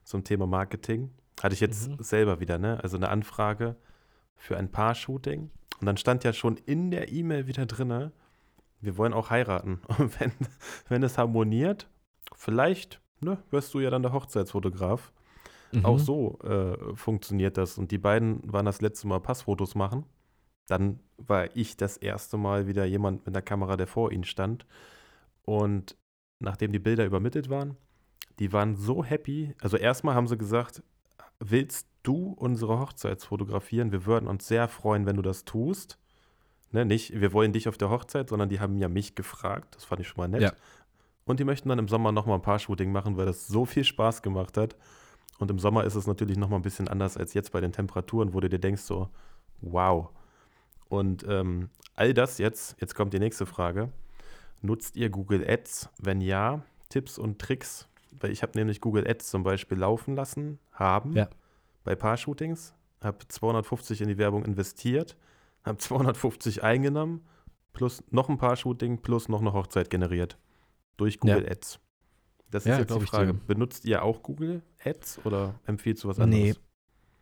zum Thema Marketing. Hatte ich jetzt mhm. selber wieder, ne? Also eine Anfrage für ein Paar-Shooting. Und dann stand ja schon in der E-Mail wieder drin, wir wollen auch heiraten. Und wenn, wenn es harmoniert, vielleicht ne, wirst du ja dann der Hochzeitsfotograf. Mhm. Auch so äh, funktioniert das. Und die beiden waren das letzte Mal Passfotos machen. Dann war ich das erste Mal wieder jemand mit der Kamera, der vor ihnen stand. Und nachdem die Bilder übermittelt waren, die waren so happy. Also erstmal haben sie gesagt, willst du unsere Hochzeit fotografieren? Wir würden uns sehr freuen, wenn du das tust. Ne, nicht, wir wollen dich auf der Hochzeit, sondern die haben ja mich gefragt. Das fand ich schon mal nett. Ja. Und die möchten dann im Sommer nochmal ein paar Shooting machen, weil das so viel Spaß gemacht hat. Und im Sommer ist es natürlich nochmal ein bisschen anders als jetzt bei den Temperaturen, wo du dir denkst so, wow. Und ähm, all das jetzt, jetzt kommt die nächste Frage. Nutzt ihr Google Ads? Wenn ja, Tipps und Tricks weil ich habe nämlich Google Ads zum Beispiel laufen lassen, haben ja. bei Paar-Shootings, habe 250 in die Werbung investiert, habe 250 eingenommen, plus noch ein Paar-Shooting, plus noch eine Hochzeit generiert durch Google ja. Ads. Das ist ja, jetzt die Frage. Benutzt ihr auch Google Ads oder empfiehlst du was anderes? Nee,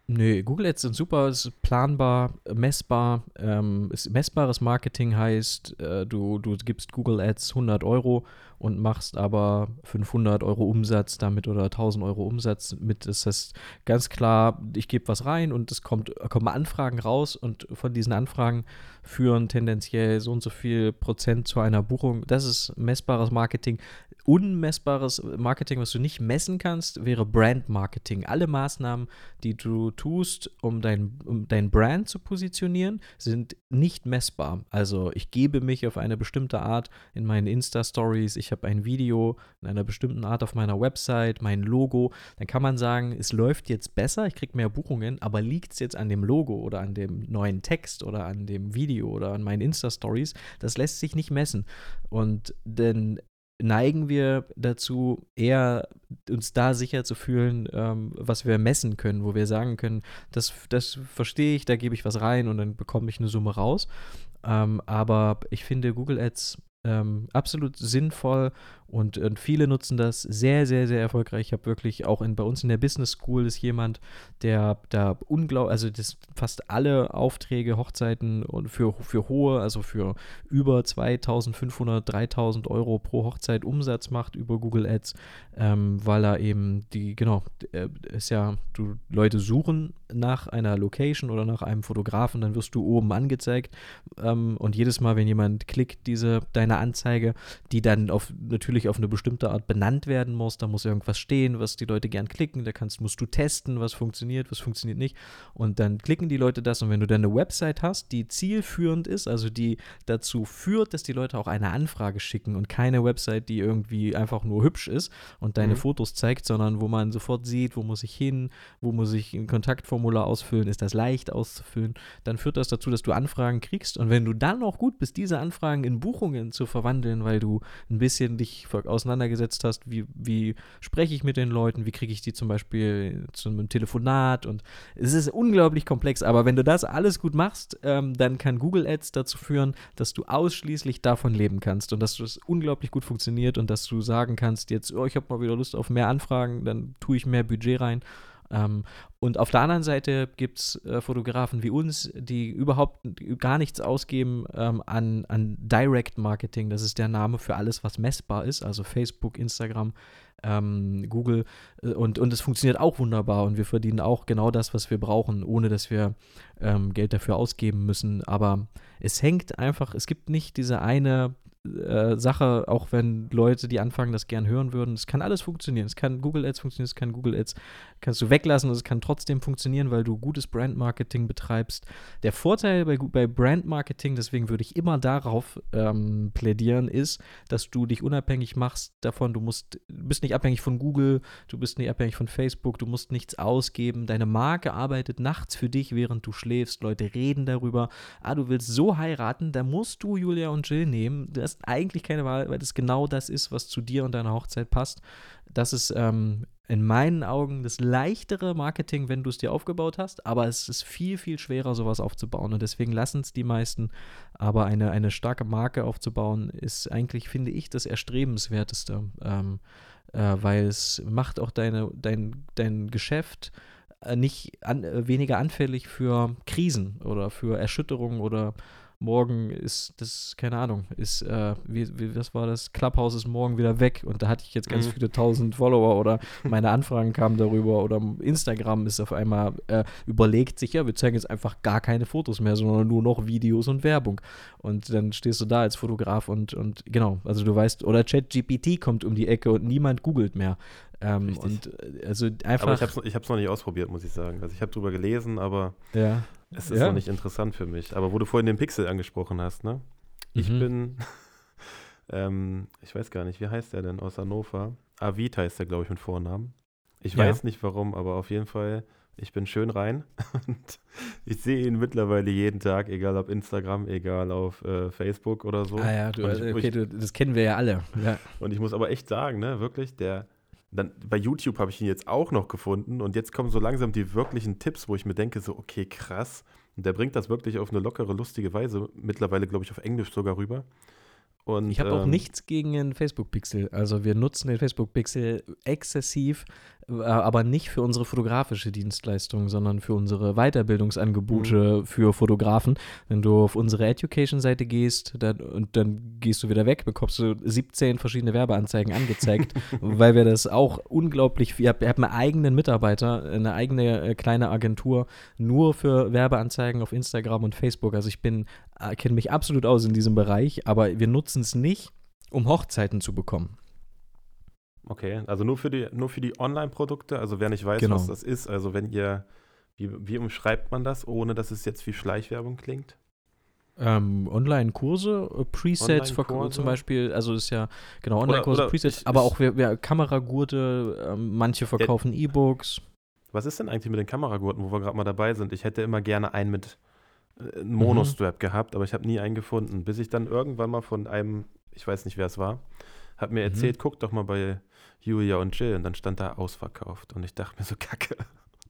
Nö, Google Ads sind super, ist planbar, messbar. Ähm, ist messbares Marketing heißt, äh, du, du gibst Google Ads 100 Euro und machst aber 500 Euro Umsatz damit oder 1000 Euro Umsatz mit. Das heißt ganz klar, ich gebe was rein und es kommt, kommen Anfragen raus und von diesen Anfragen führen tendenziell so und so viel Prozent zu einer Buchung. Das ist messbares Marketing unmessbares Marketing, was du nicht messen kannst, wäre Brand Marketing. Alle Maßnahmen, die du tust, um dein, um dein Brand zu positionieren, sind nicht messbar. Also ich gebe mich auf eine bestimmte Art in meinen Insta-Stories, ich habe ein Video in einer bestimmten Art auf meiner Website, mein Logo. Dann kann man sagen, es läuft jetzt besser, ich kriege mehr Buchungen, aber liegt es jetzt an dem Logo oder an dem neuen Text oder an dem Video oder an meinen Insta-Stories? Das lässt sich nicht messen. Und denn neigen wir dazu, eher uns da sicher zu fühlen, ähm, was wir messen können, wo wir sagen können, das, das verstehe ich, da gebe ich was rein und dann bekomme ich eine Summe raus. Ähm, aber ich finde Google Ads ähm, absolut sinnvoll und, und, viele nutzen das sehr, sehr, sehr erfolgreich. Ich habe wirklich auch in, bei uns in der Business School ist jemand, der da unglaublich, also das fast alle Aufträge, Hochzeiten und für, für hohe, also für über 2500, 3000 Euro pro Hochzeit Umsatz macht über Google Ads, ähm, weil er eben die, genau, äh, ist ja, du Leute suchen nach einer Location oder nach einem Fotografen, dann wirst du oben angezeigt ähm, und jedes Mal, wenn jemand klickt, diese, deine Anzeige, die dann auf natürlich natürlich auf eine bestimmte Art benannt werden muss. Da muss irgendwas stehen, was die Leute gern klicken. Da kannst, musst du testen, was funktioniert, was funktioniert nicht. Und dann klicken die Leute das. Und wenn du dann eine Website hast, die zielführend ist, also die dazu führt, dass die Leute auch eine Anfrage schicken und keine Website, die irgendwie einfach nur hübsch ist und deine mhm. Fotos zeigt, sondern wo man sofort sieht, wo muss ich hin, wo muss ich ein Kontaktformular ausfüllen, ist das leicht auszufüllen, dann führt das dazu, dass du Anfragen kriegst. Und wenn du dann auch gut bist, diese Anfragen in Buchungen zu verwandeln, weil du ein bisschen dich auseinandergesetzt hast, wie, wie spreche ich mit den Leuten, wie kriege ich die zum Beispiel zu einem Telefonat und es ist unglaublich komplex, aber wenn du das alles gut machst, ähm, dann kann Google Ads dazu führen, dass du ausschließlich davon leben kannst und dass das unglaublich gut funktioniert und dass du sagen kannst, jetzt, oh, ich habe mal wieder Lust auf mehr Anfragen, dann tue ich mehr Budget rein ähm, und auf der anderen Seite gibt es äh, Fotografen wie uns, die überhaupt gar nichts ausgeben ähm, an, an Direct Marketing. Das ist der Name für alles, was messbar ist, also Facebook, Instagram, ähm, Google. Äh, und, und es funktioniert auch wunderbar und wir verdienen auch genau das, was wir brauchen, ohne dass wir ähm, Geld dafür ausgeben müssen. Aber es hängt einfach, es gibt nicht diese eine äh, Sache, auch wenn Leute, die anfangen, das gern hören würden. Es kann alles funktionieren. Es kann Google Ads funktionieren, es kann Google Ads, kannst du weglassen und es kann trotzdem funktionieren, weil du gutes Brandmarketing betreibst. Der Vorteil bei, bei Brandmarketing, deswegen würde ich immer darauf ähm, plädieren, ist, dass du dich unabhängig machst davon, du musst, du bist nicht abhängig von Google, du bist nicht abhängig von Facebook, du musst nichts ausgeben. Deine Marke arbeitet nachts für dich, während du schläfst. Leute reden darüber. Ah, du willst so heiraten, da musst du Julia und Jill nehmen. Das hast eigentlich keine Wahl, weil das genau das ist, was zu dir und deiner Hochzeit passt. Das ist ähm, in meinen Augen das leichtere Marketing, wenn du es dir aufgebaut hast, aber es ist viel, viel schwerer, sowas aufzubauen. Und deswegen lassen es die meisten. Aber eine, eine starke Marke aufzubauen, ist eigentlich, finde ich, das Erstrebenswerteste. Ähm, äh, weil es macht auch deine, dein, dein Geschäft äh, nicht an, äh, weniger anfällig für Krisen oder für Erschütterungen oder morgen ist das, keine Ahnung, ist, äh, wie, wie, was war das? Clubhouse ist morgen wieder weg und da hatte ich jetzt ganz mhm. viele tausend Follower oder meine Anfragen kamen darüber oder Instagram ist auf einmal, äh, überlegt sich, ja, wir zeigen jetzt einfach gar keine Fotos mehr, sondern nur noch Videos und Werbung. Und dann stehst du da als Fotograf und, und genau, also du weißt, oder ChatGPT kommt um die Ecke und niemand googelt mehr. Ähm, und äh, also einfach. Aber ich habe es noch nicht ausprobiert, muss ich sagen. Also ich habe drüber gelesen, aber ja. Es ist ja. noch nicht interessant für mich. Aber wo du vorhin den Pixel angesprochen hast, ne? Ich mhm. bin, ähm, ich weiß gar nicht, wie heißt der denn aus Hannover? Avid heißt der, glaube ich, mit Vornamen. Ich ja. weiß nicht warum, aber auf jeden Fall, ich bin schön rein und ich sehe ihn mittlerweile jeden Tag, egal ob Instagram, egal auf äh, Facebook oder so. Ah ja, du, ich, okay, ich, du, das kennen wir ja alle. Ja. Und ich muss aber echt sagen, ne, wirklich, der, dann bei YouTube habe ich ihn jetzt auch noch gefunden und jetzt kommen so langsam die wirklichen Tipps, wo ich mir denke, so, okay, krass. Und der bringt das wirklich auf eine lockere, lustige Weise, mittlerweile, glaube ich, auf Englisch sogar rüber. Und, ich habe ähm, auch nichts gegen den Facebook-Pixel. Also wir nutzen den Facebook-Pixel exzessiv, aber nicht für unsere fotografische Dienstleistung, sondern für unsere Weiterbildungsangebote mhm. für Fotografen. Wenn du auf unsere Education-Seite gehst dann, und dann gehst du wieder weg, bekommst du 17 verschiedene Werbeanzeigen angezeigt, weil wir das auch unglaublich, ich habe hab einen eigenen Mitarbeiter, eine eigene äh, kleine Agentur nur für Werbeanzeigen auf Instagram und Facebook. Also ich bin, äh, kenne mich absolut aus in diesem Bereich, aber wir nutzen es nicht, um Hochzeiten zu bekommen. Okay, also nur für die, nur für die Online-Produkte, also wer nicht weiß, genau. was das ist, also wenn ihr, wie, wie umschreibt man das, ohne dass es jetzt wie Schleichwerbung klingt? Ähm, Online-Kurse, äh, Presets Online zum Beispiel, also ist ja, genau, Online-Kurse, Presets, ich, aber auch wir, wir Kameragurte, ähm, manche verkaufen E-Books. Was ist denn eigentlich mit den Kameragurten, wo wir gerade mal dabei sind? Ich hätte immer gerne einen mit äh, Monostrap mhm. gehabt, aber ich habe nie einen gefunden, bis ich dann irgendwann mal von einem, ich weiß nicht, wer es war, hat mir mhm. erzählt, mhm. guck doch mal bei Julia und Jill und dann stand da ausverkauft und ich dachte mir so, kacke.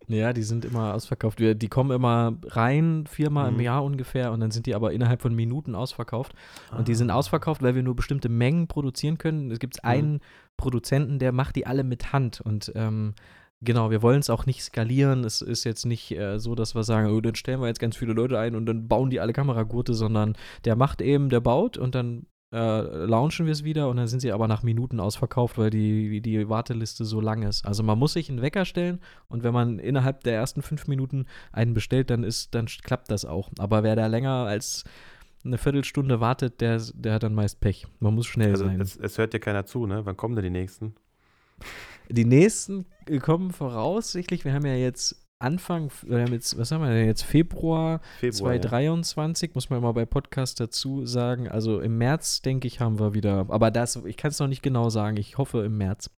Ja, die sind immer ausverkauft. Die kommen immer rein, viermal mhm. im Jahr ungefähr, und dann sind die aber innerhalb von Minuten ausverkauft. Ah. Und die sind ah. ausverkauft, weil wir nur bestimmte Mengen produzieren können. Es gibt mhm. einen Produzenten, der macht die alle mit Hand. Und ähm, genau, wir wollen es auch nicht skalieren. Es ist jetzt nicht äh, so, dass wir sagen, oh, dann stellen wir jetzt ganz viele Leute ein und dann bauen die alle Kameragurte, sondern der macht eben, der baut und dann äh, launchen wir es wieder und dann sind sie aber nach Minuten ausverkauft, weil die, die Warteliste so lang ist. Also man muss sich einen Wecker stellen und wenn man innerhalb der ersten fünf Minuten einen bestellt, dann ist, dann klappt das auch. Aber wer da länger als eine Viertelstunde wartet, der, der hat dann meist Pech. Man muss schnell also sein. Es, es hört dir keiner zu, ne? Wann kommen denn die nächsten? Die nächsten kommen voraussichtlich, wir haben ja jetzt Anfang, haben jetzt, was haben wir denn jetzt, Februar, Februar 2023, ja. muss man immer bei Podcast dazu sagen. Also im März, denke ich, haben wir wieder, aber das, ich kann es noch nicht genau sagen, ich hoffe im März.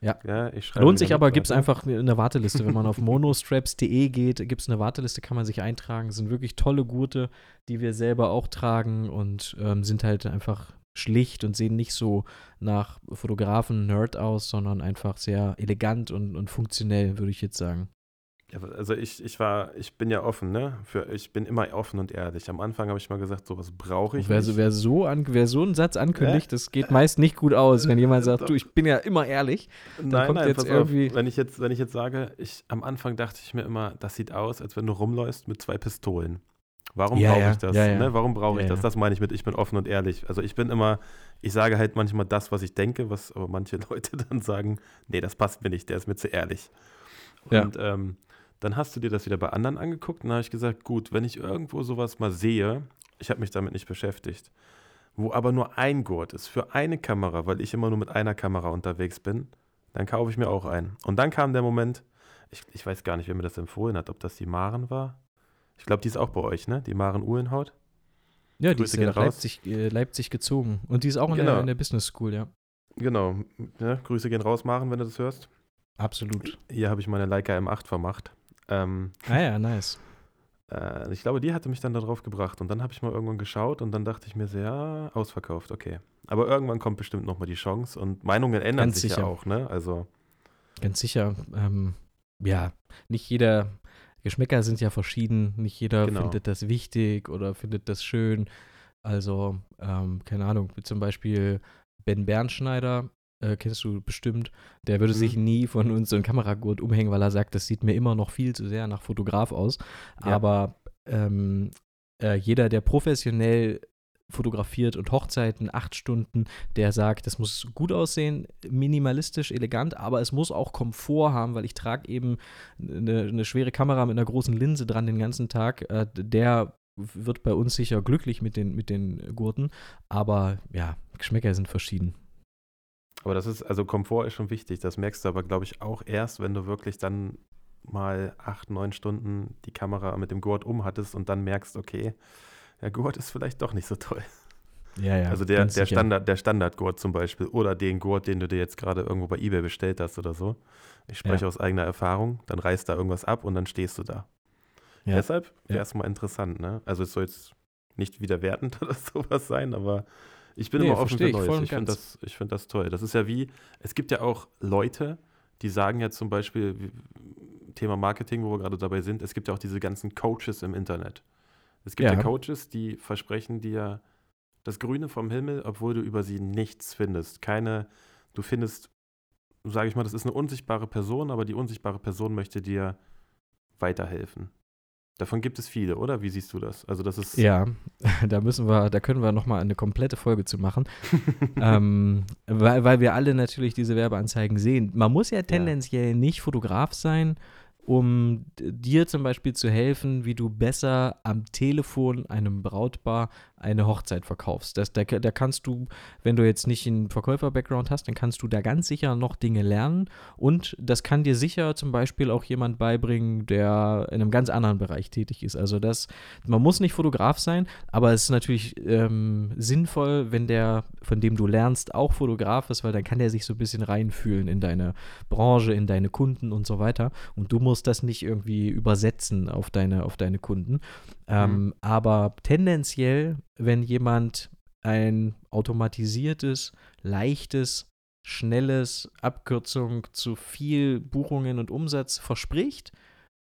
Ja, ja lohnt sich aber, gibt es einfach eine Warteliste. Wenn man auf monostraps.de geht, gibt es eine Warteliste, kann man sich eintragen. Das sind wirklich tolle Gurte, die wir selber auch tragen und ähm, sind halt einfach schlicht und sehen nicht so nach Fotografen-Nerd aus, sondern einfach sehr elegant und, und funktionell, würde ich jetzt sagen. Ja, also ich, ich war, ich bin ja offen, ne? Für, ich bin immer offen und ehrlich. Am Anfang habe ich mal gesagt, sowas brauche ich wer, nicht. Wer so, an, wer so einen Satz ankündigt, äh? das geht meist nicht gut aus, wenn jemand sagt, du, ich bin ja immer ehrlich. Dann nein, kommt nein, jetzt irgendwie auf, wenn ich jetzt, wenn ich jetzt sage, ich, am Anfang dachte ich mir immer, das sieht aus, als wenn du rumläufst mit zwei Pistolen. Warum ja, brauche ja. ich das? Ja, ne? Warum brauche ich das? Das meine ich mit, ich bin offen und ehrlich. Also ich bin immer, ich sage halt manchmal das, was ich denke, was aber manche Leute dann sagen, nee, das passt mir nicht, der ist mir zu ehrlich. Und ähm, dann hast du dir das wieder bei anderen angeguckt und dann habe ich gesagt, gut, wenn ich irgendwo sowas mal sehe, ich habe mich damit nicht beschäftigt, wo aber nur ein Gurt ist für eine Kamera, weil ich immer nur mit einer Kamera unterwegs bin, dann kaufe ich mir auch einen. Und dann kam der Moment, ich, ich weiß gar nicht, wer mir das empfohlen hat, ob das die Maren war ich glaube, die ist auch bei euch, ne? Die Maren Uhlenhaut. Ja, die Grüße ist in Leipzig, äh, Leipzig gezogen. Und die ist auch in, genau. der, in der Business School, ja. Genau. Ja, Grüße gehen raus, Maren, wenn du das hörst. Absolut. Hier habe ich meine Leica M8 vermacht. Ähm, ah ja, nice. Äh, ich glaube, die hatte mich dann darauf gebracht. Und dann habe ich mal irgendwann geschaut und dann dachte ich mir so, ja, ausverkauft, okay. Aber irgendwann kommt bestimmt nochmal die Chance und Meinungen ändern Ganz sich sicher. ja auch, ne? Also. Ganz sicher. Ähm, ja, nicht jeder Geschmäcker sind ja verschieden. Nicht jeder genau. findet das wichtig oder findet das schön. Also, ähm, keine Ahnung, zum Beispiel Ben Bernschneider, äh, kennst du bestimmt, der würde mhm. sich nie von uns so ein Kameragurt umhängen, weil er sagt, das sieht mir immer noch viel zu sehr nach Fotograf aus. Ja. Aber ähm, äh, jeder, der professionell fotografiert und Hochzeiten, acht Stunden, der sagt, das muss gut aussehen, minimalistisch, elegant, aber es muss auch Komfort haben, weil ich trage eben eine, eine, schwere Kamera mit einer großen Linse dran den ganzen Tag. Äh, der wird bei uns sicher glücklich mit den, mit den Gurten, aber ja, Geschmäcker sind verschieden. Aber das ist, also Komfort ist schon wichtig, das merkst du aber, glaube ich, auch erst, wenn du wirklich dann mal acht, neun Stunden die Kamera mit dem Gurt umhattest und dann merkst, okay, der Gurt ist vielleicht doch nicht so toll. Ja, ja. Also der, der Standard, der Standardgurt zum Beispiel oder den Gurt, den du dir jetzt gerade irgendwo bei eBay bestellt hast oder so. Ich spreche ja. aus eigener Erfahrung, dann reißt da irgendwas ab und dann stehst du da. Ja. Deshalb wäre es ja. mal interessant, ne? Also es soll jetzt nicht wieder wertend oder sowas sein, aber ich bin nee, immer offen für Neues. Ich, ich finde das, find das toll. Das ist ja wie, es gibt ja auch Leute, die sagen ja zum Beispiel, Thema Marketing, wo wir gerade dabei sind, es gibt ja auch diese ganzen Coaches im Internet. Es gibt ja. ja Coaches, die versprechen dir das Grüne vom Himmel, obwohl du über sie nichts findest. Keine, du findest sage ich mal, das ist eine unsichtbare Person, aber die unsichtbare Person möchte dir weiterhelfen. Davon gibt es viele, oder? Wie siehst du das? Also das ist ja, da müssen wir, da können wir noch mal eine komplette Folge zu machen, ähm, weil, weil wir alle natürlich diese Werbeanzeigen sehen. Man muss ja tendenziell ja. nicht Fotograf sein, um dir zum Beispiel zu helfen, wie du besser am Telefon einem Brautpaar eine Hochzeit verkaufst. Das, da, da kannst du, wenn du jetzt nicht einen Verkäufer-Background hast, dann kannst du da ganz sicher noch Dinge lernen und das kann dir sicher zum Beispiel auch jemand beibringen, der in einem ganz anderen Bereich tätig ist. Also das, man muss nicht Fotograf sein, aber es ist natürlich ähm, sinnvoll, wenn der, von dem du lernst, auch Fotograf ist, weil dann kann der sich so ein bisschen reinfühlen in deine Branche, in deine Kunden und so weiter und du musst das nicht irgendwie übersetzen auf deine, auf deine Kunden. Ähm, mhm. Aber tendenziell, wenn jemand ein automatisiertes, leichtes, schnelles Abkürzung zu viel Buchungen und Umsatz verspricht,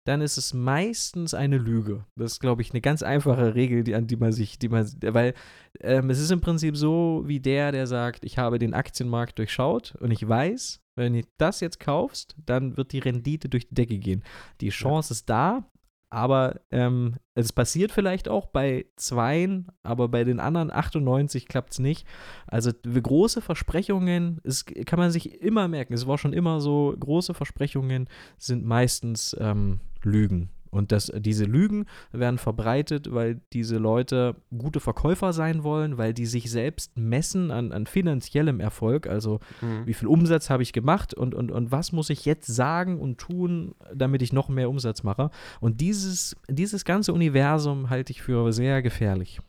dann ist es meistens eine Lüge. Das ist, glaube ich, eine ganz einfache Regel, die, an die man sich, die man, weil ähm, es ist im Prinzip so wie der, der sagt, ich habe den Aktienmarkt durchschaut und ich weiß, wenn du das jetzt kaufst, dann wird die Rendite durch die Decke gehen. Die Chance ja. ist da, aber ähm, es passiert vielleicht auch bei zweien, aber bei den anderen 98 klappt es nicht. Also große Versprechungen, das kann man sich immer merken, es war schon immer so, große Versprechungen sind meistens ähm, Lügen. Und das, diese Lügen werden verbreitet, weil diese Leute gute Verkäufer sein wollen, weil die sich selbst messen an, an finanziellem Erfolg. Also mhm. wie viel Umsatz habe ich gemacht und, und, und was muss ich jetzt sagen und tun, damit ich noch mehr Umsatz mache. Und dieses, dieses ganze Universum halte ich für sehr gefährlich.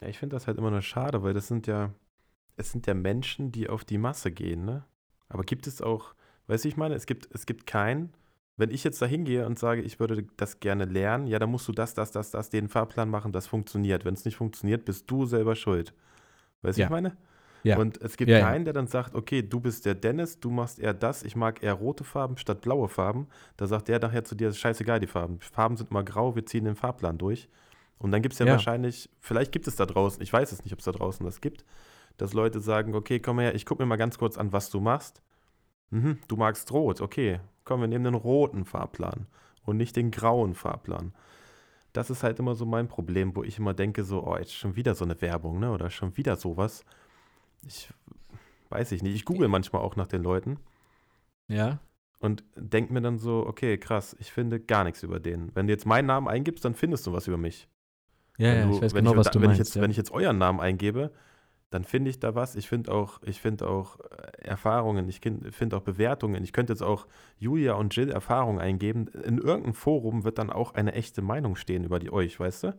Ja, ich finde das halt immer nur schade, weil das sind ja, es sind ja Menschen, die auf die Masse gehen, ne? Aber gibt es auch, weißt du, ich meine, es gibt, es gibt keinen, wenn ich jetzt da hingehe und sage, ich würde das gerne lernen, ja, dann musst du das, das, das, das, den Fahrplan machen, das funktioniert. Wenn es nicht funktioniert, bist du selber schuld. Weißt du, ja. ich meine? Ja. Und es gibt ja, keinen, der dann sagt, okay, du bist der Dennis, du machst eher das, ich mag eher rote Farben statt blaue Farben. Da sagt der nachher zu dir, scheißegal, die Farben. Farben sind immer grau, wir ziehen den Fahrplan durch. Und dann gibt es ja, wahrscheinlich, vielleicht gibt es da draußen, ich weiß es nicht, ob es da draußen das gibt, dass Leute sagen, okay, komm her, ich gucke mir mal ganz kurz an, was du machst. Mhm, du magst rot, okay komm, wir nehmen den roten Fahrplan und nicht den grauen Fahrplan. Das ist halt immer so mein Problem, wo ich immer denke, so, oh, jetzt schon wieder so eine Werbung, ne? Oder schon wieder sowas. Ich weiß ich nicht. Ich google manchmal auch nach den Leuten. Ja. Und denke mir dann so, okay, krass, ich finde gar nichts über den. Wenn du jetzt meinen Namen eingibst, dann findest du was über mich. Ja, ja, ich weiß genau, ich, was du wenn meinst. Ich jetzt, ja. Wenn ich jetzt euren Namen eingebe, dann finde ich da was. Ich finde auch, ich finde auch äh, Erfahrungen, ich finde auch Bewertungen. Ich könnte jetzt auch Julia und Jill Erfahrungen eingeben. In irgendeinem Forum wird dann auch eine echte Meinung stehen über die euch, weißt du?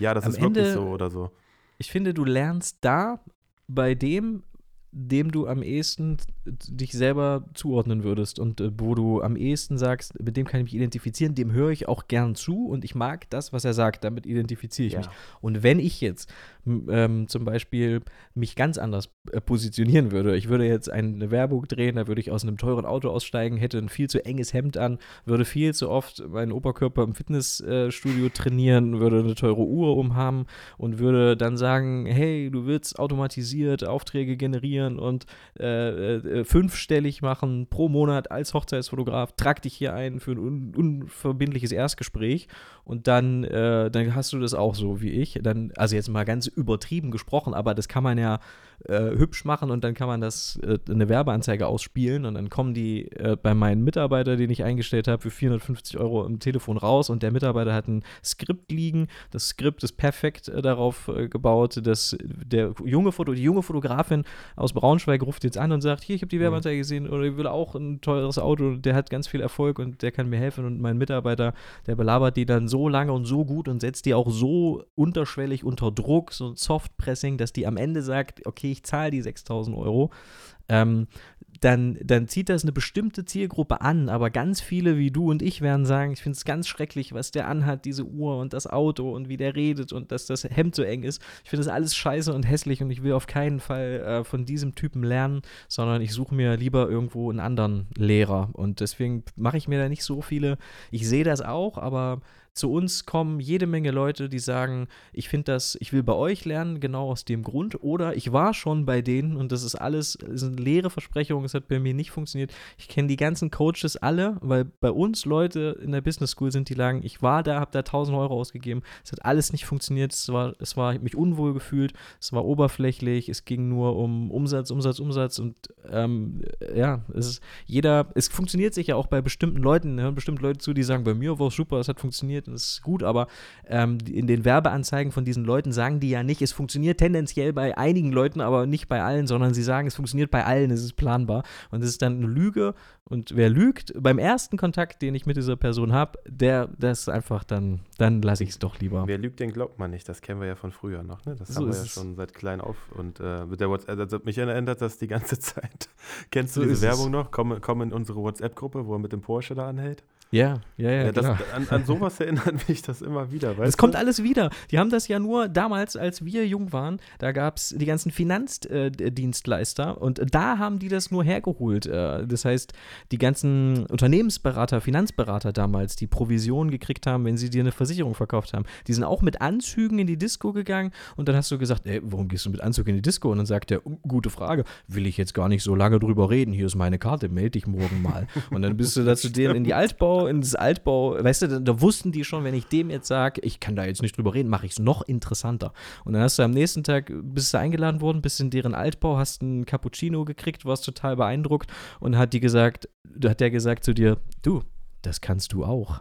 Ja, das Am ist Ende, wirklich so oder so. Ich finde, du lernst da bei dem, dem du am ehesten dich selber zuordnen würdest und äh, wo du am ehesten sagst, mit dem kann ich mich identifizieren, dem höre ich auch gern zu und ich mag das, was er sagt, damit identifiziere ich ja. mich. Und wenn ich jetzt ähm, zum Beispiel mich ganz anders äh, positionieren würde. Ich würde jetzt eine Werbung drehen, da würde ich aus einem teuren Auto aussteigen, hätte ein viel zu enges Hemd an, würde viel zu oft meinen Oberkörper im Fitnessstudio trainieren, würde eine teure Uhr umhaben und würde dann sagen, hey, du willst automatisiert Aufträge generieren und äh, äh, fünfstellig machen pro Monat als Hochzeitsfotograf, trag dich hier ein für ein un unverbindliches Erstgespräch und dann, äh, dann hast du das auch so wie ich. Dann, also jetzt mal ganz übertrieben gesprochen, aber das kann man ja äh, hübsch machen und dann kann man das äh, eine Werbeanzeige ausspielen und dann kommen die äh, bei meinem Mitarbeiter, den ich eingestellt habe, für 450 Euro im Telefon raus und der Mitarbeiter hat ein Skript liegen. Das Skript ist perfekt äh, darauf äh, gebaut, dass der junge Foto, die junge Fotografin aus Braunschweig ruft jetzt an und sagt, hier, ich habe die mhm. Werbeanzeige gesehen oder ich will auch ein teures Auto, der hat ganz viel Erfolg und der kann mir helfen und mein Mitarbeiter, der belabert die dann so lange und so gut und setzt die auch so unterschwellig unter Druck, so ein Softpressing, dass die am Ende sagt, okay, ich zahle die 6000 Euro, ähm, dann, dann zieht das eine bestimmte Zielgruppe an, aber ganz viele wie du und ich werden sagen, ich finde es ganz schrecklich, was der anhat, diese Uhr und das Auto und wie der redet und dass das Hemd so eng ist. Ich finde das alles scheiße und hässlich und ich will auf keinen Fall äh, von diesem Typen lernen, sondern ich suche mir lieber irgendwo einen anderen Lehrer und deswegen mache ich mir da nicht so viele. Ich sehe das auch, aber zu uns kommen jede Menge Leute, die sagen, ich finde das, ich will bei euch lernen, genau aus dem Grund. Oder ich war schon bei denen und das ist alles, das sind leere Versprechungen, es hat bei mir nicht funktioniert. Ich kenne die ganzen Coaches alle, weil bei uns Leute in der Business School sind, die sagen, ich war da, habe da 1000 Euro ausgegeben, es hat alles nicht funktioniert, es war, es war, ich mich unwohl gefühlt, es war oberflächlich, es ging nur um Umsatz, Umsatz, Umsatz. Und ähm, ja, es ist jeder, es funktioniert sich ja auch bei bestimmten Leuten, hören bestimmte Leute zu, die sagen, bei mir war es super, es hat funktioniert, es ist gut, aber ähm, in den Werbeanzeigen von diesen Leuten sagen die ja nicht, es funktioniert tendenziell bei einigen Leuten, aber nicht bei allen, sondern sie sagen, es funktioniert bei allen, es ist planbar. Und es ist dann eine Lüge. Und wer lügt, beim ersten Kontakt, den ich mit dieser Person habe, der, das ist einfach dann, dann lasse ich es doch lieber. Wer lügt, den glaubt man nicht. Das kennen wir ja von früher noch. Ne? Das so haben wir ja schon seit klein auf. Und äh, mit der WhatsApp, das hat mich erinnert das die ganze Zeit. Kennst du so diese Werbung es. noch? Komm, komm in unsere WhatsApp-Gruppe, wo er mit dem Porsche da anhält. Ja, ja, ja. ja das, an, an, sowas erinnert mich das immer wieder. Es kommt alles wieder. Die haben das ja nur damals, als wir jung waren, da gab es die ganzen Finanzdienstleister äh, und da haben die das nur hergeholt. Äh, das heißt, die ganzen Unternehmensberater, Finanzberater damals, die Provisionen gekriegt haben, wenn sie dir eine Versicherung verkauft haben, die sind auch mit Anzügen in die Disco gegangen und dann hast du gesagt, ey, warum gehst du mit Anzug in die Disco? Und dann sagt er, gute Frage, will ich jetzt gar nicht so lange drüber reden, hier ist meine Karte, melde dich morgen mal. Und dann bist du da zu denen in die Altbau in das Altbau, weißt du, da, da wussten die schon, wenn ich dem jetzt sage, ich kann da jetzt nicht drüber reden, mache ich es noch interessanter. Und dann hast du am nächsten Tag, bist du eingeladen worden, bist in deren Altbau, hast einen Cappuccino gekriegt, warst total beeindruckt und hat die gesagt, hat der gesagt zu dir, du, das kannst du auch.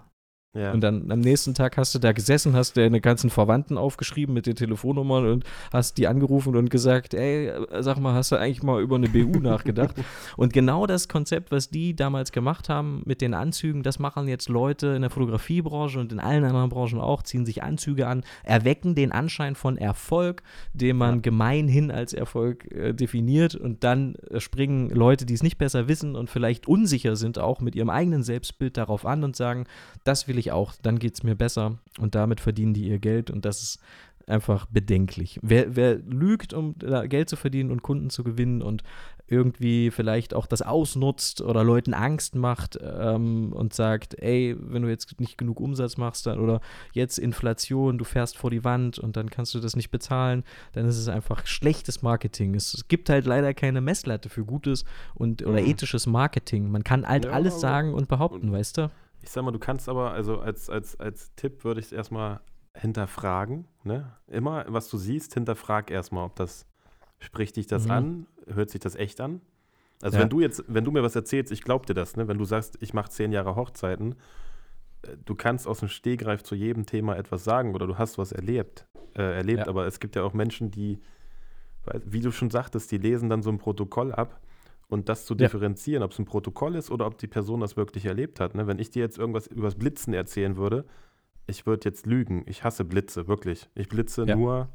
Ja. Und dann am nächsten Tag hast du da gesessen, hast deine ganzen Verwandten aufgeschrieben mit den Telefonnummern und hast die angerufen und gesagt, ey, sag mal, hast du eigentlich mal über eine BU nachgedacht? Und genau das Konzept, was die damals gemacht haben mit den Anzügen, das machen jetzt Leute in der Fotografiebranche und in allen anderen Branchen auch, ziehen sich Anzüge an, erwecken den Anschein von Erfolg, den man ja. gemeinhin als Erfolg äh, definiert und dann springen Leute, die es nicht besser wissen und vielleicht unsicher sind, auch mit ihrem eigenen Selbstbild darauf an und sagen, das will ich auch, dann geht es mir besser und damit verdienen die ihr Geld und das ist einfach bedenklich. Wer, wer lügt, um Geld zu verdienen und Kunden zu gewinnen und irgendwie vielleicht auch das ausnutzt oder Leuten Angst macht ähm, und sagt, ey, wenn du jetzt nicht genug Umsatz machst dann, oder jetzt Inflation, du fährst vor die Wand und dann kannst du das nicht bezahlen, dann ist es einfach schlechtes Marketing. Es, es gibt halt leider keine Messlatte für gutes und oder mhm. ethisches Marketing. Man kann halt ja, alles sagen und behaupten, und, weißt du? Ich sag mal, du kannst aber, also als, als, als Tipp würde ich es erstmal hinterfragen. Ne? Immer, was du siehst, hinterfrag erstmal, ob das, spricht dich das mhm. an, hört sich das echt an? Also ja. wenn du jetzt, wenn du mir was erzählst, ich glaub dir das, ne? wenn du sagst, ich mache zehn Jahre Hochzeiten, äh, du kannst aus dem Stehgreif zu jedem Thema etwas sagen oder du hast was erlebt, äh, erlebt, ja. aber es gibt ja auch Menschen, die, wie du schon sagtest, die lesen dann so ein Protokoll ab und das zu differenzieren, ja. ob es ein Protokoll ist oder ob die Person das wirklich erlebt hat. Ne? Wenn ich dir jetzt irgendwas übers Blitzen erzählen würde, ich würde jetzt lügen. Ich hasse Blitze, wirklich. Ich blitze ja. nur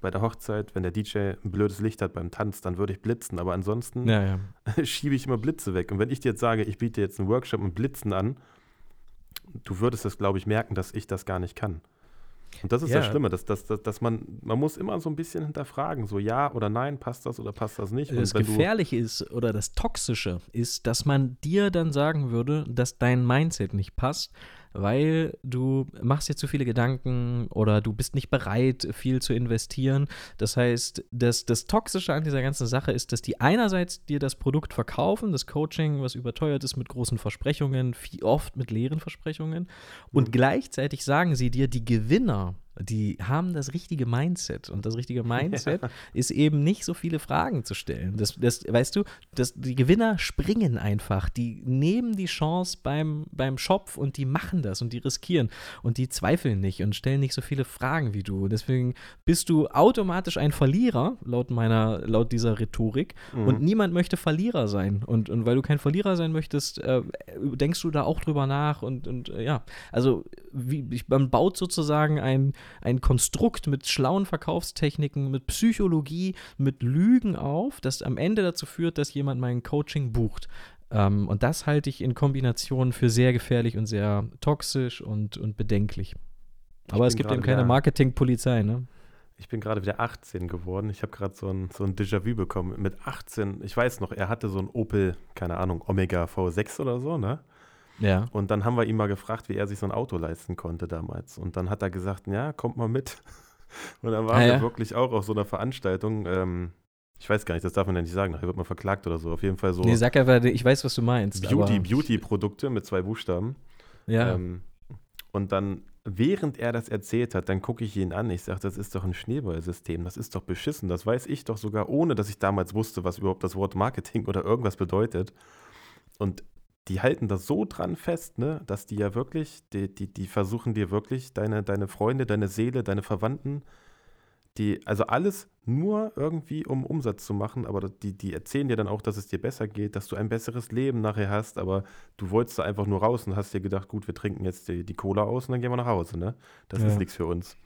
bei der Hochzeit, wenn der DJ ein blödes Licht hat beim Tanz, dann würde ich blitzen. Aber ansonsten ja, schiebe ich immer Blitze weg. Und wenn ich dir jetzt sage, ich biete jetzt einen Workshop mit Blitzen an, du würdest es, glaube ich, merken, dass ich das gar nicht kann. Und das ist ja. das Schlimme, dass, dass, dass, dass, man, man muss immer so ein bisschen hinterfragen, so ja oder nein, passt das oder passt das nicht. Und das Gefährliche ist oder das Toxische ist, dass man dir dann sagen würde, dass dein Mindset nicht passt, weil du machst dir zu viele Gedanken oder du bist nicht bereit, viel zu investieren. Das heißt, das, das Toxische an dieser ganzen Sache ist, dass die einerseits dir das Produkt verkaufen, das Coaching, was überteuert ist mit großen Versprechungen, viel, oft mit leeren Versprechungen, und mhm. gleichzeitig sagen sie dir, die Gewinner die haben das richtige Mindset. Und das richtige Mindset ja. ist eben nicht so viele Fragen zu stellen. Das, das weißt du, das, die Gewinner springen einfach. Die nehmen die Chance beim, beim Schopf und die machen das und die riskieren. Und die zweifeln nicht und stellen nicht so viele Fragen wie du. Deswegen bist du automatisch ein Verlierer, laut meiner, laut dieser Rhetorik. Mhm. Und niemand möchte Verlierer sein. Und, und weil du kein Verlierer sein möchtest, äh, denkst du da auch drüber nach. Und, und äh, ja, also wie, man baut sozusagen ein ein Konstrukt mit schlauen Verkaufstechniken, mit Psychologie, mit Lügen auf, das am Ende dazu führt, dass jemand mein Coaching bucht. Ähm, und das halte ich in Kombination für sehr gefährlich und sehr toxisch und, und bedenklich. Aber es gibt eben keine Marketingpolizei, ne? Ich bin gerade wieder 18 geworden. Ich habe gerade so ein, so ein Déjà-vu bekommen. Mit 18, ich weiß noch, er hatte so ein Opel, keine Ahnung, Omega V6 oder so, ne? Ja. Und dann haben wir ihn mal gefragt, wie er sich so ein Auto leisten konnte damals. Und dann hat er gesagt, ja, kommt mal mit. Und dann waren ah, wir ja. wirklich auch auf so einer Veranstaltung. Ähm, Ich weiß gar nicht, das darf man ja nicht sagen, nachher wird man verklagt oder so. Auf jeden Fall so. Nee, sag einfach, ich weiß, was du meinst. Beauty, Beauty-Produkte mit zwei Buchstaben. Ja. Ähm, und dann, während er das erzählt hat, dann gucke ich ihn an. Ich sage, das ist doch ein Schneeballsystem. Das ist doch beschissen. Das weiß ich doch sogar, ohne dass ich damals wusste, was überhaupt das Wort Marketing oder irgendwas bedeutet. Und die halten das so dran fest, ne, dass die ja wirklich, die, die, die versuchen dir wirklich deine, deine Freunde, deine Seele, deine Verwandten, die, also alles nur irgendwie, um Umsatz zu machen, aber die, die erzählen dir dann auch, dass es dir besser geht, dass du ein besseres Leben nachher hast, aber du wolltest da einfach nur raus und hast dir gedacht, gut, wir trinken jetzt die, die Cola aus und dann gehen wir nach Hause, ne? Das ja. ist nichts für uns.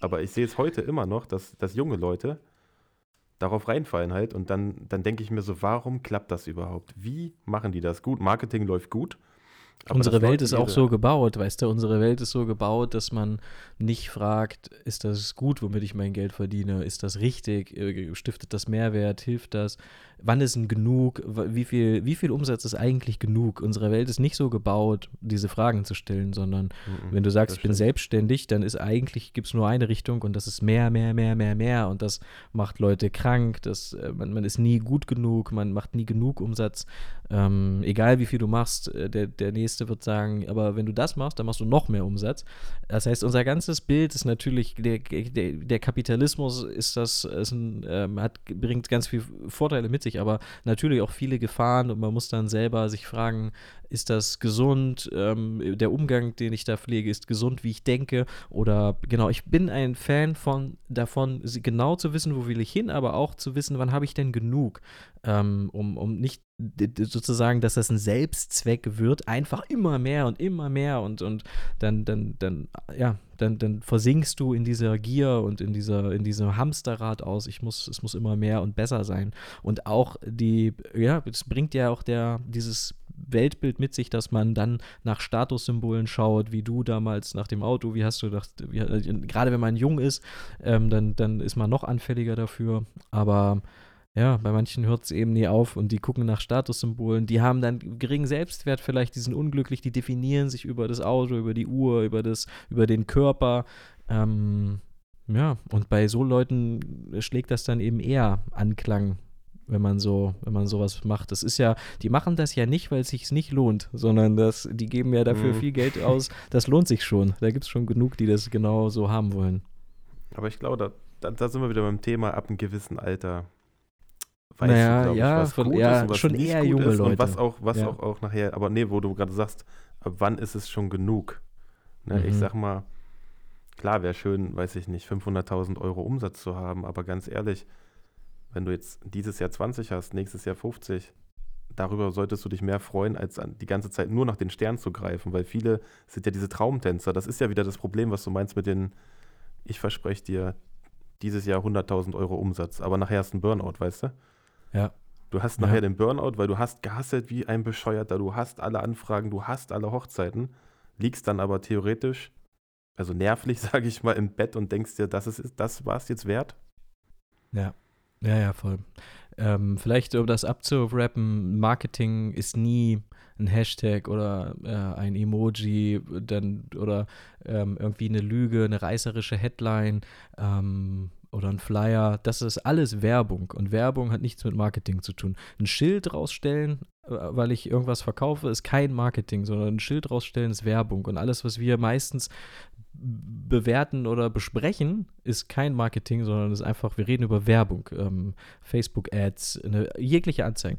Aber ich sehe es heute immer noch, dass, dass junge Leute darauf reinfallen halt und dann, dann denke ich mir so, warum klappt das überhaupt? Wie machen die das gut? Marketing läuft gut, aber unsere Welt ist auch so gebaut, weißt du, unsere Welt ist so gebaut, dass man nicht fragt, ist das gut, womit ich mein Geld verdiene, ist das richtig, äh, stiftet das Mehrwert, hilft das, wann ist ein genug, wie viel, wie viel Umsatz ist eigentlich genug? Unsere Welt ist nicht so gebaut, diese Fragen zu stellen, sondern mhm, wenn du sagst, ich bin selbstständig, dann ist eigentlich, gibt es nur eine Richtung und das ist mehr, mehr, mehr, mehr, mehr und das macht Leute krank, das, äh, man, man ist nie gut genug, man macht nie genug Umsatz, ähm, egal wie viel du machst, äh, der, der nächste nächste wird sagen, aber wenn du das machst, dann machst du noch mehr Umsatz. Das heißt, unser ganzes Bild ist natürlich, der, der, der Kapitalismus ist das, ist ein, ähm, hat, bringt ganz viele Vorteile mit sich, aber natürlich auch viele Gefahren und man muss dann selber sich fragen, ist das gesund? Ähm, der Umgang, den ich da pflege, ist gesund, wie ich denke? Oder genau, ich bin ein Fan von davon, genau zu wissen, wo will ich hin, aber auch zu wissen, wann habe ich denn genug, ähm, um, um nicht sozusagen, dass das ein Selbstzweck wird, einfach immer mehr und immer mehr und, und dann, dann, dann, ja, dann, dann versinkst du in dieser Gier und in dieser, in diesem Hamsterrad aus, ich muss, es muss immer mehr und besser sein. Und auch die, ja, es bringt ja auch der, dieses Weltbild mit sich, dass man dann nach Statussymbolen schaut, wie du damals nach dem Auto, wie hast du gedacht, wie, gerade wenn man jung ist, ähm, dann, dann ist man noch anfälliger dafür. Aber ja, bei manchen hört es eben nie auf und die gucken nach Statussymbolen. Die haben dann geringen Selbstwert vielleicht, die sind unglücklich, die definieren sich über das Auto, über die Uhr, über, das, über den Körper. Ähm, ja, und bei so Leuten schlägt das dann eben eher Anklang wenn man so, wenn man sowas macht. Das ist ja, die machen das ja nicht, weil es sich nicht lohnt, sondern das, die geben ja dafür mhm. viel Geld aus. Das lohnt sich schon. Da gibt es schon genug, die das genau so haben wollen. Aber ich glaube, da, da, da sind wir wieder beim Thema ab einem gewissen Alter. Weißt naja, du, ja, ich, was von, gut ja, ist und was schon eher junge Leute. Und was auch, was ja. auch, auch nachher, aber nee, wo du gerade sagst, ab wann ist es schon genug? Ne, mhm. Ich sag mal, klar wäre schön, weiß ich nicht, 500.000 Euro Umsatz zu haben, aber ganz ehrlich, wenn du jetzt dieses Jahr 20 hast, nächstes Jahr 50, darüber solltest du dich mehr freuen, als die ganze Zeit nur nach den Sternen zu greifen, weil viele sind ja diese Traumtänzer. Das ist ja wieder das Problem, was du meinst mit den, ich verspreche dir dieses Jahr 100.000 Euro Umsatz, aber nachher hast du einen Burnout, weißt du? Ja. Du hast nachher ja. den Burnout, weil du hast gehasselt wie ein Bescheuerter, du hast alle Anfragen, du hast alle Hochzeiten, liegst dann aber theoretisch, also nervlich, sage ich mal, im Bett und denkst dir, das ist das war es jetzt wert? Ja. Ja, ja, voll. Ähm, vielleicht, um das abzurappen, Marketing ist nie ein Hashtag oder äh, ein Emoji dann, oder ähm, irgendwie eine Lüge, eine reißerische Headline ähm, oder ein Flyer. Das ist alles Werbung und Werbung hat nichts mit Marketing zu tun. Ein Schild rausstellen, weil ich irgendwas verkaufe, ist kein Marketing, sondern ein Schild rausstellen ist Werbung und alles, was wir meistens bewerten oder besprechen, ist kein Marketing, sondern ist einfach, wir reden über Werbung, ähm, Facebook-Ads, jegliche Anzeigen.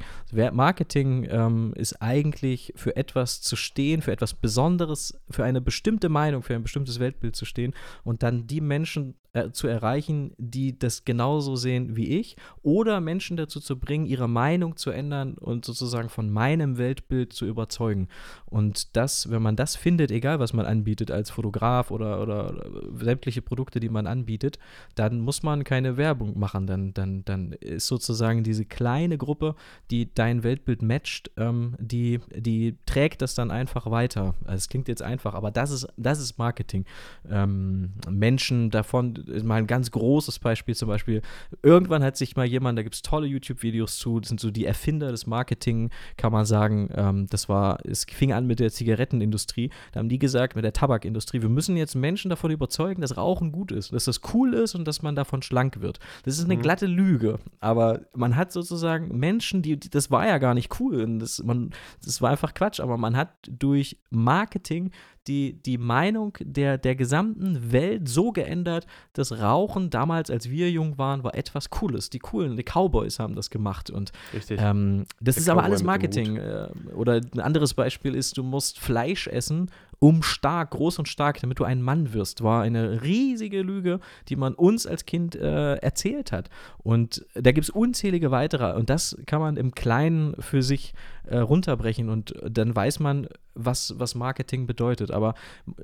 Marketing ähm, ist eigentlich für etwas zu stehen, für etwas Besonderes, für eine bestimmte Meinung, für ein bestimmtes Weltbild zu stehen und dann die Menschen äh, zu erreichen, die das genauso sehen wie ich oder Menschen dazu zu bringen, ihre Meinung zu ändern und sozusagen von meinem Weltbild zu überzeugen. Und das, wenn man das findet, egal was man anbietet als Fotograf oder, oder, oder sämtliche Produkte, die man anbietet, dann muss man keine Werbung machen. Dann, dann, dann ist sozusagen diese kleine Gruppe, die dein Weltbild matcht, ähm, die, die trägt das dann einfach weiter. Also es klingt jetzt einfach, aber das ist, das ist Marketing. Ähm, Menschen davon mal ein ganz großes Beispiel zum Beispiel. Irgendwann hat sich mal jemand, da gibt es tolle YouTube-Videos zu, das sind so die Erfinder des Marketing, kann man sagen, ähm, das war, es fing an mit der Zigarettenindustrie. Da haben die gesagt, mit der Tabakindustrie, wir müssen jetzt Menschen davon überzeugen, dass Rauchen gut ist, dass das cool ist und dass man davon schlank wird. Das ist eine mhm. glatte Lüge, aber man hat sozusagen Menschen, die, das war ja gar nicht cool. Und das, man, das war einfach Quatsch, aber man hat durch Marketing die, die Meinung der, der gesamten Welt so geändert, dass Rauchen damals, als wir jung waren, war etwas Cooles. Die coolen, die Cowboys haben das gemacht. Und ähm, das der ist Cowboy aber alles Marketing. Äh, oder ein anderes Beispiel ist, du musst Fleisch essen, um stark, groß und stark, damit du ein Mann wirst, war eine riesige Lüge, die man uns als Kind äh, erzählt hat. Und da gibt es unzählige weitere. Und das kann man im Kleinen für sich äh, runterbrechen und dann weiß man, was, was Marketing bedeutet. Aber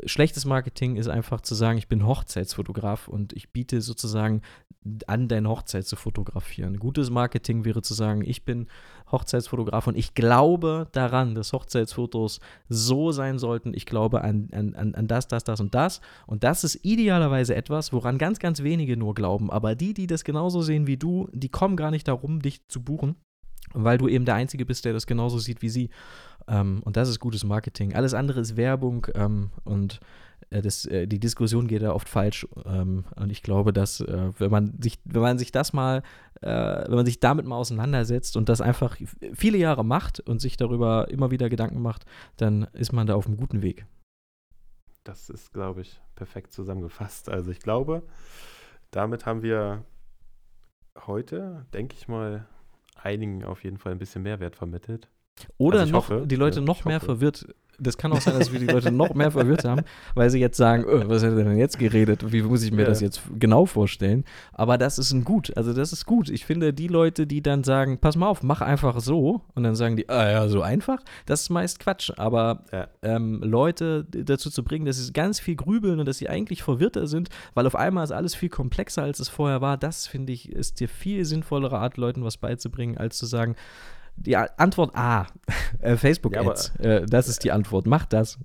schlechtes Marketing ist einfach zu sagen, ich bin Hochzeitsfotograf und ich biete sozusagen an, deine Hochzeit zu fotografieren. Gutes Marketing wäre zu sagen, ich bin Hochzeitsfotograf und ich glaube daran, dass Hochzeitsfotos so sein sollten. Ich glaube an, an, an das, das, das und das. Und das ist idealerweise etwas, woran ganz, ganz wenige nur glauben. Aber die, die das genauso sehen wie du, die kommen gar nicht darum, dich zu buchen, weil du eben der Einzige bist, der das genauso sieht wie sie. Ähm, und das ist gutes Marketing. Alles andere ist Werbung ähm, und das, äh, die Diskussion geht da oft falsch. Ähm, und ich glaube, dass, äh, wenn, man sich, wenn man sich das mal, äh, wenn man sich damit mal auseinandersetzt und das einfach viele Jahre macht und sich darüber immer wieder Gedanken macht, dann ist man da auf einem guten Weg. Das ist, glaube ich, perfekt zusammengefasst. Also ich glaube, damit haben wir heute, denke ich mal, einigen auf jeden Fall ein bisschen Mehrwert vermittelt. Oder also noch hoffe, die Leute noch mehr verwirrt das kann auch sein, dass wir die Leute noch mehr verwirrt haben, weil sie jetzt sagen, oh, was hat er denn jetzt geredet? Wie muss ich mir ja. das jetzt genau vorstellen? Aber das ist ein Gut. Also das ist gut. Ich finde, die Leute, die dann sagen, pass mal auf, mach einfach so und dann sagen die, ah ja, so einfach, das ist meist Quatsch. Aber ja. ähm, Leute dazu zu bringen, dass sie ganz viel grübeln und dass sie eigentlich verwirrter sind, weil auf einmal ist alles viel komplexer, als es vorher war, das finde ich, ist dir viel sinnvollere Art, Leuten was beizubringen, als zu sagen, die Antwort A. Äh, Facebook-Ads. Ja, äh, das ist die Antwort. Mach das.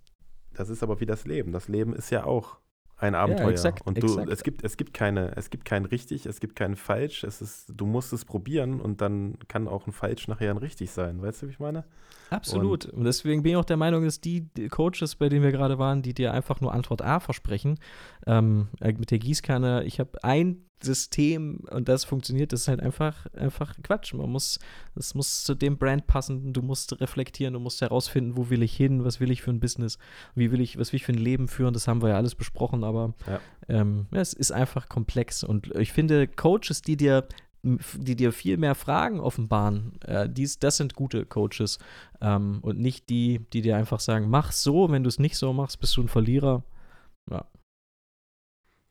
Das ist aber wie das Leben. Das Leben ist ja auch ein Abenteuer. Ja, exakt, und du, exakt. es gibt, es gibt keine, es gibt kein richtig, es gibt kein falsch. Es ist, du musst es probieren und dann kann auch ein falsch nachher ein richtig sein. Weißt du, wie ich meine? Absolut. Und, und deswegen bin ich auch der Meinung, dass die Coaches, bei denen wir gerade waren, die dir einfach nur Antwort A versprechen, ähm, äh, mit der Gießkanne, ich habe ein System und das funktioniert, das ist halt einfach, einfach Quatsch. Man muss, es muss zu dem Brand passen, du musst reflektieren, du musst herausfinden, wo will ich hin, was will ich für ein Business, wie will ich, was will ich für ein Leben führen, das haben wir ja alles besprochen, aber ja. Ähm, ja, es ist einfach komplex. Und ich finde, Coaches, die dir die dir viel mehr Fragen offenbaren, äh, dies, das sind gute Coaches ähm, und nicht die, die dir einfach sagen, mach so, wenn du es nicht so machst, bist du ein Verlierer.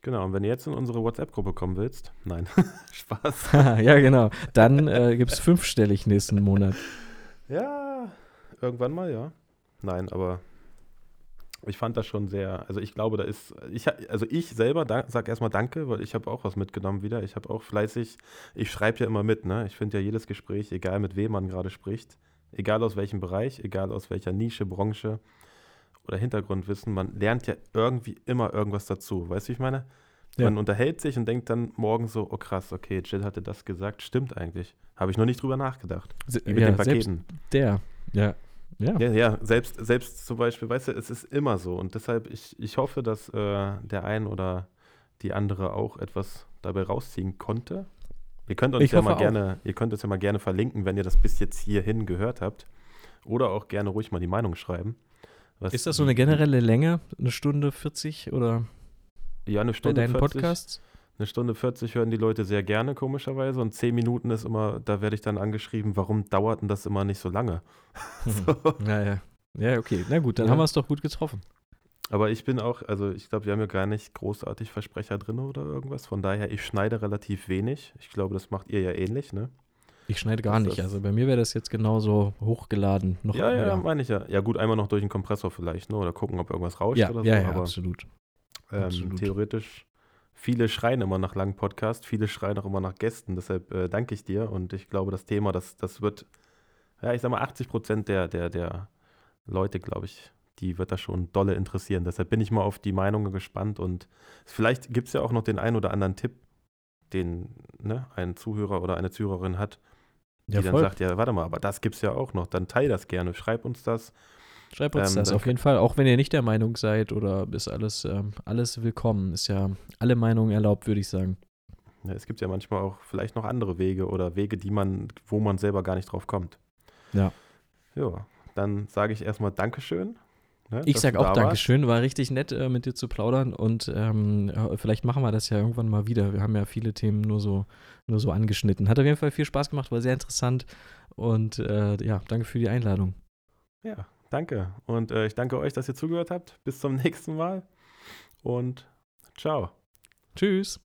Genau, und wenn du jetzt in unsere WhatsApp-Gruppe kommen willst, nein, Spaß. ja, genau, dann äh, gibt es fünfstellig nächsten Monat. Ja, irgendwann mal, ja. Nein, aber ich fand das schon sehr, also ich glaube, da ist, ich, also ich selber da, sag erstmal Danke, weil ich habe auch was mitgenommen wieder. Ich habe auch fleißig, ich schreibe ja immer mit, ne? Ich finde ja jedes Gespräch, egal mit wem man gerade spricht, egal aus welchem Bereich, egal aus welcher Nische, Branche oder Hintergrundwissen, man lernt ja irgendwie immer irgendwas dazu. Weißt du, wie ich meine? Ja. Man unterhält sich und denkt dann morgen so, oh krass, okay, Jill hatte das gesagt, stimmt eigentlich. Habe ich noch nicht drüber nachgedacht. Wie mit ja, den Paketen. Der, ja. Ja. ja, ja, selbst, selbst zum Beispiel, weißt du, es ist immer so. Und deshalb, ich, ich hoffe, dass äh, der ein oder die andere auch etwas dabei rausziehen konnte. Ihr könnt uns ich ja mal auch. gerne, ihr könnt uns ja mal gerne verlinken, wenn ihr das bis jetzt hierhin gehört habt. Oder auch gerne ruhig mal die Meinung schreiben. Was ist das so eine generelle Länge? Eine Stunde 40 oder? Ja, eine Stunde bei deinen 40. Podcasts? Eine Stunde 40 hören die Leute sehr gerne, komischerweise. Und 10 Minuten ist immer, da werde ich dann angeschrieben, warum dauert denn das immer nicht so lange? so. Ja, ja. Ja, okay. Na gut, dann ja. haben wir es doch gut getroffen. Aber ich bin auch, also ich glaube, wir haben ja gar nicht großartig Versprecher drin oder irgendwas. Von daher, ich schneide relativ wenig. Ich glaube, das macht ihr ja ähnlich, ne? Ich schneide gar nicht. Also bei mir wäre das jetzt genauso hochgeladen. Noch ja, ja, meine ich ja. Ja, gut, einmal noch durch den Kompressor vielleicht, ne? Oder gucken, ob irgendwas rauscht ja, oder so. Ja, ja, absolut. Ähm, absolut. Theoretisch viele schreien immer nach langen Podcasts, viele schreien auch immer nach Gästen. Deshalb äh, danke ich dir und ich glaube, das Thema, das, das wird, ja, ich sag mal, 80 Prozent der, der, der Leute, glaube ich, die wird das schon dolle interessieren. Deshalb bin ich mal auf die Meinungen gespannt und vielleicht gibt es ja auch noch den einen oder anderen Tipp, den ne, ein Zuhörer oder eine Zuhörerin hat, die ja, dann sagt, ja, warte mal, aber das gibt's ja auch noch, dann teil das gerne, schreib uns das. Schreib uns ähm, das auf jeden Fall, auch wenn ihr nicht der Meinung seid oder ist alles, ähm, alles willkommen. Ist ja alle Meinungen erlaubt, würde ich sagen. Ja, es gibt ja manchmal auch vielleicht noch andere Wege oder Wege, die man, wo man selber gar nicht drauf kommt. Ja. Ja, dann sage ich erstmal Dankeschön Ne, ich sage auch Dankeschön, war richtig nett äh, mit dir zu plaudern und ähm, vielleicht machen wir das ja irgendwann mal wieder. Wir haben ja viele Themen nur so, nur so angeschnitten. Hat auf jeden Fall viel Spaß gemacht, war sehr interessant und äh, ja, danke für die Einladung. Ja, danke und äh, ich danke euch, dass ihr zugehört habt. Bis zum nächsten Mal und ciao. Tschüss.